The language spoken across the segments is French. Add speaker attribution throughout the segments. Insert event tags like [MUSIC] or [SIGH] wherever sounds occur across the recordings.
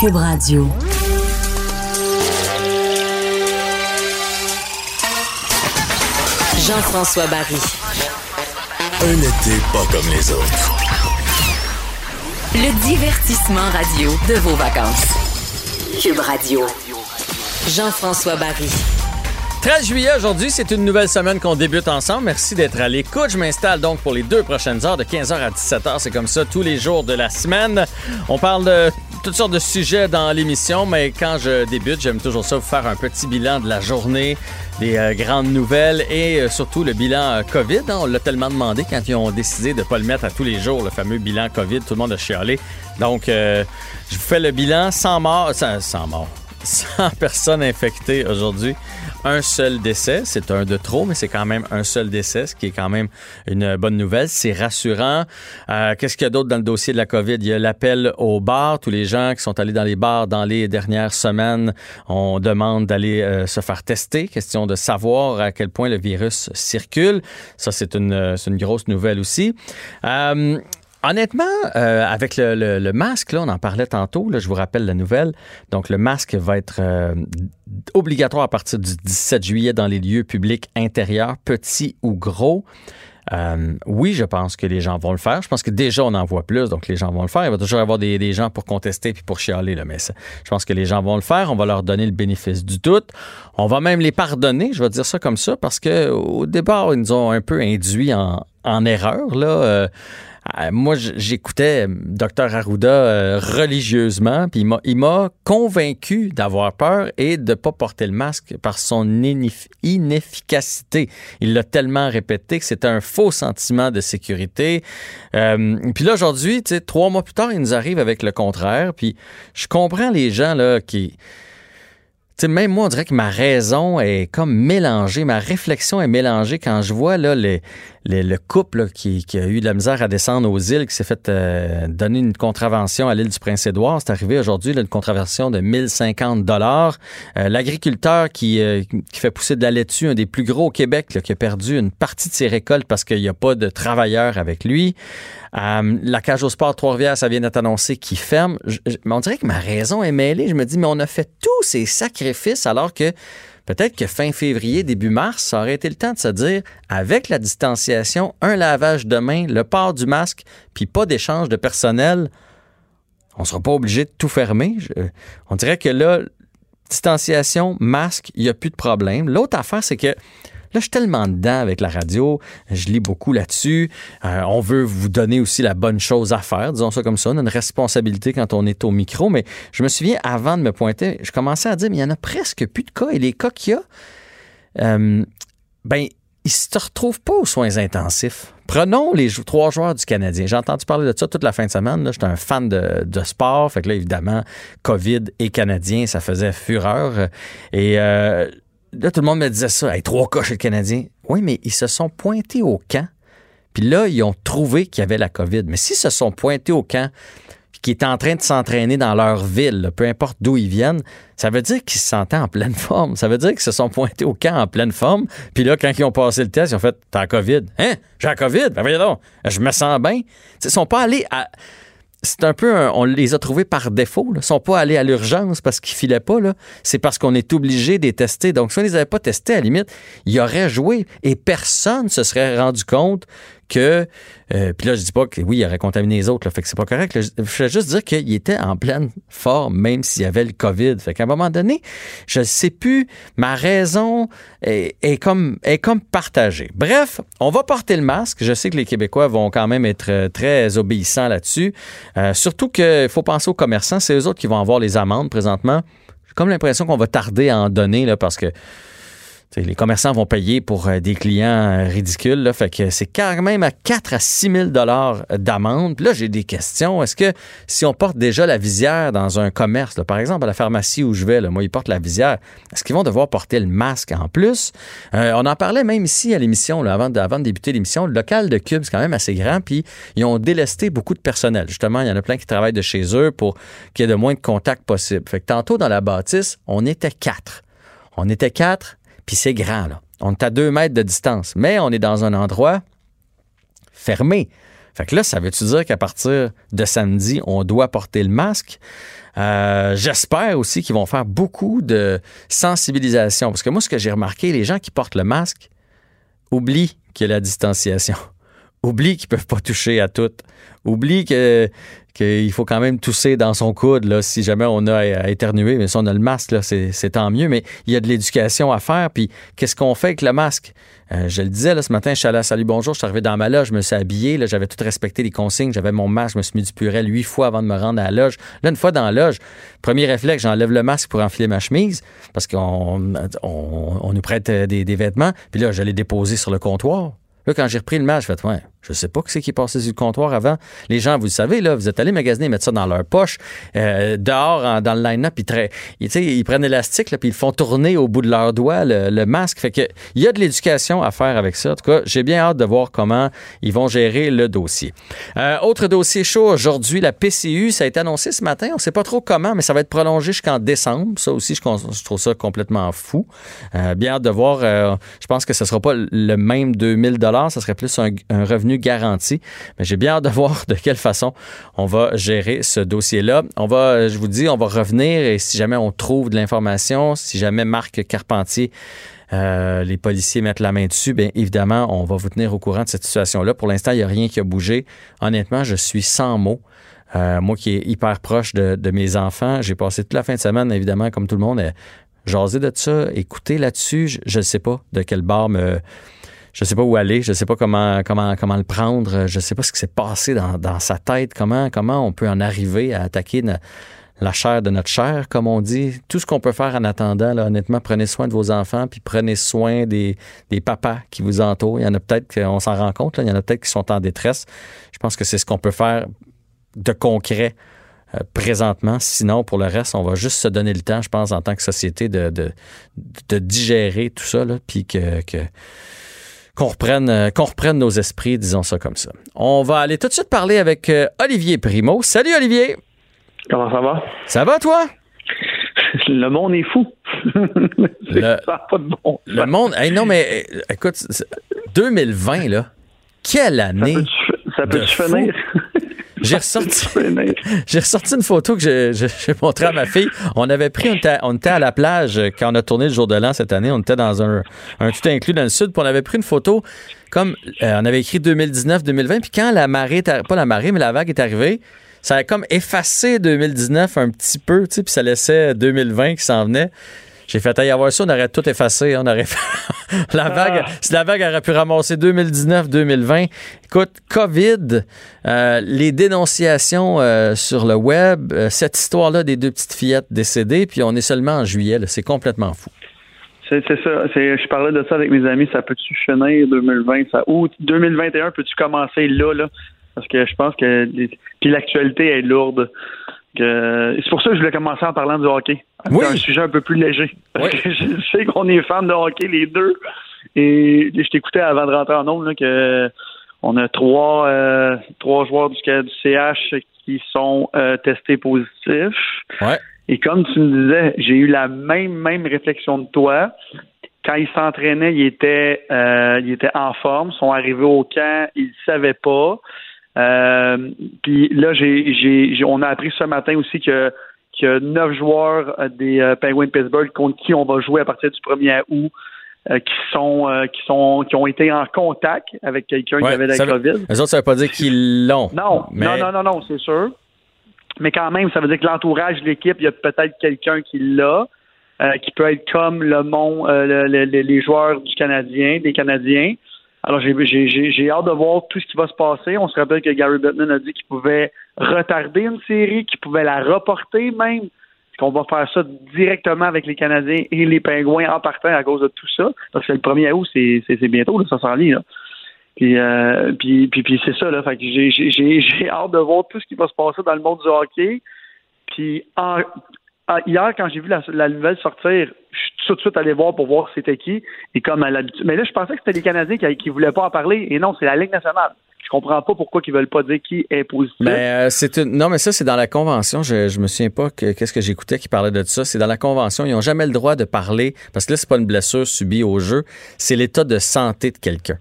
Speaker 1: Cube Radio. Jean-François Barry.
Speaker 2: Un été pas comme les autres.
Speaker 1: Le divertissement radio de vos vacances. Cube Radio. Jean-François Barry.
Speaker 3: 13 juillet aujourd'hui, c'est une nouvelle semaine qu'on débute ensemble. Merci d'être à l'écoute. Je m'installe donc pour les deux prochaines heures de 15h à 17h. C'est comme ça tous les jours de la semaine. On parle de toutes sortes de sujets dans l'émission, mais quand je débute, j'aime toujours ça, vous faire un petit bilan de la journée, des euh, grandes nouvelles et euh, surtout le bilan euh, COVID. hein. On l'a tellement demandé quand ils ont décidé de ne pas le mettre à tous les jours, le fameux bilan COVID. Tout le monde a chialé. Donc, je vous fais le bilan sans mort, sans mort. 100 personnes infectées aujourd'hui. Un seul décès. C'est un de trop, mais c'est quand même un seul décès, ce qui est quand même une bonne nouvelle. C'est rassurant. Euh, Qu'est-ce qu'il y a d'autre dans le dossier de la COVID? Il y a l'appel aux bars. Tous les gens qui sont allés dans les bars dans les dernières semaines, on demande d'aller euh, se faire tester. Question de savoir à quel point le virus circule. Ça, c'est une, une grosse nouvelle aussi. Euh, Honnêtement, euh, avec le, le- le masque, là, on en parlait tantôt, là, je vous rappelle la nouvelle. Donc, le masque va être euh, obligatoire à partir du 17 juillet dans les lieux publics intérieurs, petits ou gros. Euh, oui, je pense que les gens vont le faire. Je pense que déjà, on en voit plus, donc les gens vont le faire. Il va toujours y avoir des, des gens pour contester puis pour chialer, là, mais ça, je pense que les gens vont le faire. On va leur donner le bénéfice du doute. On va même les pardonner, je vais dire ça comme ça, parce que au départ, ils nous ont un peu induits en, en erreur. Là. Euh, moi, j- j'écoutais Dr Arruda euh, religieusement, puis il m'a- convaincu d'avoir peur et de ne pas porter le masque par son inef- inefficacité. Il l'a tellement répété que c'était un faux sentiment de sécurité. Euh, puis là, aujourd'hui, trois mois plus tard, il nous arrive avec le contraire. Puis je comprends les gens là qui... Même moi, on dirait que ma raison est comme mélangée, ma réflexion est mélangée quand je vois là, le, le, le couple qui, a eu de la misère à descendre aux îles, qui s'est fait euh, donner une contravention à l'île du Prince-Édouard. C'est arrivé aujourd'hui, une contravention de 1050 dollars. L'agriculteur qui, euh, qui fait pousser de la laitue, un des plus gros au Québec, qui a perdu une partie de ses récoltes parce qu'il n'y a pas de travailleurs avec lui. Euh, la cage au sport Trois-Rivières, ça vient d'être annoncé qui ferme. Je- je- mais on dirait que ma raison est mêlée. Je me dis, mais on a fait tous ces sacrifices alors que peut-être que fin février, début mars, ça aurait été le temps de se dire, avec la distanciation, un lavage de main, le port du masque, puis pas d'échange de personnel, on sera pas obligé de tout fermer. On dirait que là, distanciation, masque, il n'y a plus de problème. L'autre affaire, c'est que Là, je suis tellement dedans avec la radio, je lis beaucoup là-dessus. Euh, on veut vous donner aussi la bonne chose à faire, disons ça comme ça. On a une responsabilité quand on est au micro, mais je me souviens, avant de me pointer, je commençais à dire, mais il y en a presque plus de cas. Et les cas qu'il y a, euh, ben, ils se retrouvent pas aux soins intensifs. Prenons les trois joueurs du Canadien. J'ai entendu parler de ça toute la fin de semaine. J'étais un fan de, de sport. Fait que là, évidemment, COVID et Canadien, ça faisait fureur. Et euh, là, tout le monde me disait ça. Hey, trois cas chez le Canadien. Oui, mais ils se sont pointés au camp. Puis là, ils ont trouvé qu'il y avait la COVID. Mais s'ils se sont pointés au camp, puis qu'ils étaient en train de s'entraîner dans leur ville, peu importe d'où ils viennent, ça veut dire qu'ils se sentaient en pleine [LAUGHS] forme. Ça veut dire qu'ils se sont pointés au camp en pleine forme. Puis là, quand ils ont passé le test, ils ont fait T'as la COVID. Hein? J'ai la COVID? Ben voyons donc. Je me sens bien. Ils sont pas allés à. C'est un peu un- on les a trouvés par défaut. Là. Ils sont pas allés à l'urgence parce qu'ils filaient pas. C'est parce qu'on est obligé de les tester. Donc, si on les avait pas testés, à la limite, ils auraient joué et personne se serait rendu compte que. euh, puis là, je dis pas que oui, il aurait contaminé les autres. Là, fait que c'est pas correct. Je veux juste dire qu'il était en pleine forme, même s'il y avait le COVID. Fait qu'à un moment donné, je sais plus. Ma raison est, est comme est comme partagée. Bref, on va porter le masque. Je sais que les Québécois vont quand même être euh, très obéissants là-dessus. Euh, surtout qu'il faut penser aux commerçants. C'est eux autres qui vont avoir les amendes présentement. J'ai comme l'impression qu'on va tarder à en donner là, parce que les commerçants vont payer pour euh, des clients euh, ridicules. Fait que c'est quand même à 4 à 6 000 dollars d'amende. Là, j'ai des questions. Est-ce que si on porte déjà la visière dans un commerce, par exemple à la pharmacie où je vais, moi, ils portent la visière, est-ce qu'ils vont devoir porter le masque en plus? Euh, on en parlait même ici à l'émission, avant, de, débuter l'émission. Le local de Cube, c'est quand même assez grand. Puis ils ont délesté beaucoup de personnel. Justement, il y en a plein qui travaillent de chez eux pour qu'il y ait de moins de contacts possible. Tantôt, dans la bâtisse, on était quatre. On était quatre puis c'est grand, là. On est à deux mètres de distance. Mais on est dans un endroit fermé. Fait que là, ça veut-tu dire qu'à partir de samedi, on doit porter le masque? Euh, j'espère aussi qu'ils vont faire beaucoup de sensibilisation. Parce que moi, ce que j'ai remarqué, les gens qui portent le masque oublient qu'il y a la distanciation. [LAUGHS] Oublient qu'ils peuvent pas toucher à tout. Oublient que qu'il faut quand même tousser dans son coude là, si jamais on a à éternuer. Mais si on a le masque, c'est, tant mieux. Mais il y a de l'éducation à faire. Puis qu'est-ce qu'on fait avec le masque? Euh, je le disais là, ce matin, je suis allé à Salut Bonjour, je suis arrivé dans ma loge, je me suis habillé, j'avais tout respecté les consignes, j'avais mon masque, je me suis mis du purel huit fois avant de me rendre à la loge. Là, une fois dans la loge, premier réflexe, j'enlève le masque pour enfiler ma chemise parce qu'on on, nous prête des, des vêtements. Puis là, je l'ai déposé sur le comptoir. Là, quand j'ai repris le match, je fait, ouais, je sais pas c'est qui est passé sur le comptoir avant. Les gens, vous le savez, là, vous êtes allés magasiner, mettre ça dans leur poche, euh, dehors, dans le line-up, ils, ils, prennent l'élastique, puis ils font tourner au bout de leurs doigts le, masque. Fait que il y a de l'éducation à faire avec ça. En tout cas, j'ai bien hâte de voir comment ils vont gérer le dossier. Euh, autre dossier chaud aujourd'hui, la PCU, ça a été annoncé ce matin. On sait pas trop comment, mais ça va être prolongé jusqu'en décembre. Ça aussi, je, trouve ça complètement fou. Euh, bien hâte de voir. je pense que ce sera pas le même 2000 dollars, ça serait plus un revenu garantie. Mais j'ai bien hâte de [LAUGHS] voir de quelle façon on va gérer ce dossier-là. On va, je vous dis, on va revenir et si jamais on trouve de l'information, si jamais Marc Carpentier euh, les policiers mettent la main dessus, bien évidemment, on va vous tenir au courant de cette situation-là. Pour l'instant, il n'y a rien qui a bougé. Honnêtement, je suis sans mots. Euh, moi qui est hyper proche de, mes enfants, j'ai passé toute la fin de semaine, évidemment, comme tout le monde, à jaser de ça, écouter là-dessus. Je ne sais pas de quel bar me je sais pas où aller, je sais pas comment, comment, comment le prendre, je sais pas ce qui s'est passé dans, sa tête, comment, comment on peut en arriver à attaquer la chair de notre chair, comme on dit. Tout ce qu'on peut faire en attendant, honnêtement, prenez soin de vos enfants, puis prenez soin des, des papas qui vous entourent. Il y en a peut-être qu'on s'en rend compte, il y en a peut-être qui sont en détresse. Je pense que c'est ce qu'on peut faire de concret euh, présentement. Sinon, pour le reste, on va juste se donner le temps, je pense, en tant que société, de, de, digérer tout ça, puis que qu'on reprenne, euh, qu'on reprenne nos esprits, disons ça comme ça. On va aller tout de suite parler avec euh, Olivier Primo. Salut Olivier.
Speaker 4: Comment ça va?
Speaker 3: Ça va toi? [LAUGHS]
Speaker 4: Le monde est fou. [LAUGHS]
Speaker 3: le, ça pas de bon. Le monde. non, mais euh, écoute, 2020, là, quelle année!
Speaker 4: Ça peut, ça finir? [LAUGHS]
Speaker 3: J'ai ressorti, [LAUGHS] j'ai ressorti une photo que j'ai montrée à ma fille. On avait pris, on était, à la plage quand on a tourné le jour de l'an cette année. On était dans un, un tout inclus dans le sud. Puis on avait pris une photo comme euh, on avait écrit 2019-2020. Puis quand la marée, pas la marée, mais la vague est arrivée, ça a comme effacé 2019 un petit peu, tu sais, puis ça laissait 2020 qui s'en venait. J'ai fait, y avoir ça, on aurait tout effacé. On aurait [LAUGHS] la vague, ah. si la vague aurait pu ramasser 2019-2020. Écoute, COVID, euh, les dénonciations euh, sur le web, euh, cette histoire-là des deux petites fillettes décédées, puis on est seulement en juillet. C'est complètement fou.
Speaker 4: C'est ça. Je parlais de ça avec mes amis. Ça peut-tu finir 2020? Ça, ou 2021, peux-tu commencer là, là? Parce que je pense que puis l'actualité est lourde. C'est pour ça que je voulais commencer en parlant du hockey. C'est un sujet un peu plus léger. [LAUGHS] je sais qu'on est fans de hockey les deux. Et je t'écoutais avant de rentrer en nombre que on a trois, euh, trois joueurs du, du, CH qui sont euh, testés positifs. Et comme tu me disais, j'ai eu la même, même réflexion de toi. Quand ils s'entraînaient, ils étaient, euh, ils étaient en forme, sont arrivés au camp, ils ne savaient pas. Euh, puis là, j'ai, on a appris ce matin aussi que qu'il y a neuf joueurs euh, des euh, Penguins de Pittsburgh contre qui on va jouer à partir du 1er août. qui sont qui sont qui ont été en contact avec quelqu'un qui avait la COVID.
Speaker 3: Les autres, ça veut pas dire qu'ils l'ont.
Speaker 4: Non, non, non, non, non, c'est sûr. Mais quand même, ça veut dire que l'entourage de l'équipe, il y a peut-être quelqu'un qui l'a, qui peut être comme le Mont, les joueurs du Canadien, des Canadiens. Alors, j'ai hâte de voir tout ce qui va se passer. On se rappelle que Gary Bettman a dit qu'il pouvait retarder une série, qu'il pouvait la reporter même. Qu'on va faire ça directement avec les Canadiens et les Pingouins en partant à cause de tout ça? Parce que le 1er août, c'est bientôt, là, ça s'en lit. Puis, euh, puis, puis, puis c'est ça, là. Fait que j'ai hâte de voir tout ce qui va se passer dans le monde du hockey. Puis en, hier, quand j'ai vu la, nouvelle sortir, je suis tout de suite allé voir pour voir c'était qui. Et comme à l'habitude. Mais là, je pensais que c'était les Canadiens qui, ne voulaient pas en parler. Et non, c'est la Ligue nationale. Je comprends pas pourquoi ils veulent pas dire qui est positif.
Speaker 3: Mais euh, non, mais ça c'est dans la convention. Je, je me souviens pas qu'est-ce que j'écoutais qui parlait de ça. C'est dans la convention. Ils ont jamais le droit de parler parce que là c'est pas une blessure subie au jeu. C'est l'état de santé de quelqu'un.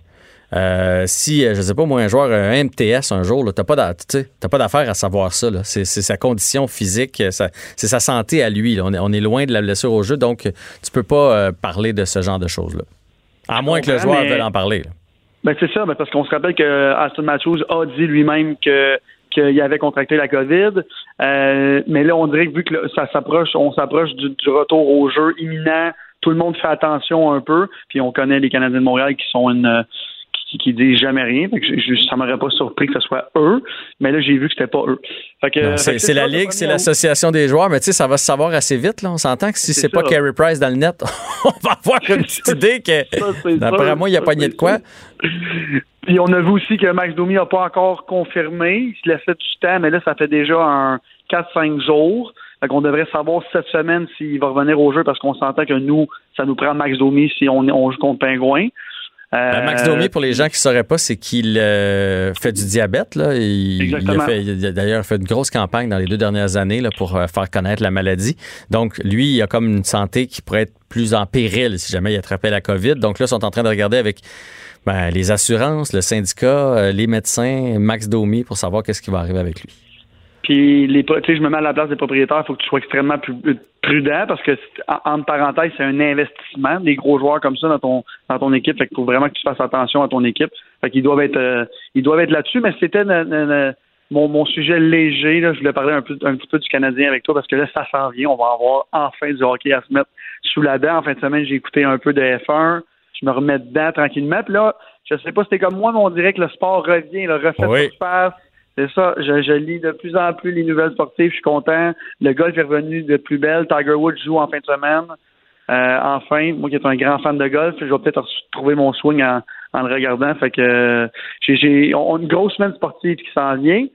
Speaker 3: Euh, si, je sais pas, moi, un joueur un MTS un jour, tu n'as pas d'affaire à savoir ça. C'est sa condition physique, c'est sa santé à lui. On, est, on, est, loin de la blessure au jeu, donc tu peux pas parler de ce genre de choses-là. À moins que le joueur veuille en parler.
Speaker 4: Ben, c'est ça, ben, parce qu'on se rappelle que Aston Matthews a dit lui-même que qu'il avait contracté la COVID. Euh, mais là, on dirait que vu que ça s'approche, on s'approche du, retour au jeu imminent, tout le monde fait attention un peu. Puis on connaît les Canadiens de Montréal qui sont une qui, qui disent jamais rien. Fait que je, ça m'aurait pas surpris que ce soit eux. Mais là, j'ai vu que c'était pas eux.
Speaker 3: C'est la Ligue, c'est l'association des joueurs, mais tu sais, ça va se savoir assez vite. Là. On s'entend que si c'est pas Carey Price dans le net, [LAUGHS] on va avoir une petite idée que d'après moi, il y a pas de quoi.
Speaker 4: Puis on a vu aussi que Max Domi n'a pas encore confirmé. Il se laissait du temps, mais là, ça fait déjà un 4-5 jours. Fait qu'on devrait savoir cette semaine s'il va revenir au jeu parce qu'on s'entend que nous, ça nous prend Max Domi si on, on joue contre Pingouin.
Speaker 3: Ben, Max Domi, pour les gens qui ne sauraient pas, c'est qu'il euh, fait du diabète. Là. Il, a, d'ailleurs fait une grosse campagne dans les deux dernières années là, pour euh, faire connaître la maladie. Donc, lui, il a comme une santé qui pourrait être plus en péril si jamais il attrapait la COVID. Donc là, ils sont en train de regarder avec ben, les assurances, le syndicat, euh, les médecins, Max Domi, pour savoir qu'est-ce qui va arriver avec lui.
Speaker 4: Puis, les, je me mets à la place des propriétaires, il faut que tu sois extrêmement prudent parce que, entre parenthèses, c'est un investissement, des gros joueurs comme ça dans ton, dans ton équipe. Fait qu'il faut vraiment que tu fasses attention à ton équipe. Fait qu'ils doivent être, euh, ils doivent être là-dessus, mais c'était mon, mon sujet léger. Là, je voulais parler un, peu, un petit peu du Canadien avec toi parce que là, ça s'en vient. On va avoir enfin du hockey à se mettre sous la dent. En fin de semaine, j'ai écouté un peu de F1 je me remets dedans tranquillement. Puis là, je sais pas si c'était comme moi, mais on dirait que le sport revient, le refait oui. C'est ça, je, lis de plus en plus les nouvelles sportives, je suis content. Le golf est revenu de plus belle. Tiger Woods joue en fin de semaine. Euh, enfin, moi qui est un grand fan de golf, je vais peut-être retrouver mon swing en, le regardant. Fait que j'ai on a une grosse semaine sportive qui s'en vient.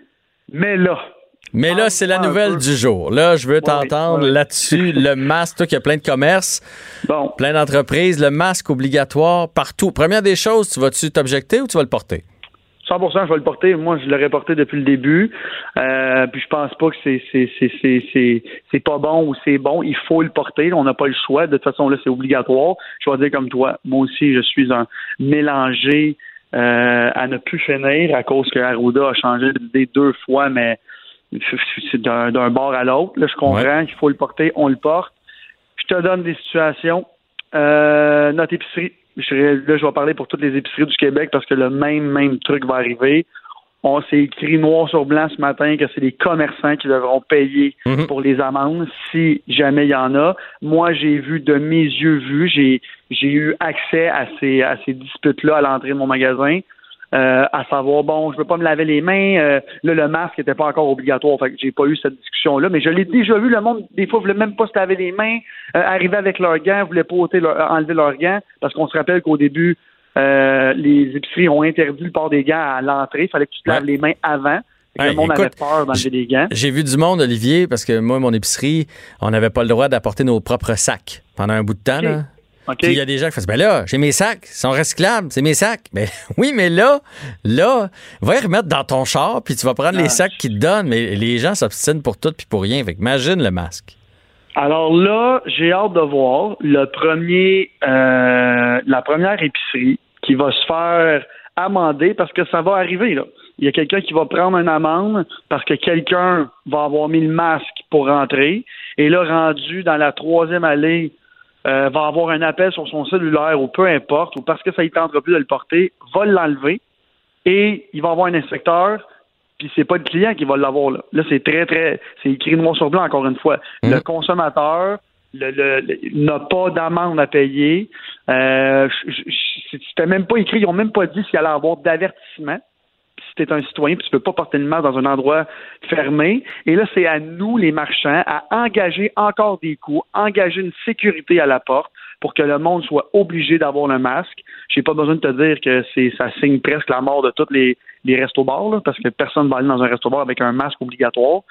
Speaker 4: Mais là,
Speaker 3: mais là, c'est la nouvelle du jour. Là, je veux t'entendre là-dessus. [LAUGHS] Le masque, toi qui as plein de commerces, plein d'entreprises, le masque obligatoire partout. Première des choses, tu vas-tu t'objecter ou tu vas le porter?
Speaker 4: 100%, je vais le porter. Moi, je l'aurais porté depuis le début. Euh, puis je pense pas que c'est c'est c'est c'est pas bon ou c'est bon. Il faut le porter. On n'a pas le choix. De toute façon, là, c'est obligatoire. Je vais dire comme toi. Moi aussi, je suis un mélangé euh, à ne plus finir à cause que Arruda a changé d'idée deux fois, mais c'est d'un bord à l'autre. Là, je comprends qu'il faut le porter, on le porte. Je te donne des situations. Euh, notre épicerie, je, là, je vais parler pour toutes les épiceries du Québec parce que le même, même truc va arriver. On s'est écrit noir sur blanc ce matin que c'est les commerçants qui devront payer mhm. pour les amendes si jamais il y en a. Moi, j'ai vu de mes yeux vus, j'ai j'ai eu accès à ces à ces disputes-là à l'entrée de mon magasin. Euh, à savoir bon, je veux pas me laver les mains, euh, là le masque n'était pas encore obligatoire, fait que j'ai pas eu cette discussion là, mais je l'ai déjà vu le monde des fois voulait même pas se laver les mains, euh, arriver avec leurs gants, voulait pas ôter enlever leurs gants parce qu'on se rappelle qu'au début les épiceries ont interdit le port des gants à l'entrée, il fallait que tu te laves les mains avant. le monde avait peur d'enlever des gants.
Speaker 3: J'ai vu du monde, Olivier, parce que moi, mon épicerie, on n'avait pas le droit d'apporter nos propres sacs pendant un bout de temps. Là. Puis il y a des gens qui font Ben là, j'ai mes sacs, ils sont recyclables, c'est mes sacs. Mais ben [LAUGHS] oui, mais là, là, va les remettre dans ton char, puis tu vas prendre les ah. sacs qu'ils te donnent. Mais les gens s'obstinent pour tout puis pour rien. Fait imagine le masque.
Speaker 4: Alors là, j'ai hâte de voir le premier, euh, la première épicerie qui va se faire amender parce que ça va arriver. Là. Il y a quelqu'un qui va prendre une amende parce que quelqu'un va avoir mis le masque pour rentrer. Et là, rendu dans la troisième allée euh, va avoir un appel sur son cellulaire ou peu importe, ou parce que ça ne tentera plus de le porter, va l'enlever et il va avoir un inspecteur, puis c'est pas le client qui va l'avoir là. Là, c'est très, très. C'est écrit noir sur blanc, encore une fois. Mmh. Le consommateur le, n'a pas d'amende à payer. Euh, C'était même pas écrit, ils n'ont même pas dit s'il allait avoir d'avertissement tu es un citoyen, puis tu peux pas porter une masque dans un endroit fermé. Et là, c'est à nous, les marchands, à engager encore des coûts, engager une sécurité à la porte pour que le monde soit obligé d'avoir le masque. J'ai pas besoin de te dire que ça signe presque la mort de tous les, les restos-bars, parce que personne va aller dans un resto-bar avec un masque obligatoire.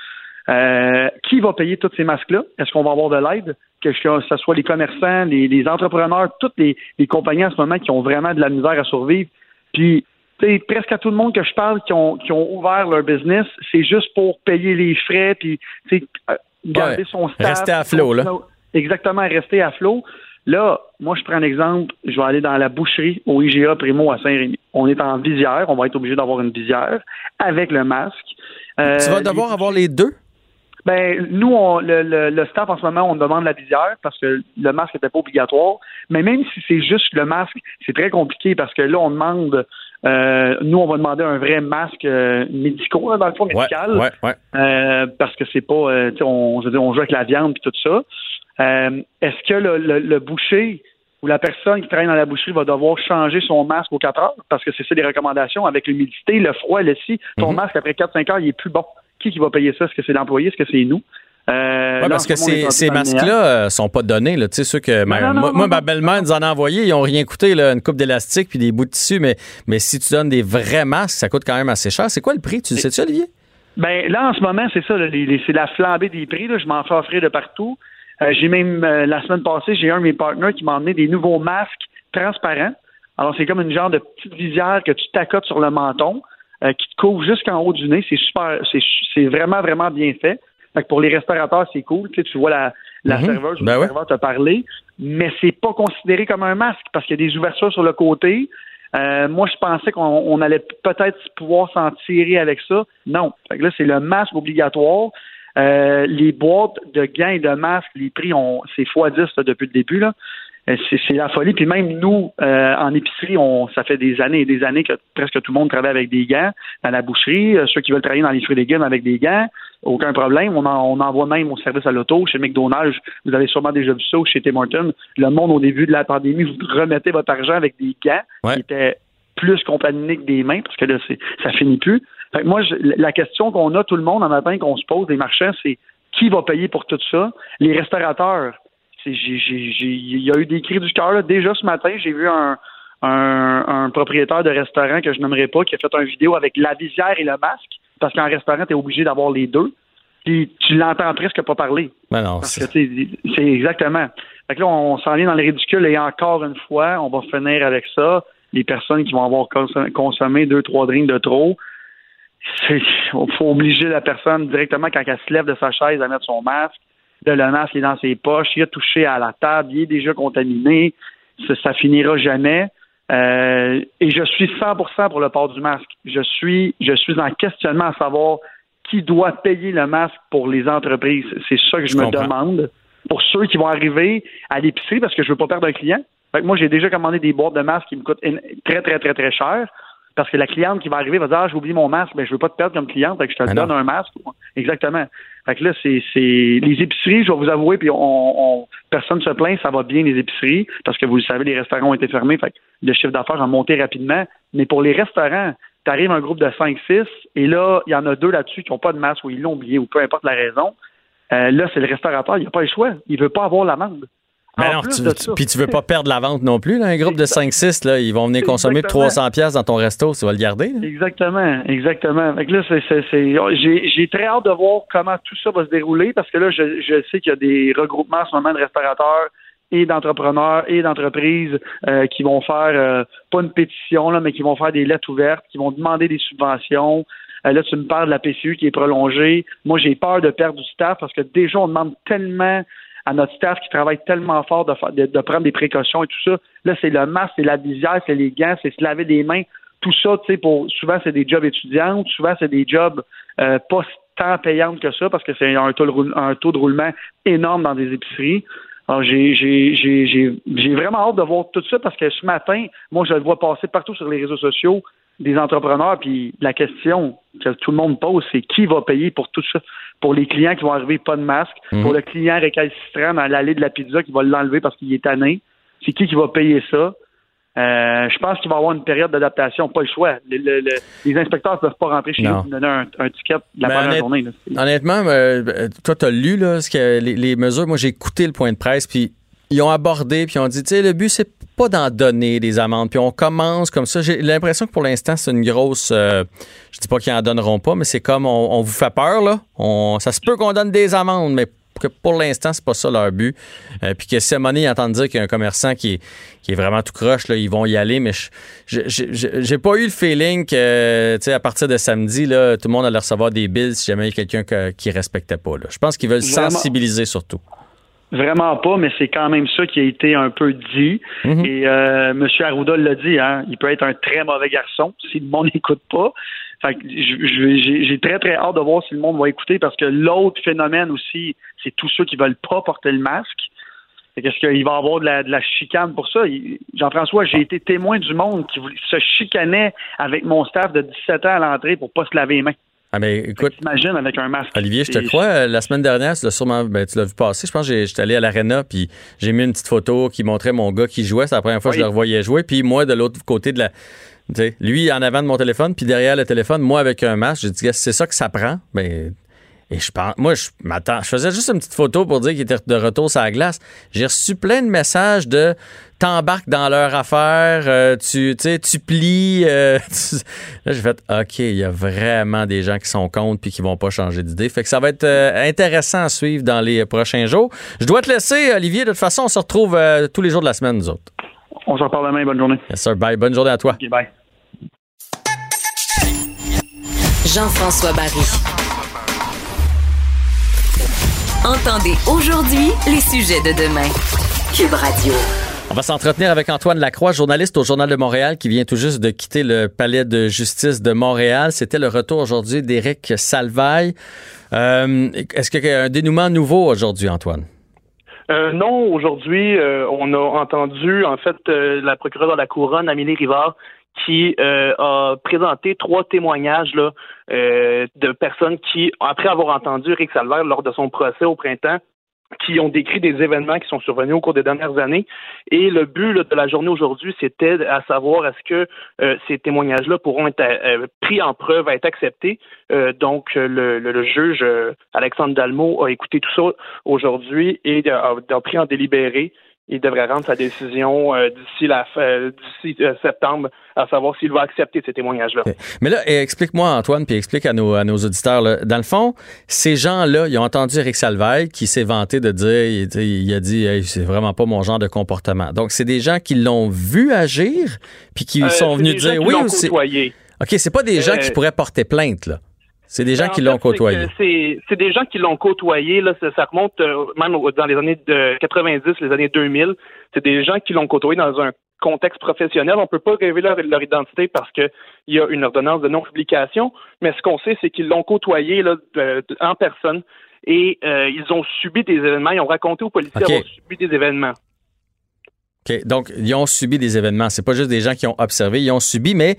Speaker 4: Euh, qui va payer tous ces masques-là? Est-ce qu'on va avoir de l'aide? Que ce soit les commerçants, les, entrepreneurs, toutes les, les, compagnies en ce moment qui ont vraiment de la misère à survivre. Puis presque à tout le monde que je parle qui ont, qui ont ouvert leur business, c'est juste pour payer les frais puis euh, garder son staff.
Speaker 3: Rester à flot, là.
Speaker 4: Exactement, rester à flot. Là, moi, je prends un exemple. Je vais aller dans la boucherie au IGA Primo à Saint-Rémy. On est en visière. On va être obligé d'avoir une visière avec le masque.
Speaker 3: Euh, tu vas devoir avoir les deux?
Speaker 4: Ben, nous, on, le, le, staff, en ce moment, on demande la visière parce que le masque n'était pas obligatoire. Mais même si c'est juste le masque, c'est très compliqué parce que là, on demande euh, nous, on va demander un vrai masque euh, médical, dans le fond, médical.
Speaker 3: Ouais, ouais,
Speaker 4: euh, parce que c'est pas, euh, on, je veux dire, on joue avec la viande et tout ça. Euh, est-ce que le, le, boucher ou la personne qui travaille dans la boucherie va devoir changer son masque aux 4 heures? Parce que c'est ça les recommandations avec l'humidité, le froid, le si. Ton mhm. masque, après 4-5 heures, il est plus bon. Qui, qui va payer ça? Est-ce que c'est l'employé? Est-ce que c'est nous?
Speaker 3: Euh, parce que ces, ces masques-là euh, sont pas donnés. Là. Tu sais, ceux que moi, ma belle-mère nous en a envoyé, ils ont rien coûté, là, une coupe d'élastique puis des bouts de tissu. Mais, mais si tu donnes des vrais masques, ça coûte quand même assez cher. C'est quoi le prix? Tu sais-tu, Olivier?
Speaker 4: Ben là, en ce moment, c'est ça. c'est la flambée des prix. Là. Je m'en fais offrir de partout. Euh, j'ai même, la semaine passée, j'ai un de mes partenaires qui m'a emmené des nouveaux masques transparents. Alors, c'est comme une genre de petite visière que tu t'accotes sur le menton, qui te couvre jusqu'en haut du nez. C'est super, c'est vraiment, vraiment bien fait. Fait que pour les restaurateurs, c'est cool. Tu, sais, tu vois la, la mhm. serveuse ou ben le serveur te parler, mais c'est pas considéré comme un masque parce qu'il y a des ouvertures sur le côté. Euh, moi, je pensais qu'on allait peut-être pouvoir s'en tirer avec ça. Non. Fait que là, c'est le masque obligatoire. Euh, les boîtes de gants et de masques, les prix ont c'est x 10 depuis le début. Là. Euh, c'est la folie. Puis même nous, euh, en épicerie, on, ça fait des années et des années que presque tout le monde travaille avec des gants dans la boucherie. Euh, ceux qui veulent travailler dans les fruits et légumes avec des gants, aucun problème. On, en, on envoie même au service à l'auto, chez McDonald's. Vous avez sûrement déjà vu ça, ou chez Tim Hortons. Le monde, au début de la pandémie, vous remettez votre argent avec des gants qui étaient plus contaminés que des mains, parce que là, c'est, ça finit plus. Fait moi, la question qu'on a tout le monde en matin qu'on se pose, les marchands, c'est qui va payer pour tout ça? Les restaurateurs il y a eu des cris du cœur. Déjà ce matin, j'ai vu un, un, propriétaire de restaurant que je n'aimerais pas qui a fait une vidéo avec la visière et le masque, parce qu'en restaurant, tu es obligé d'avoir les deux. Puis tu l'entends presque pas parler.
Speaker 3: Ben non,
Speaker 4: c'est exactement. Fait que là, on s'en vient dans le ridicule et encore une fois, on va finir avec ça. Les personnes qui vont avoir consommé deux, trois drinks de trop, il faut obliger la personne directement quand elle se lève de sa chaise à mettre son masque de le masque est dans ses poches, il a touché à la table, il est déjà contaminé, ça, ça finira jamais. Euh, et je suis 100% pour le port du masque. Je suis, je suis en questionnement à savoir qui doit payer le masque pour les entreprises. C'est ça que je, me demande. Pour ceux qui vont arriver à l'épicerie, parce que je veux pas perdre un client. moi, j'ai déjà commandé des boîtes de masques qui me coûtent très, très, très, très cher. Parce que la cliente qui va arriver va dire Ah, j'ai oublié mon masque, mais je veux pas te perdre comme cliente, fait que je te donne un masque. Exactement. Fait que là, c'est, les épiceries, je vais vous avouer, puis on, personne se plaint, ça va bien les épiceries, parce que vous le savez, les restaurants ont été fermés, fait que le chiffre d'affaires a monté rapidement. Mais pour les restaurants, tu arrives un groupe de 5-6, et là, il y en a deux là-dessus qui n'ont pas de masque ou ils l'ont oublié, ou peu importe la raison. Euh, là, c'est le restaurateur, il n'a pas le choix. Il veut pas avoir l'amende.
Speaker 3: Mais non, tu, puis tu veux pas perdre la vente non plus. Un groupe de 5-6, là, ils vont venir consommer 300 pièces dans ton resto, tu vas le garder.
Speaker 4: Exactement, exactement. là, j'ai très hâte de voir comment tout ça va se dérouler parce que là, je, je sais qu'il y a des regroupements en ce moment de restaurateurs et d'entrepreneurs et d'entreprises euh, qui vont faire euh, pas une pétition là, mais qui vont faire des lettres ouvertes, qui vont demander des subventions. Euh, là, tu me parles de la PCU qui est prolongée. Moi, j'ai peur de perdre du staff parce que déjà, on demande tellement à notre staff qui travaille tellement fort de, prendre des précautions et tout ça. Là, c'est le masque, c'est la visière, c'est les gants, c'est se laver les mains. Tout ça, tu sais, pour souvent c'est des jobs étudiants, souvent c'est des jobs euh, pas tant payants que ça parce que c'est un taux, de, un taux de roulement énorme dans des épiceries. Alors, j'ai, j'ai, j'ai, j'ai vraiment hâte de voir tout ça parce que ce matin, moi, je le vois passer partout sur les réseaux sociaux des entrepreneurs, puis la question que tout le monde pose, c'est qui va payer pour tout ça? Pour les clients qui vont arriver pas de masque, mhm. pour le client récalcitrant dans l'allée de la pizza qui va l'enlever parce qu'il est tanné, c'est qui qui va payer ça? Euh, je pense qu'il va y avoir une période d'adaptation, pas le choix. les inspecteurs ne peuvent pas rentrer chez nous donner un, ticket de la première journée.
Speaker 3: Honnêtement, euh, toi, tu as lu là, ce que, les, les mesures. Moi, j'ai écouté le point de presse, puis ils ont abordé, puis ils ont dit, tu sais, le but, c'est pas d'en donner des amendes. Puis on commence comme ça. J'ai l'impression que pour l'instant, c'est une grosse. Euh, je dis pas qu'ils en donneront pas, mais c'est comme on, vous fait peur, là. On, ça se peut qu'on donne des amendes, mais que pour l'instant, c'est pas ça leur but. Euh, puis que si à un ils entendent dire qu'il y a un commerçant qui est, qui est vraiment tout croche, là, ils vont y aller, mais j'ai pas eu le feeling que, tu sais, à partir de samedi, là, tout le monde allait recevoir des bills si jamais il y a quelqu'un qui respectait pas. Je pense qu'ils veulent sensibiliser surtout.
Speaker 4: Vraiment pas, mais c'est quand même ça qui a été un peu dit.
Speaker 3: Mhm.
Speaker 4: Et euh, M. Arruda l'a dit, hein, il peut être un très mauvais garçon [LAUGHS] si le monde n'écoute pas. J'ai j'ai très très hâte de voir si le monde va écouter parce que l'autre phénomène aussi, c'est tous ceux qui veulent pas porter le masque. Fait qu'est-ce qu'il va y avoir de la, de la chicane pour ça? Jean-François, j'ai été témoin du monde qui se chicanait avec mon staff de 17 ans à l'entrée pour pas se laver les mains.
Speaker 3: Ah, mais écoute,
Speaker 4: T'imagines avec un masque.
Speaker 3: Olivier, je te crois, euh, la semaine dernière, tu l'as sûrement, ben, tu l'as vu passer. Je pense que j'étais allé à l'Arena, puis j'ai mis une petite photo qui montrait mon gars qui jouait. C'est la première fois que je le revoyais jouer. Puis moi, de l'autre côté de la. Tu sais, lui en avant de mon téléphone, puis derrière le téléphone, moi avec un masque. J'ai dit, c'est ça que ça prend? Ben, et je pense, moi, je m'attends. Je faisais juste une petite photo pour dire qu'il était de retour sur la glace. J'ai reçu plein de messages de t'embarques dans leur affaire, euh, tu, tu sais, tu plies. euh, tu- [LAUGHS] Là, j'ai fait, OK, il y a vraiment des gens qui sont contre puis qui vont pas changer d'idée. Fait que ça va être euh, intéressant à suivre dans les prochains jours. Je dois te laisser, Olivier. De toute façon, on se retrouve euh, tous les jours de la semaine, nous autres.
Speaker 4: On se reparle demain. Bonne journée.
Speaker 3: Yes, sir. Bye. Bonne journée à toi.
Speaker 4: Ok, bye.
Speaker 1: Jean-François Barry. Entendez aujourd'hui les sujets de demain. Cube Radio.
Speaker 3: On va s'entretenir avec Antoine Lacroix, journaliste au Journal de Montréal, qui vient tout juste de quitter le palais de justice de Montréal. C'était le retour aujourd'hui d'Éric Salvaille. Euh, Est-ce qu'il y a un dénouement nouveau aujourd'hui, Antoine?
Speaker 5: Euh, non, aujourd'hui, euh, on a entendu en fait euh, la procureure de la couronne, Amélie Rivard, qui euh, a présenté trois témoignages là, euh, de personnes qui, après avoir entendu Rick Salvaire lors de son procès au printemps, qui ont décrit des événements qui sont survenus au cours des dernières années. Et le but là, de la journée aujourd'hui, c'était à savoir est-ce que euh, ces témoignages-là pourront être euh, pris en preuve, être acceptés. Euh, donc, le, le- le juge euh, Alexandre Dalmo a écouté tout ça aujourd'hui et a pris en délibéré. Il devrait rendre sa décision euh, d'ici la fin- euh, d'ici euh, septembre, à savoir s'il va accepter ces témoignages-là.
Speaker 3: Mais là, eh, explique-moi, Antoine, puis explique à nos, à nos auditeurs. là. Dans le fond, ces gens-là, ils ont entendu Eric Salvaille qui s'est vanté de dire, il, il a dit, Hey, c'est vraiment pas mon genre de comportement. Donc, c'est des gens qui l'ont vu agir, puis qui
Speaker 5: Euh,
Speaker 3: sont venus
Speaker 5: des gens
Speaker 3: dire,
Speaker 5: qui
Speaker 3: oui, c'est-. OK, c'est pas des gens
Speaker 5: Euh,
Speaker 3: qui pourraient porter plainte, là. C'est des gens
Speaker 5: Ben,
Speaker 3: qui l'ont côtoyé.
Speaker 5: c'est des gens qui l'ont côtoyé. Là, ça, remonte euh, même dans les années de 90, les années 2000. C'est des gens qui l'ont côtoyé dans un contexte professionnel. On peut pas révéler leur, leur identité parce que il y a une ordonnance de non-publication. Mais ce qu'on sait, c'est qu'ils l'ont côtoyé là, de- de- en personne et euh, ils ont subi des événements. Ils ont raconté aux policiers
Speaker 3: Ok.
Speaker 5: avoir subi des événements.
Speaker 3: OK, donc, ils ont subi des événements. C'est pas juste des gens qui ont observé, ils ont subi, mais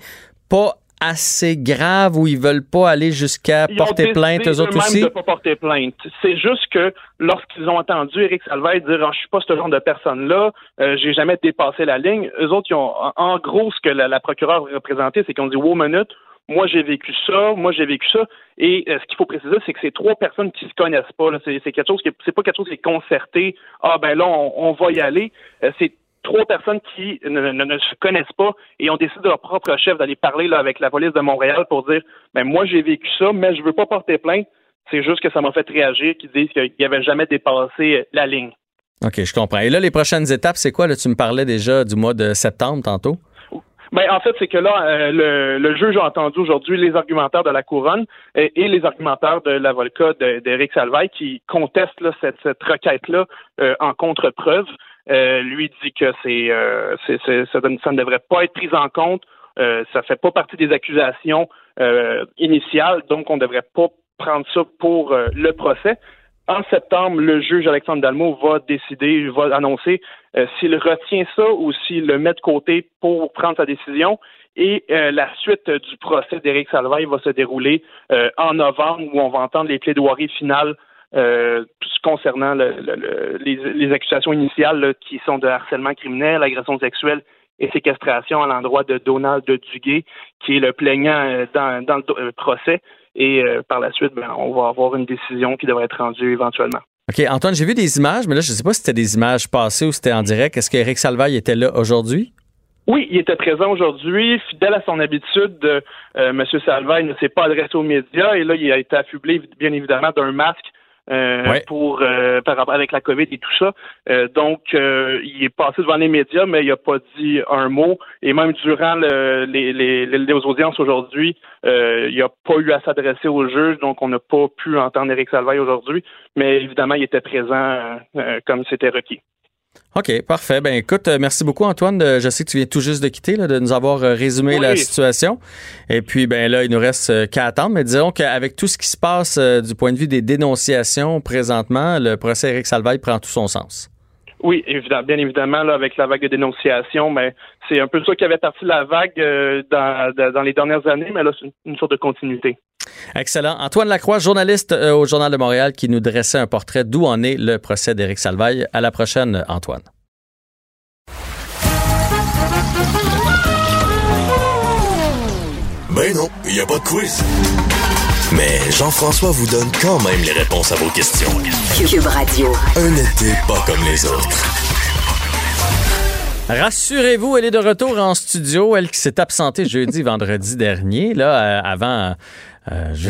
Speaker 3: pas assez grave où ils veulent pas aller jusqu'à
Speaker 5: Ils
Speaker 3: porter plainte eux autres aussi?
Speaker 5: de pas porter plainte. C'est juste que lorsqu'ils ont entendu Éric Salvaire dire Ah, je suis pas ce genre de personne-là, euh, j'ai jamais dépassé la ligne. Eux autres, ils ont en, gros ce que la, la procureure représentait, c'est qu'ils ont dit wow minute, moi j'ai vécu ça, moi j'ai vécu ça. Et euh, ce qu'il faut préciser, c'est que c'est trois personnes qui se connaissent pas. C'est quelque chose qui est- c'est pas quelque chose qui est concerté. Ah ben là on, on va y aller. Euh, c'est trois personnes qui ne, ne- ne se connaissent pas et ont décidé de leur propre chef d'aller parler là, avec la police de Montréal pour dire ben moi j'ai vécu ça, mais je veux pas porter plainte. C'est juste que ça m'a fait réagir qu'ils disent qu'ils n'avaient jamais dépassé la ligne.
Speaker 3: OK, je comprends. Et là, les prochaines étapes, c'est quoi? Là, tu me parlais déjà du mois de septembre tantôt.
Speaker 5: Ben, en fait, c'est que là, euh, le, le juge a entendu aujourd'hui les argumentaires de la couronne et, et les argumentaires de l'avocat d'Éric Salvaille qui conteste là, cette, cette requête-là euh, en contre-preuve. Euh, lui dit que c'est, euh, c'est- ça, ne devrait pas être pris en compte. Euh, ça fait pas partie des accusations euh, initiales, donc on ne devrait pas prendre ça pour euh, le procès. En septembre, le juge Alexandre Dalmo va décider, va annoncer s'il retient ça ou s'il le met de côté pour prendre sa décision. Et la suite du procès d'Éric Salvaille va se dérouler en novembre où on va entendre les plaidoiries finales euh, concernant le- le- le- les, les accusations initiales là, qui sont de harcèlement criminel, agression sexuelle et séquestration à l'endroit de Donald Duguay, qui est le plaignant euh, dans, dans le euh, procès. Et euh, par la suite, ben, on va avoir une décision qui devrait être rendue éventuellement.
Speaker 3: OK, Antoine, j'ai vu des images, mais là, je sais pas si c'était des images passées ou si c'était en direct. Est-ce qu'Éric Salvaille était là aujourd'hui?
Speaker 5: Oui, il était présent aujourd'hui, fidèle à son habitude. Euh, M. Salvaille ne s'est pas adressé aux médias et là, il a été affublé, bien évidemment, d'un masque euh, pour euh, par rapport avec la COVID et tout ça. Euh, donc, il est passé devant les médias, mais il n'a pas dit un mot. Et même durant le, les, les, les, audiences aujourd'hui, il n'a pas eu à s'adresser au juge, donc on n'a pas pu entendre Éric Salvaille aujourd'hui. Mais évidemment, il était présent comme c'était requis.
Speaker 3: OK, parfait. Ben écoute, euh, merci beaucoup Antoine. Je sais que tu viens tout juste de quitter, de nous avoir euh, résumé la situation. Et puis ben là, il nous reste euh, qu'à attendre. Mais disons qu'avec tout ce qui se passe du point de vue des dénonciations présentement, le procès Eric Salvaille prend tout son sens.
Speaker 5: Oui, évidemment, bien évidemment, là, avec la vague de dénonciations, mais c'est un peu ça qui avait parti la vague dans, les dernières années, mais là, c'est une sorte de continuité.
Speaker 3: Excellent. Antoine Lacroix, journaliste euh, au Journal de Montréal, qui nous dressait un portrait d'où en est le procès d'Éric Salvaille. À la prochaine, Antoine.
Speaker 2: Ben non, il n'y a pas de quiz. Mais Jean-François vous donne quand même les réponses à vos questions.
Speaker 1: Cube Radio.
Speaker 2: Un été pas comme les autres.
Speaker 3: Rassurez-vous, elle est de retour en studio. Elle qui s'est absentée jeudi, [LAUGHS] vendredi dernier, là, euh, avant. Euh, je,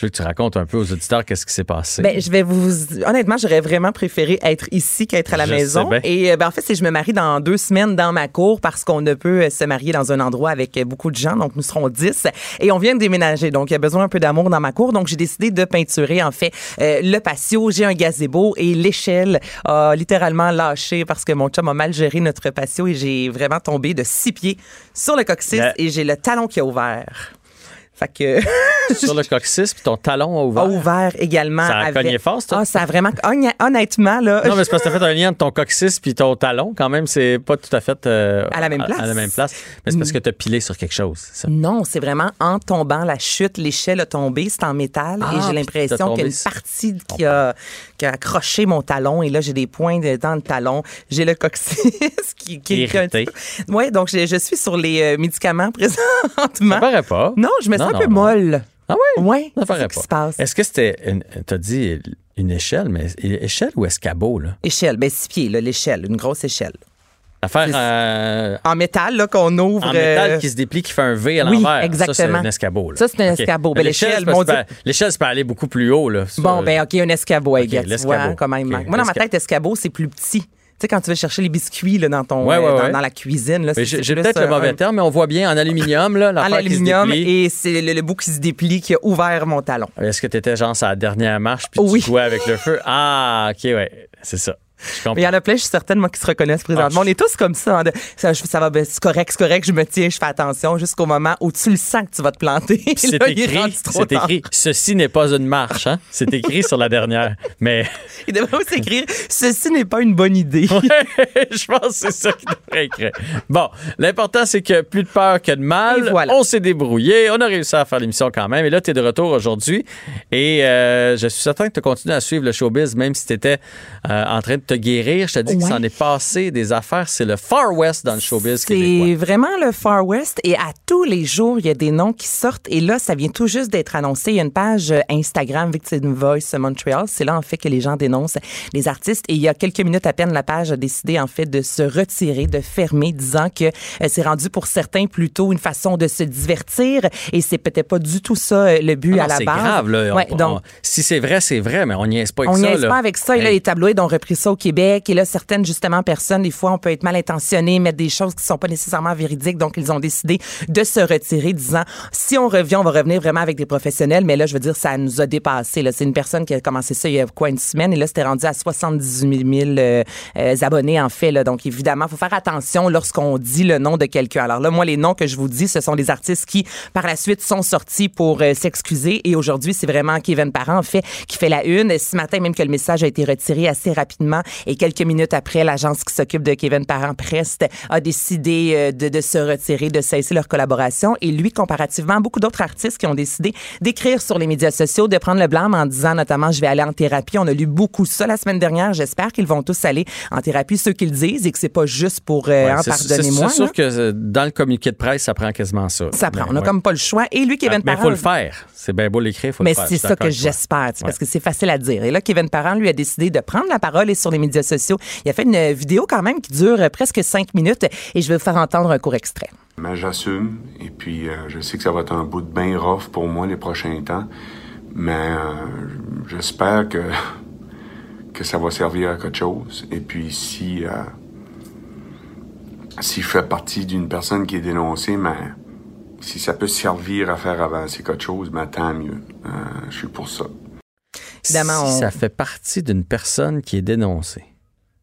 Speaker 3: je veux que tu racontes un peu aux auditeurs qu'est-ce qui s'est passé.
Speaker 6: Ben, je vais vous. Honnêtement, j'aurais vraiment préféré être ici qu'être à la maison. Et euh, ben, en fait, c'est je me marie dans deux semaines dans ma cour parce qu'on ne peut euh, se marier dans un endroit avec euh, beaucoup de gens. Donc, nous serons dix. Et on vient de déménager. Donc, il y a besoin un peu d'amour dans ma cour. Donc, j'ai décidé de peinturer, en fait, le patio. J'ai un gazebo et l'échelle a littéralement lâché parce que mon chum a mal géré notre patio et j'ai vraiment tombé de six pieds sur le coccyx et j'ai le talon qui a ouvert. Fait
Speaker 3: que. [LAUGHS] [LAUGHS] Sur le coccyx, puis ton talon a ouvert.
Speaker 6: A ouvert également.
Speaker 3: Ça a cogné fort, ça?
Speaker 6: Ah, ça a vraiment. Honnêtement, là.
Speaker 3: Non, mais c'est parce que t'as fait un lien entre ton coccyx puis ton talon. Quand même, c'est pas tout à fait.
Speaker 6: Euh, à la même place.
Speaker 3: À, la même place. Mais c'est parce que t'as pilé sur quelque chose, ça?
Speaker 6: Non, c'est vraiment en tombant, la chute, l'échelle a tombé, c'est en métal. et ah, j'ai l'impression qu'il y a une partie qui a accroché mon talon. Et là, j'ai des points dans le talon. J'ai le coccyx [LAUGHS] qui, qui
Speaker 3: est.
Speaker 6: Oui, donc je, je, suis sur les euh, médicaments [LAUGHS] présentement. Ça
Speaker 3: paraît pas.
Speaker 6: Non, je me sens un peu molle.
Speaker 3: Ah oui?
Speaker 6: Oui.
Speaker 3: Ça paraît pas. Est-ce que c'était, t'as dit une échelle, mais échelle ou escabeau, là?
Speaker 6: Échelle, ben six pieds, l'échelle, une grosse échelle.
Speaker 3: L'affaire euh,
Speaker 6: en métal là qu'on ouvre.
Speaker 3: En métal euh, qui se déplie, qui fait un V à l'envers.
Speaker 6: Oui, exactement. Ça,
Speaker 3: c'est un escabeau. Là.
Speaker 6: Ça, c'est un escabeau. Ben, l'échelle,
Speaker 3: l'échelle, ça peut aller beaucoup plus haut. Là,
Speaker 6: bon, ben OK, un escabeau, okay, l'escabeau. quand même. Moi, dans ma tête, escabeau, c'est plus petit. Tu sais, quand tu vas chercher les biscuits là, dans, ton, euh, dans, la cuisine.
Speaker 3: J'ai peut-être le mauvais terme, mais on voit bien en aluminium. Là, [LAUGHS]
Speaker 6: en aluminium, et c'est le, bout qui se déplie qui a ouvert mon talon.
Speaker 3: Est-ce que tu étais genre sur la dernière marche puis tu jouais avec le feu? Ah, OK, ouais, c'est ça.
Speaker 6: Mais il y en a plein, je suis certaine, moi, qui se reconnaissent présentement. Ah, on est tous comme ça. Hein, ça, ça, va, ben, c'est correct, c'est correct, je me tiens, je fais attention jusqu'au moment où tu le sens que tu vas te planter. [LAUGHS]
Speaker 3: C'est écrit, c'est écrit, ceci n'est pas une marche, hein? C'est écrit sur la dernière. Mais. [LAUGHS]
Speaker 6: Il devrait aussi écrire, ceci n'est pas une bonne idée. [LAUGHS]
Speaker 3: je pense que c'est ça qu'il devrait écrire. Bon, l'important, c'est que plus de peur que de mal. On s'est débrouillé. On a réussi à faire l'émission quand même. Et là, tu es de retour aujourd'hui. Et euh, je suis certain que tu continues à suivre le showbiz, même si tu étais euh, en train de te guérir. Je te dis que ça en est passé des affaires. C'est le Far West dans le showbiz
Speaker 6: C'est vraiment le Far West. Et à tous les jours, il y a des noms qui sortent. Et là, ça vient tout juste d'être annoncé. Il y a une page euh, Instagram Victim Voice Montreal. C'est là, en fait, que les gens dénoncent les artistes. Et il y a quelques minutes à peine, la page a décidé, en fait, de se retirer, de fermer, disant que euh, c'est rendu pour certains plutôt une façon de se divertir. Et c'est peut-être pas du tout ça euh, le but
Speaker 3: ah
Speaker 6: à la base.
Speaker 3: C'est grave, là. donc, si c'est vrai, c'est vrai, mais on n'y est pas avec
Speaker 6: on
Speaker 3: ça.
Speaker 6: On n'y est pas avec ça. Et là, les tabloïds ont repris ça au Québec. Et là, certaines, justement, personnes, des fois, on peut être mal intentionné, mettre des choses qui sont pas nécessairement véridiques. Donc, ils ont décidé de se retirer, disant, si on revient, on va revenir vraiment avec des professionnels. Mais là, je veux dire, ça nous a dépassé. C'est une personne qui a commencé ça il y a quoi, une semaine. Et là, c'était rendu à 78 000 euh, euh, abonnés, en fait. Là. Donc, évidemment, faut faire attention lorsqu'on dit le nom de quelqu'un. Alors là, moi, les noms que je vous dis, ce sont des artistes qui, par la suite, sont sortis pour euh, s'excuser. Et aujourd'hui, c'est vraiment Kevin Parent, en fait, qui fait la une. Ce matin, même que le message a été retiré assez rapidement et quelques minutes après, l'agence qui s'occupe de Kevin Parent, Prest, a décidé de, de, se retirer, de cesser leur collaboration. Et lui, comparativement à beaucoup d'autres artistes qui ont décidé d'écrire sur les médias sociaux, de prendre le blâme en disant notamment, je vais aller en thérapie. On a lu beaucoup ça la semaine dernière. J'espère qu'ils vont tous aller en thérapie, ceux qu'ils disent, et que c'est pas juste pour euh, ouais, pardonnez-moi.
Speaker 3: C'est sûr que euh, dans le communiqué de presse, ça prend quasiment ça.
Speaker 6: Ça prend. on n'a comme pas le choix. Et lui, Kevin
Speaker 3: Parent.
Speaker 6: Mais
Speaker 3: il faut le faire. C'est bien beau l'écrire,
Speaker 6: le
Speaker 3: faire.
Speaker 6: Mais c'est ça que j'espère, parce que c'est facile à dire. Et là, Kevin Parent, lui, a décidé de prendre la parole et sur les Il a fait une vidéo quand même qui dure presque cinq minutes et je vais vous faire entendre un court extrait.
Speaker 7: Mais j'assume et puis euh, je sais que ça va être un bout de bain rough pour moi les prochains temps. Mais euh, j'espère que, [LAUGHS] que ça va servir à quelque chose. Et puis si, euh, si je fais partie d'une personne qui est dénoncée, mais si ça peut servir à faire avancer quelque chose, ben, tant mieux. Je suis pour ça.
Speaker 6: Évidemment,
Speaker 3: si
Speaker 6: on-
Speaker 3: ça fait partie d'une personne qui est dénoncée.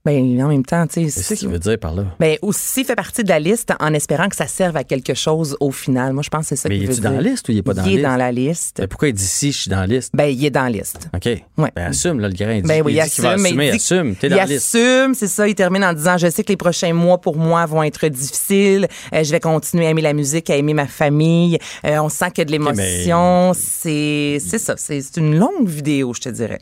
Speaker 6: Ben, en même temps, tu sais.
Speaker 3: C'est ça qu'il veut dire par là.
Speaker 6: Ben, aussi fait partie de la liste en espérant que ça serve à quelque chose au final. Moi, je pense que c'est ça
Speaker 3: Mais
Speaker 6: qu'il veut dire.
Speaker 3: dans la liste ou il est pas dans la
Speaker 6: Il est
Speaker 3: liste?
Speaker 6: dans la liste.
Speaker 3: Mais pourquoi il dit si je suis dans la liste?
Speaker 6: Ben, il est dans la liste.
Speaker 3: OK.
Speaker 6: Ouais.
Speaker 3: Ben, assume, là, le grain. Il dit,
Speaker 6: Ben oui,
Speaker 3: il va
Speaker 6: assume, mais
Speaker 3: assumer.
Speaker 6: il dit-
Speaker 3: assume. T'es
Speaker 6: il
Speaker 3: dans la liste.
Speaker 6: assume, c'est ça. Il termine en disant Je sais que les prochains mois pour moi vont être difficiles. Euh, je vais continuer à aimer la musique, à aimer ma famille. Euh, on sent qu'il y a de l'émotion. C'est c'est ça. C'est une longue vidéo, je te dirais.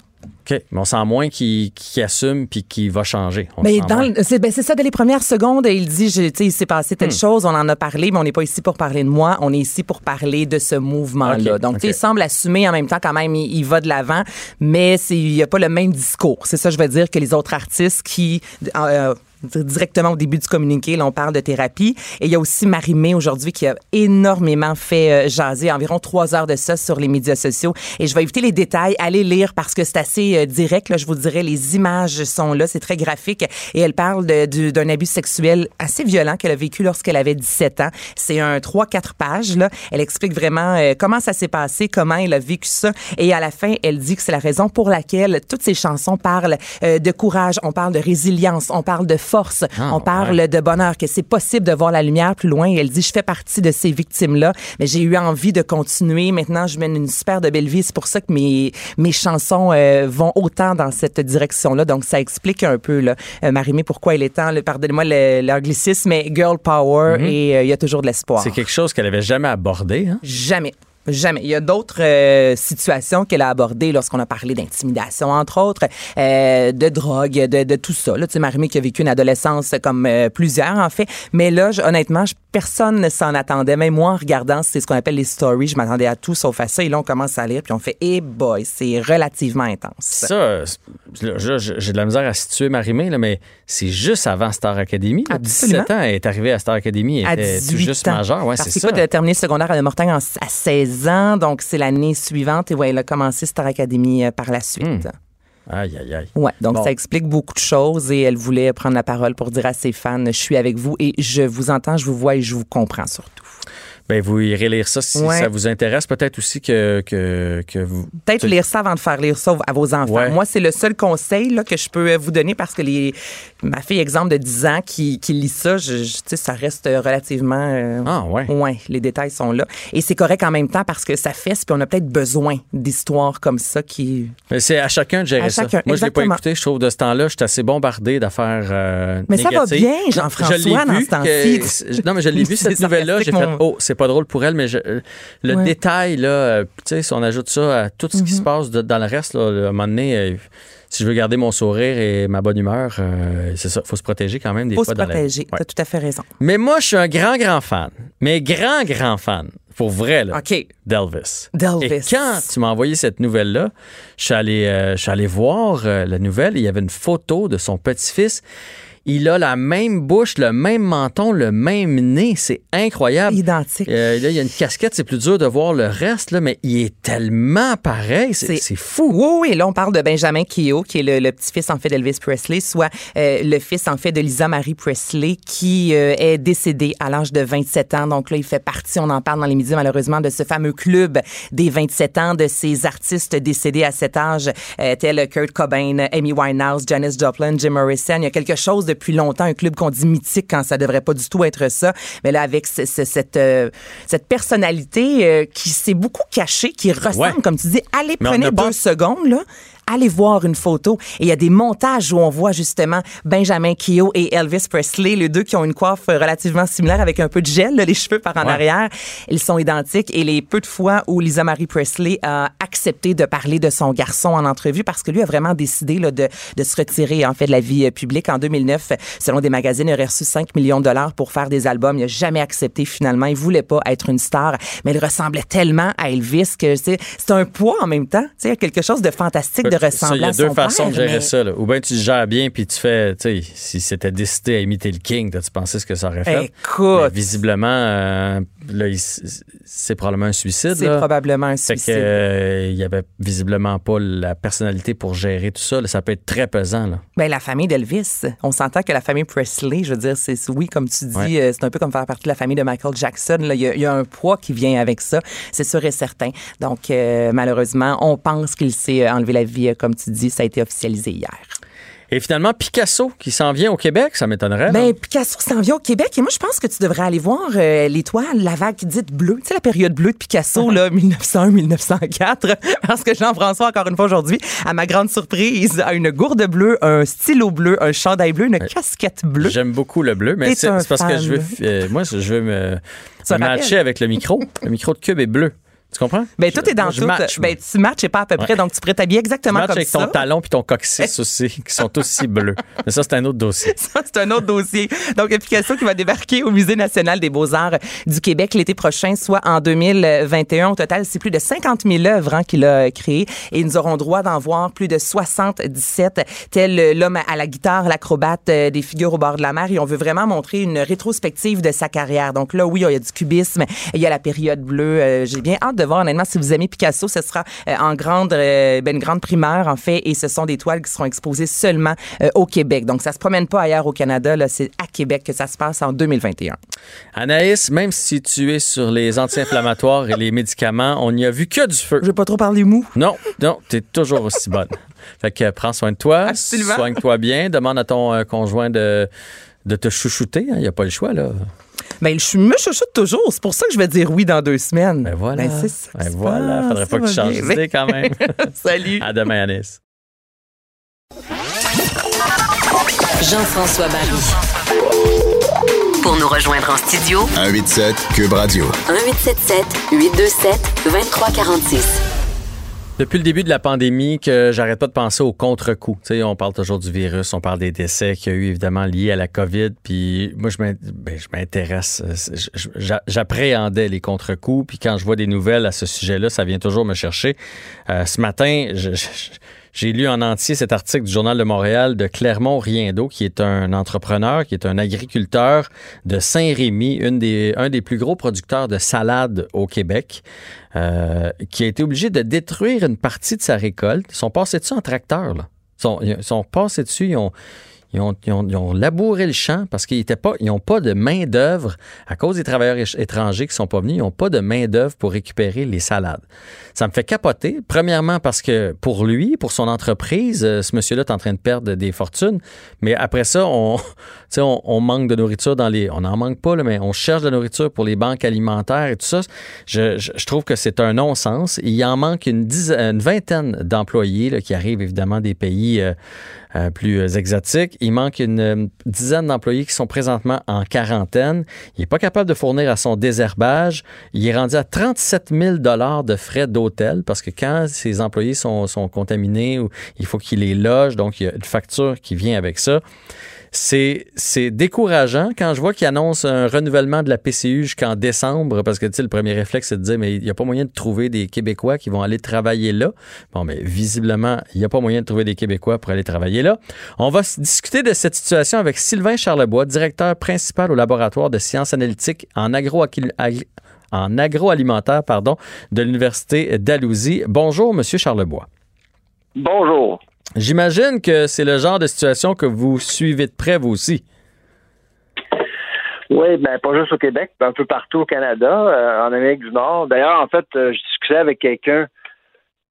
Speaker 3: OK. Mais on sent moins qu'il qu'il assume puis qu'il va changer. On
Speaker 6: Mais c'est ben, ça, dès les premières secondes, il dit, je- tu sais, il s'est passé
Speaker 3: Hmm.
Speaker 6: telle chose, on en a parlé, mais on n'est pas ici pour parler de moi, on est ici pour parler de ce mouvement-là. Donc, tu sais,
Speaker 3: ok.
Speaker 6: il semble assumer en même temps quand même, il, il va de l'avant, mais il n'y a pas le même discours. C'est ça, je veux dire, que les autres artistes qui... euh, directement au début du communiqué, là, on parle de thérapie. Et il y a aussi Marie-Mé aujourd'hui qui a énormément fait euh, jaser, environ trois heures de ça sur les médias sociaux. Et je vais éviter les détails, allez lire parce que c'est assez euh, direct. Là, je vous dirais, les images sont là, c'est très graphique. Et elle parle d'un abus sexuel assez violent qu'elle a vécu lorsqu'elle avait 17 ans. C'est un 3-4 pages. Là. Elle explique vraiment euh, comment ça s'est passé, comment elle a vécu ça. Et à la fin, elle dit que c'est la raison pour laquelle toutes ces chansons parlent de courage, on parle de résilience, on parle de force,
Speaker 3: Ah,
Speaker 6: on parle
Speaker 3: ouais.
Speaker 6: de bonheur, que c'est possible de voir la lumière plus loin. Et elle dit, je fais partie de ces victimes-là, mais j'ai eu envie de continuer. Maintenant, je mène une super de belle vie. C'est pour ça que mes, mes chansons euh, vont autant dans cette direction-là. Donc, ça explique un peu, là, euh, Marie-Mé, pourquoi il est temps, pardonnez-moi le- l'anglicisme, mais girl power et euh, il y a toujours de l'espoir.
Speaker 3: Mm-hmm. C'est quelque chose qu'elle avait jamais abordé. Hein?
Speaker 6: Jamais. Jamais. Il y a d'autres euh, situations qu'elle a abordées lorsqu'on a parlé d'intimidation, entre autres, euh, de drogue, de, de tout ça. Là, tu sais, Marie-Mé qui a vécu une adolescence comme euh, plusieurs, en fait. Mais là, je- honnêtement, je- personne ne s'en attendait. Même moi, en regardant, c'est ce qu'on appelle les stories, je m'attendais à tout sauf à ça. Et là, on commence à lire, puis on fait, eh boy, c'est relativement intense.
Speaker 3: Ça, j'ai de la misère à situer Marimé, là, mais c'est juste avant Star Academy. là.
Speaker 6: Absolument.
Speaker 3: 17 ans, elle est arrivée à Star Academy. Elle
Speaker 6: à
Speaker 3: était
Speaker 6: 18
Speaker 3: tout juste majeure. Ouais, c'est ça.
Speaker 6: terminé le secondaire à Mortagne en- à 16 ans, donc c'est l'année suivante. Et ouais, elle a commencé Star Academy euh, par la suite.
Speaker 3: Hmm. Aïe, aïe, aïe.
Speaker 6: Ouais, donc
Speaker 3: Bon.
Speaker 6: ça explique beaucoup de choses et elle voulait prendre la parole pour dire à ses fans, je suis avec vous et je vous entends, je vous vois et je vous comprends surtout.
Speaker 3: Ben, vous irez lire ça si
Speaker 6: Ouais.
Speaker 3: ça vous intéresse. Peut-être aussi que, que, que vous.
Speaker 6: Peut-être lire ça avant de faire lire ça à vos enfants.
Speaker 3: Ouais.
Speaker 6: Moi, c'est le seul conseil là, que je peux euh, vous donner parce que les, ma fille, exemple de 10 ans, qui, qui lit ça, je, je- ça reste relativement... euh,
Speaker 3: Ah, ouais.
Speaker 6: Ouais, les détails sont là. Et c'est correct en même temps parce que ça fesse, puis on a peut-être besoin d'histoires comme ça qui...
Speaker 3: Mais c'est à chacun de gérer
Speaker 6: À
Speaker 3: ça.
Speaker 6: chacun,
Speaker 3: Moi, je l'ai pas écouté. Je trouve de ce temps-là, je suis assez bombardé d'affaires euh,
Speaker 6: Mais ça va bien, Jean-François, dans ce temps-ci.
Speaker 3: Non, mais je l'ai vu, [LAUGHS] cette nouvelle-là. J'ai fait, oh, c'est pas drôle pour elle, mais je- euh, le
Speaker 6: Ouais.
Speaker 3: détail, là, euh, tu sais, si on ajoute ça à tout ce qui se
Speaker 6: Mm-hmm.
Speaker 3: passe de- dans le reste, là, à un moment donné, euh, si je veux garder mon sourire et ma bonne humeur, euh, c'est ça, faut se protéger quand même des
Speaker 6: faut
Speaker 3: fois
Speaker 6: se
Speaker 3: dans la
Speaker 6: protéger.
Speaker 3: Ouais.
Speaker 6: T'as tout à fait raison.
Speaker 3: Mais moi, je suis un grand, grand fan. Mais grand, grand fan. Pour vrai, là. D'Elvis.
Speaker 6: D'Elvis.
Speaker 3: Et quand tu m'as envoyé cette nouvelle-là, je suis allé, euh, voir euh, la nouvelle. Il y avait une photo de son petit-fils. Il a la même bouche, le même menton, le même nez. C'est incroyable.
Speaker 6: Identique.
Speaker 3: Euh, là, il y a une casquette, c'est plus dur de voir le reste, là, mais il est tellement pareil. C'est fou.
Speaker 6: Oui, oui, là, on parle de Benjamin Keogh, qui est le, le petit-fils, en fait, d'Elvis Presley, soit euh, le fils, en fait, de Lisa Marie Presley, qui euh, est décédé à l'âge de 27 ans. Donc là, il fait partie, on en parle dans les médias, malheureusement, de ce fameux club des 27 ans, de ces artistes décédés à cet âge, euh, tels Kurt Cobain, Amy Winehouse, Janis Joplin, Jim Morrison. Il y a quelque chose depuis longtemps, un club qu'on dit mythique quand ça devrait pas du tout être ça. Mais là, avec ce- ce- cette, euh, cette personnalité euh, qui s'est beaucoup cachée, qui ressemble,
Speaker 3: Ouais.
Speaker 6: comme tu dis, allez,
Speaker 3: Mais
Speaker 6: prenez deux secondes, là. Allez voir une photo. Et il y a des montages où on voit justement Benjamin Keogh et Elvis Presley, les deux qui ont une coiffe relativement similaire avec un peu de gel, là, les cheveux par en
Speaker 3: Ouais.
Speaker 6: arrière. Ils sont identiques. Et les peu de fois où Lisa Marie Presley a accepté de parler de son garçon en entrevue parce que lui a vraiment décidé là, de, de se retirer en fait de la vie euh, publique. En 2009, selon des magazines, il aurait reçu 5 millions de dollars pour faire des albums. Il n'a jamais accepté finalement. Il voulait pas être une star, mais il ressemblait tellement à Elvis que c'est c'est un poids en même temps. A quelque chose de fantastique de
Speaker 3: il y a deux façons
Speaker 6: père,
Speaker 3: de gérer
Speaker 6: mais-
Speaker 3: ça. là. Ou bien tu le gères bien, puis tu fais, tu sais, si c'était décidé à imiter le King, t'as-tu pensé ce que ça aurait fait?
Speaker 6: Écoute.
Speaker 3: Mais visiblement, euh, là, c'est probablement un suicide.
Speaker 6: C'est probablement un
Speaker 3: Fait que,
Speaker 6: suicide.
Speaker 3: euh, il y avait visiblement pas la personnalité pour gérer tout ça. là. Ça peut être très pesant. Là.
Speaker 6: Ben, la famille d'Elvis, on s'entend que la famille Presley, je veux dire, c'est oui, comme tu dis,
Speaker 3: Ouais.
Speaker 6: euh, c'est un peu comme faire partie de la famille de Michael Jackson. là. Il, y a, il y a un poids qui vient avec ça, c'est sûr et certain. Donc, euh, malheureusement, on pense qu'il s'est enlevé la vie, comme tu dis, ça a été officialisé hier.
Speaker 3: Et finalement, Picasso qui s'en vient au Québec, ça m'étonnerait.
Speaker 6: Ben, Picasso s'en vient au Québec et moi, je pense que tu devrais aller voir euh, l'étoile, la vague dite bleue. Tu sais, la période bleue de Picasso, là, [LAUGHS] 1901-1904. Parce que Jean-François, encore une fois aujourd'hui, à ma grande surprise, a une gourde bleue, un stylo bleu, un chandail bleu, une casquette bleue.
Speaker 3: J'aime beaucoup le bleu, mais c'est parce que je veux, euh, moi, je veux me, me matcher avec le micro. [LAUGHS] le micro de Cube est bleu. Tu comprends?
Speaker 6: Ben, tout est dans tout.
Speaker 3: match,
Speaker 6: ben, tu matches et pas à peu près,
Speaker 3: Ouais.
Speaker 6: donc tu pourrais t'habiller exactement
Speaker 3: match
Speaker 6: comme
Speaker 3: avec
Speaker 6: ça.
Speaker 3: ton talon puis ton coccyx [LAUGHS] aussi, qui sont aussi bleus. Mais ça, c'est un autre dossier. [LAUGHS]
Speaker 6: Ça, c'est un autre dossier. Donc, Picasso qui va débarquer au Musée national des beaux-arts du Québec l'été prochain, soit en 2021. Au total, c'est plus de 50 000 œuvres hein, qu'il a créées et nous aurons droit d'en voir plus de 77, tel l'homme à la guitare, l'acrobate, euh, des figures au bord de la mer. Et on veut vraiment montrer une rétrospective de sa carrière. Donc là, oui, il y a du cubisme, il y a la période bleue. Euh, J'ai bien hâte de voir, honnêtement, si vous aimez Picasso, ce sera euh, en grande, euh, ben, une grande primeur, en fait, et ce sont des toiles qui seront exposées seulement euh, au Québec. Donc, ça se promène pas ailleurs au Canada, là, c'est à Québec que ça se passe en 2021.
Speaker 3: Anaïs, même si tu es sur les anti-inflammatoires et les médicaments, on n'y a vu que du feu.
Speaker 6: Je vais pas trop parler mou.
Speaker 3: Non, non, t'es toujours aussi bonne. Fait que prends soin de toi,
Speaker 6: Absolument.
Speaker 3: soigne-toi bien, demande à ton euh, conjoint de, de te chouchouter. Il n'y a pas le choix, là.
Speaker 6: Ben, je me chuchote toujours. C'est pour ça que je vais dire oui dans deux semaines.
Speaker 3: Ben voilà.
Speaker 6: Ben, c'est ça.
Speaker 3: Ben voilà.
Speaker 6: passe.
Speaker 3: Faudrait pas que tu changes d'idée quand même. [LAUGHS]
Speaker 6: Salut.
Speaker 3: à demain, Anaïs.
Speaker 1: Jean-François Barry. Pour nous rejoindre en studio,
Speaker 8: 187 Cube Radio.
Speaker 1: 1877 827 2346.
Speaker 3: Depuis le début de la pandémie, que j'arrête pas de penser au contre-coup. On parle toujours du virus, on parle des décès qu'il y a eu évidemment liés à la COVID. Puis moi, je ben, m'intéresse. euh, J'appréhendais les contre-coups. Puis quand je vois des nouvelles à ce sujet-là, ça vient toujours me chercher. Euh, ce matin, je- j'ai lu en entier cet article du Journal de Montréal de Clermont Riendo, qui est un entrepreneur, qui est un agriculteur de Saint-Rémy, un des plus gros producteurs de salade au Québec, euh, qui a été obligé de détruire une partie de sa récolte. Ils sont passés dessus en tracteur. Là. Ils sont passés dessus, ils ont, ils ont, ils ils labouré le champ parce qu'ils n'ont pas de main-d'œuvre à cause des travailleurs étrangers qui sont pas venus. Ils n'ont pas de main-d'œuvre pour récupérer les salades. Ça me fait capoter. Premièrement, parce que pour lui, pour son entreprise, euh, ce monsieur-là est en train de perdre des fortunes. Mais après ça, on, [LAUGHS] on, manque de nourriture dans les. On n'en manque pas, là, mais on cherche de la nourriture pour les banques alimentaires et tout ça. Je, trouve que c'est un non-sens. Il en manque une, dizaine, une vingtaine d'employés qui arrivent évidemment des pays. euh, euh, plus euh, exotiques. Il manque une euh, dizaine d'employés qui sont présentement en quarantaine. Il n'est pas capable de fournir à son désherbage. Il est rendu à 37 000 de frais d'hôtel parce que quand ses employés sont, sont contaminés, il faut qu'il les loge, donc il y a une facture qui vient avec ça. C'est, décourageant quand je vois qu'il annonce un renouvellement de la PCU jusqu'en décembre, parce que tu le premier réflexe, c'est de dire, mais il n'y a pas moyen de trouver des Québécois qui vont aller travailler là. Bon, mais visiblement, il n'y a pas moyen de trouver des Québécois pour aller travailler là. On va discuter de cette situation avec Sylvain Charlebois, directeur principal au laboratoire de sciences analytiques en, agro en agroalimentaire pardon, de l'Université d'Alousie. Bonjour, Monsieur Charlebois.
Speaker 9: Bonjour.
Speaker 3: J'imagine que c'est le genre de situation que vous suivez de près, vous aussi.
Speaker 9: Oui, ben pas juste au Québec, un peu partout au Canada, euh, en Amérique du Nord. D'ailleurs, en fait, euh, je discutais avec quelqu'un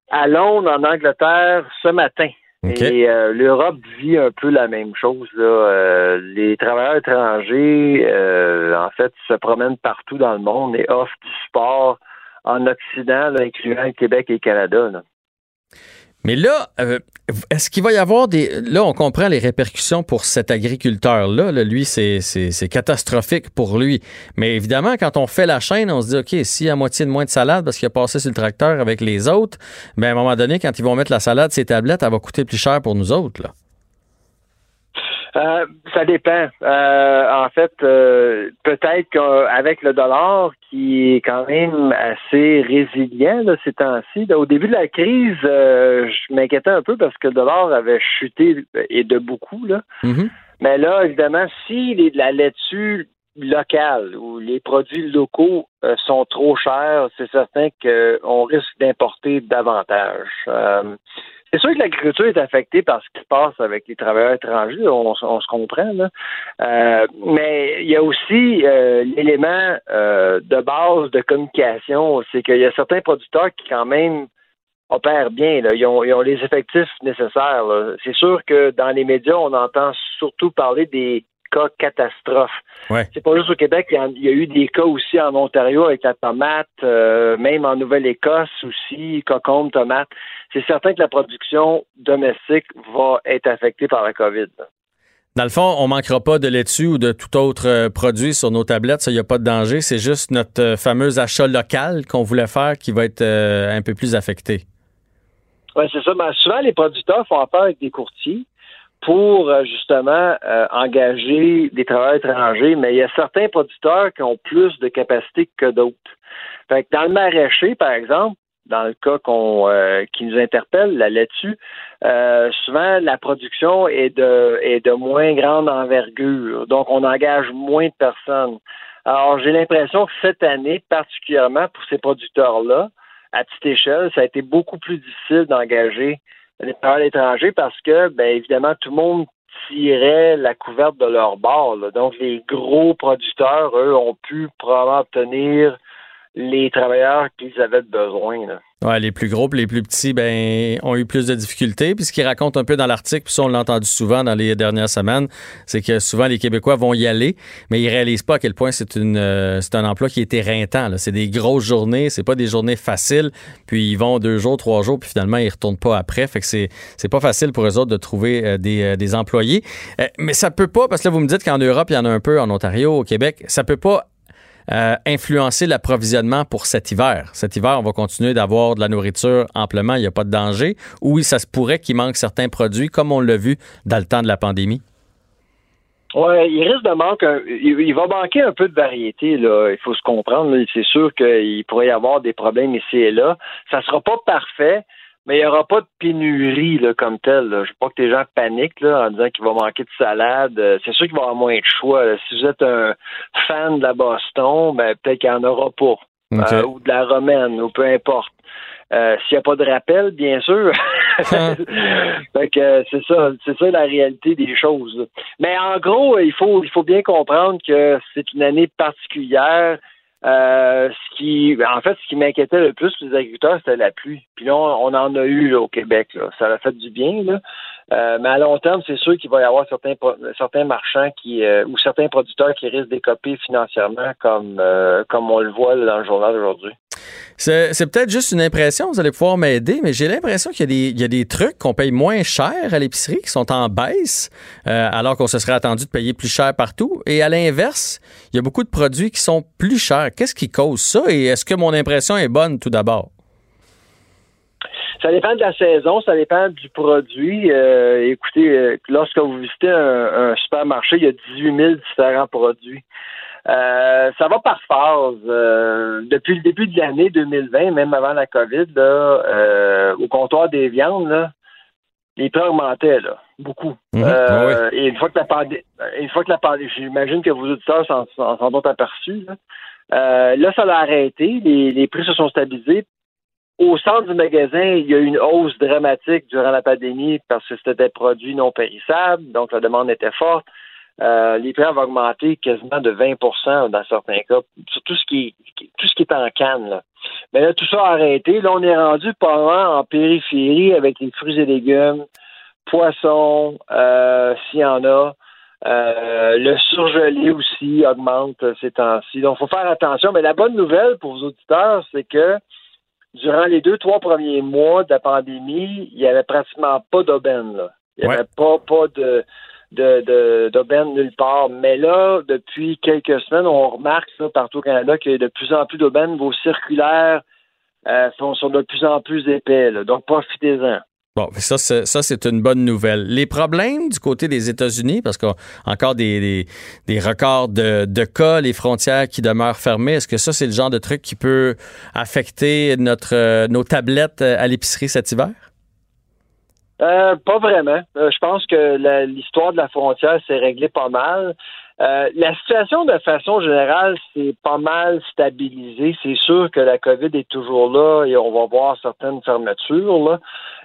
Speaker 9: à Londres, en Angleterre, ce matin. Et euh, l'Europe vit un peu la même chose. Là. Euh, les travailleurs étrangers, en fait, se promènent partout dans le monde et offrent du sport en Occident, là, incluant le Québec et le Canada. là.
Speaker 3: Mais là, euh, est-ce qu'il va y avoir des... Là, on comprend les répercussions pour cet agriculteur-là. Là, lui, c'est, catastrophique pour lui. Mais évidemment, quand on fait la chaîne, on se dit, OK, s'il y a moitié de moins de salade parce qu'il a passé sur le tracteur avec les autres, ben à un moment donné, quand ils vont mettre la salade, ces tablettes, elle va coûter plus cher pour nous autres. Là.
Speaker 9: Euh, ça dépend. Euh, en fait, euh, peut-être qu'avec le dollar qui est quand même assez résilient là, ces temps-ci, au début de la crise, euh, je m'inquiétais un peu parce que le dollar avait chuté et de beaucoup. Là.
Speaker 3: Mhm.
Speaker 9: Mais là, évidemment, si les- la laitue local, où les produits locaux euh, sont trop chers, c'est certain qu'on risque d'importer davantage. C'est sûr que l'agriculture est affectée par ce qui se passe avec les travailleurs étrangers, on, se comprend, là. Euh, mais il y a aussi l'élément de base de communication, c'est qu'il y a certains producteurs qui quand même opèrent bien, ils ont les effectifs nécessaires. C'est sûr que dans les médias, on entend surtout parler des cas catastrophes. C'est pas juste au Québec, il y, a, eu des cas aussi en Ontario avec la tomate, euh, même en Nouvelle-Écosse aussi, cocombe, tomate. C'est certain que la production domestique va être affectée par la COVID.
Speaker 3: Dans le fond, on manquera pas de laitue ou de tout autre euh, produit sur nos tablettes. Ça, il n'y a pas de danger. C'est juste notre euh, fameux achat local qu'on voulait faire qui va être un peu plus affecté.
Speaker 9: Oui, c'est ça. Mais souvent, les producteurs font affaire avec des courtiers pour euh, justement euh, engager des travailleurs étrangers, mais il y a certains producteurs qui ont plus de capacité que d'autres. Fait que dans le maraîcher, par exemple, dans le cas qu'on euh, qui nous interpelle là-dessus, souvent la production est de est de moins grande envergure, donc on engage moins de personnes. Alors j'ai l'impression que cette année, particulièrement pour ces producteurs-là, à petite échelle, ça a été beaucoup plus difficile d'engager les travailleurs étrangers parce que, bien évidemment, tout le monde tirait la couverte de leur bord. Donc, les gros producteurs, eux, ont pu probablement obtenir les travailleurs qu'ils avaient besoin. Là.
Speaker 3: Ouais, les plus gros les plus petits ben, ont eu plus de difficultés. Puis ce qu'il raconte un peu dans l'article, puis ça on l'a entendu souvent dans les dernières semaines, c'est que souvent les Québécois vont y aller, mais ils réalisent pas à quel point c'est une euh, c'est un emploi qui est éreintant. C'est des grosses journées, c'est pas des journées faciles. Puis ils vont deux jours, trois jours, puis finalement ils retournent pas après. Fait que c'est c'est pas facile pour eux autres de trouver euh, des, euh, des employés. mais ça peut pas, parce que là vous me dites qu'en Europe il y en a un peu, en Ontario, au Québec, ça peut pas euh, influencer l'approvisionnement pour cet hiver. Cet hiver, on va continuer d'avoir de la nourriture amplement, il n'y a pas de danger. Oui, ça se pourrait qu'il manque certains produits, comme on l'a vu dans le temps de la pandémie.
Speaker 9: Oui, il risque de manquer, il, va manquer un peu de variété. Il faut se comprendre. C'est sûr qu'il pourrait y avoir des problèmes ici et là. Ça sera pas parfait, mais il n'y aura pas de pénurie là, comme telle. Je ne veux pas que les gens paniquent là, en disant qu'il va manquer de salade. Euh, c'est sûr qu'il va y avoir moins de choix. Si vous êtes un fan de la Boston, ben, peut-être qu'il n'y en aura pas. Euh, ou de la romaine, ou peu importe. Euh, s'il n'y a pas de rappel, bien sûr. [LAUGHS] fait que c'est ça, c'est ça la réalité des choses. Mais en gros, il faut il faut bien comprendre que c'est une année particulière. Euh, ce qui, en fait, ce qui m'inquiétait le plus les agriculteurs, c'était la pluie. Puis là, on, en a eu au Québec. Ça a fait du bien. Là. Euh, mais à long terme, c'est sûr qu'il va y avoir certains certains marchands qui euh, ou certains producteurs qui risquent d'écoper financièrement, comme comme on le voit dans le journal d'aujourd'hui.
Speaker 3: C'est peut-être juste une impression, vous allez pouvoir m'aider, mais j'ai l'impression qu'il y, a des trucs qu'on paye moins cher à l'épicerie qui sont en baisse, euh, alors qu'on se serait attendu de payer plus cher partout. Et à l'inverse, il y a beaucoup de produits qui sont plus chers. Qu'est-ce qui cause ça? Et est-ce que mon impression est bonne tout d'abord?
Speaker 9: Ça dépend de la saison, ça dépend du produit. Euh, écoutez, euh, lorsque vous visitez un, un, supermarché, il y a 18 000 différents produits. Euh, ça va par phase. Euh, depuis le début de l'année 2020, même avant la COVID, là, euh, au comptoir des viandes, là, les prix augmentaient là, beaucoup. Mhm. Ah et une fois que la pandémie, une fois que la pandémie, j'imagine que vos auditeurs s'en sont aperçus. Là. là, ça a arrêté. Les, les prix se sont stabilisés. Au centre du magasin, il y a eu une hausse dramatique durant la pandémie parce que c'était des produits non périssables, donc la demande était forte. Euh, les prix vont augmenter quasiment de 20% dans certains cas, sur tout ce qui est, tout ce qui est en canne. Là. Mais là, tout ça a arrêté. Là, on est rendu loin en périphérie avec les fruits et légumes, poissons, euh, s'il y en a. Euh, le surgelé aussi augmente ces temps-ci. Donc, il faut faire attention. Mais la bonne nouvelle pour vos auditeurs, c'est que durant les deux, trois premiers mois de la pandémie, il n'y avait pratiquement pas d'aubaine. Il n'y avait pas, pas de de d'aubaine nulle part. Mais là, depuis quelques semaines, on remarque ça partout au Canada qu'il y a de plus en plus d'aubaines. Vos circulaires euh, sont, de plus en plus épais. donc, profitez-en.
Speaker 3: Bon, ça, ça c'est une bonne nouvelle. Les problèmes du côté des États-Unis, parce a encore des, des, records de, de, cas, les frontières qui demeurent fermées, est-ce que ça, c'est le genre de truc qui peut affecter notre, euh, nos tablettes euh, à l'épicerie cet hiver?
Speaker 9: Euh, pas vraiment. Euh, je pense que l'histoire de la frontière s'est réglée pas mal. Euh, la situation de façon générale, c'est pas mal stabilisé. C'est sûr que la COVID est toujours là et on va voir certaines fermetures. Là.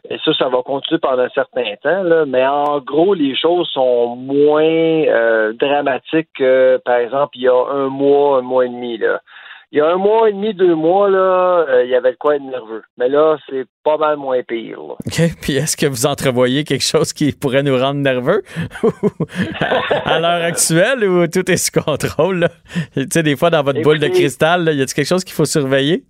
Speaker 9: Et ça, ça va continuer pendant un certain temps. Là. Mais en gros, les choses sont moins euh, dramatiques que, par exemple, il y a un mois, un mois et demi. Là il y a un mois et demi, deux mois, là, euh, il y avait de quoi être nerveux. Mais là, c'est pas mal moins pire. Là.
Speaker 3: OK. Puis est-ce que vous entrevoyez quelque chose qui pourrait nous rendre nerveux? [LAUGHS] À, l'heure actuelle ou tout est sous contrôle? Tu sais, des fois, dans votre boule de cristal, là, y a-t-il quelque chose qu'il faut surveiller?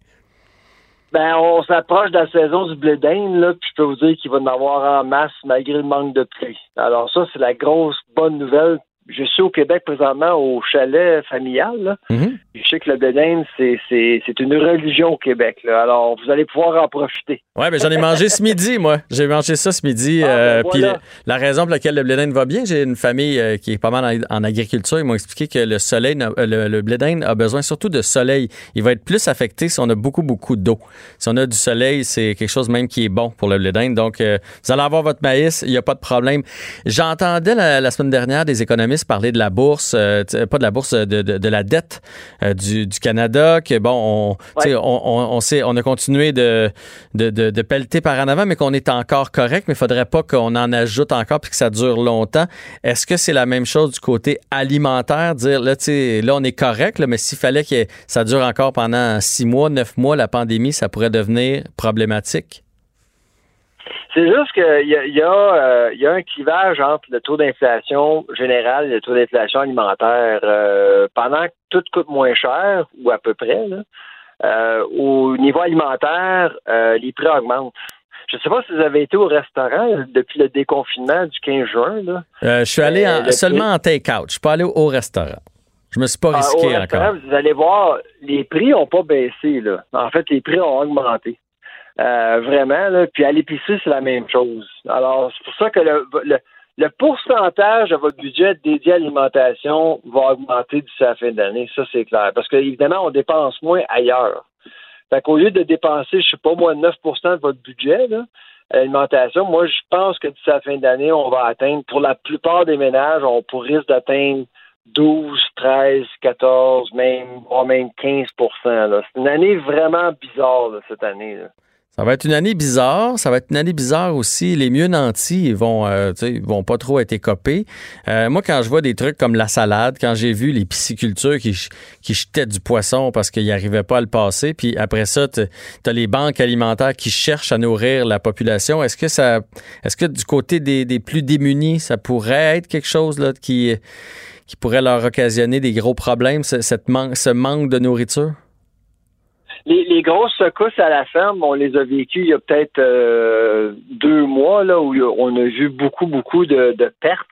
Speaker 9: Ben, on s'approche de la saison du blé là, puis je peux vous dire qu'il va en avoir en masse malgré le manque de pluie. Alors ça, c'est la grosse bonne nouvelle je suis au Québec présentement au chalet familial. Mhm. Je sais que le bénin, c'est une religion au Québec. Là. Alors, vous allez pouvoir en profiter.
Speaker 3: Oui, mais j'en ai mangé ce midi, moi. J'ai mangé ça ce midi. Ah, euh, ben puis la, raison pour laquelle le blé va bien, j'ai une famille euh, qui est pas mal en, agriculture. Ils m'ont expliqué que le soleil, euh, le, le blé a besoin surtout de soleil. Il va être plus affecté si on a beaucoup, beaucoup d'eau. Si on a du soleil, c'est quelque chose même qui est bon pour le blé Donc, vous allez avoir votre maïs, il n'y a pas de problème. J'entendais la semaine dernière des économistes parler de la bourse, euh, pas de la bourse, de, la dette euh, du, Canada, que bon, on, on, sait, on a continué de, de, pelleter par en avant, mais qu'on est encore correct, mais il faudrait pas qu'on en ajoute encore puis que ça dure longtemps. Est-ce que c'est la même chose du côté alimentaire, dire là, là, on est correct, mais s'il fallait que ça dure encore pendant six mois, neuf mois, la pandémie, ça pourrait devenir problématique?
Speaker 9: C'est juste qu'il y a, y, a, y a un clivage entre le taux d'inflation général et le taux d'inflation alimentaire. Euh, pendant que tout coûte moins cher, ou à peu près, là, euh, au niveau alimentaire, euh, les prix augmentent. Je ne sais pas si vous avez été au restaurant depuis le déconfinement du 15 juin. Là.
Speaker 3: je suis allé seulement en take-out. Je ne suis pas allé au restaurant. Je me suis pas ah, risqué encore.
Speaker 9: Vous allez voir, les prix n'ont pas baissé. Là. En fait, les prix ont augmenté. Euh, vraiment, là. Puis à l'épicerie, c'est la même chose. Alors, c'est pour ça que le, le, pourcentage de votre budget dédié à l'alimentation va augmenter d'ici la fin d'année. Ça, c'est clair. Parce qu'évidemment, on dépense moins ailleurs. Fait qu'au lieu de dépenser, je sais pas moi, 9% de votre budget, là, à l'alimentation, moi, je pense que d'ici la fin d'année, on va atteindre, pour la plupart des ménages, on pourrait d'atteindre 12, 13, 14, même, voire même 15% C'est une année vraiment bizarre, cette année. Là.
Speaker 3: Ça va être une année bizarre. Ça va être une année bizarre aussi. Les mieux nantis, ils vont, euh, vont pas trop être écopés. Euh, moi, quand je vois des trucs comme la salade, quand j'ai vu les piscicultures qui, qui jetaient du poisson parce qu'ils n'arrivaient pas à le passer, puis après ça, tu as les banques alimentaires qui cherchent à nourrir la population. Est-ce que ça, est-ce que du côté des, plus démunis, ça pourrait être quelque chose là, qui, qui pourrait leur occasionner des gros problèmes, cette ce manque de nourriture?
Speaker 9: Les, grosses secousses à la ferme, on les a vécues il y a peut-être euh, deux mois, là, où on a vu beaucoup, beaucoup de, pertes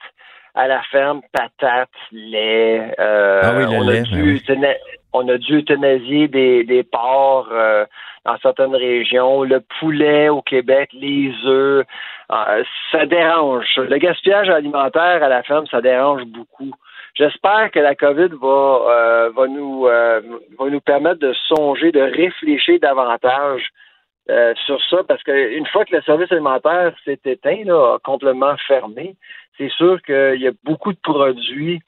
Speaker 9: à la ferme, patates, lait. Euh, ah oui, le on, lait, a dû, ben on a dû euthanasier des, des porcs euh, dans certaines régions, le poulet au Québec, les œufs. ça dérange. Le gaspillage alimentaire à la ferme, ça dérange beaucoup. J'espère que la COVID va, euh, euh, va nous permettre de songer, de réfléchir davantage euh, sur ça, parce qu'une fois que le service alimentaire s'est éteint, là, complètement fermé, c'est sûr qu'il y a beaucoup de produits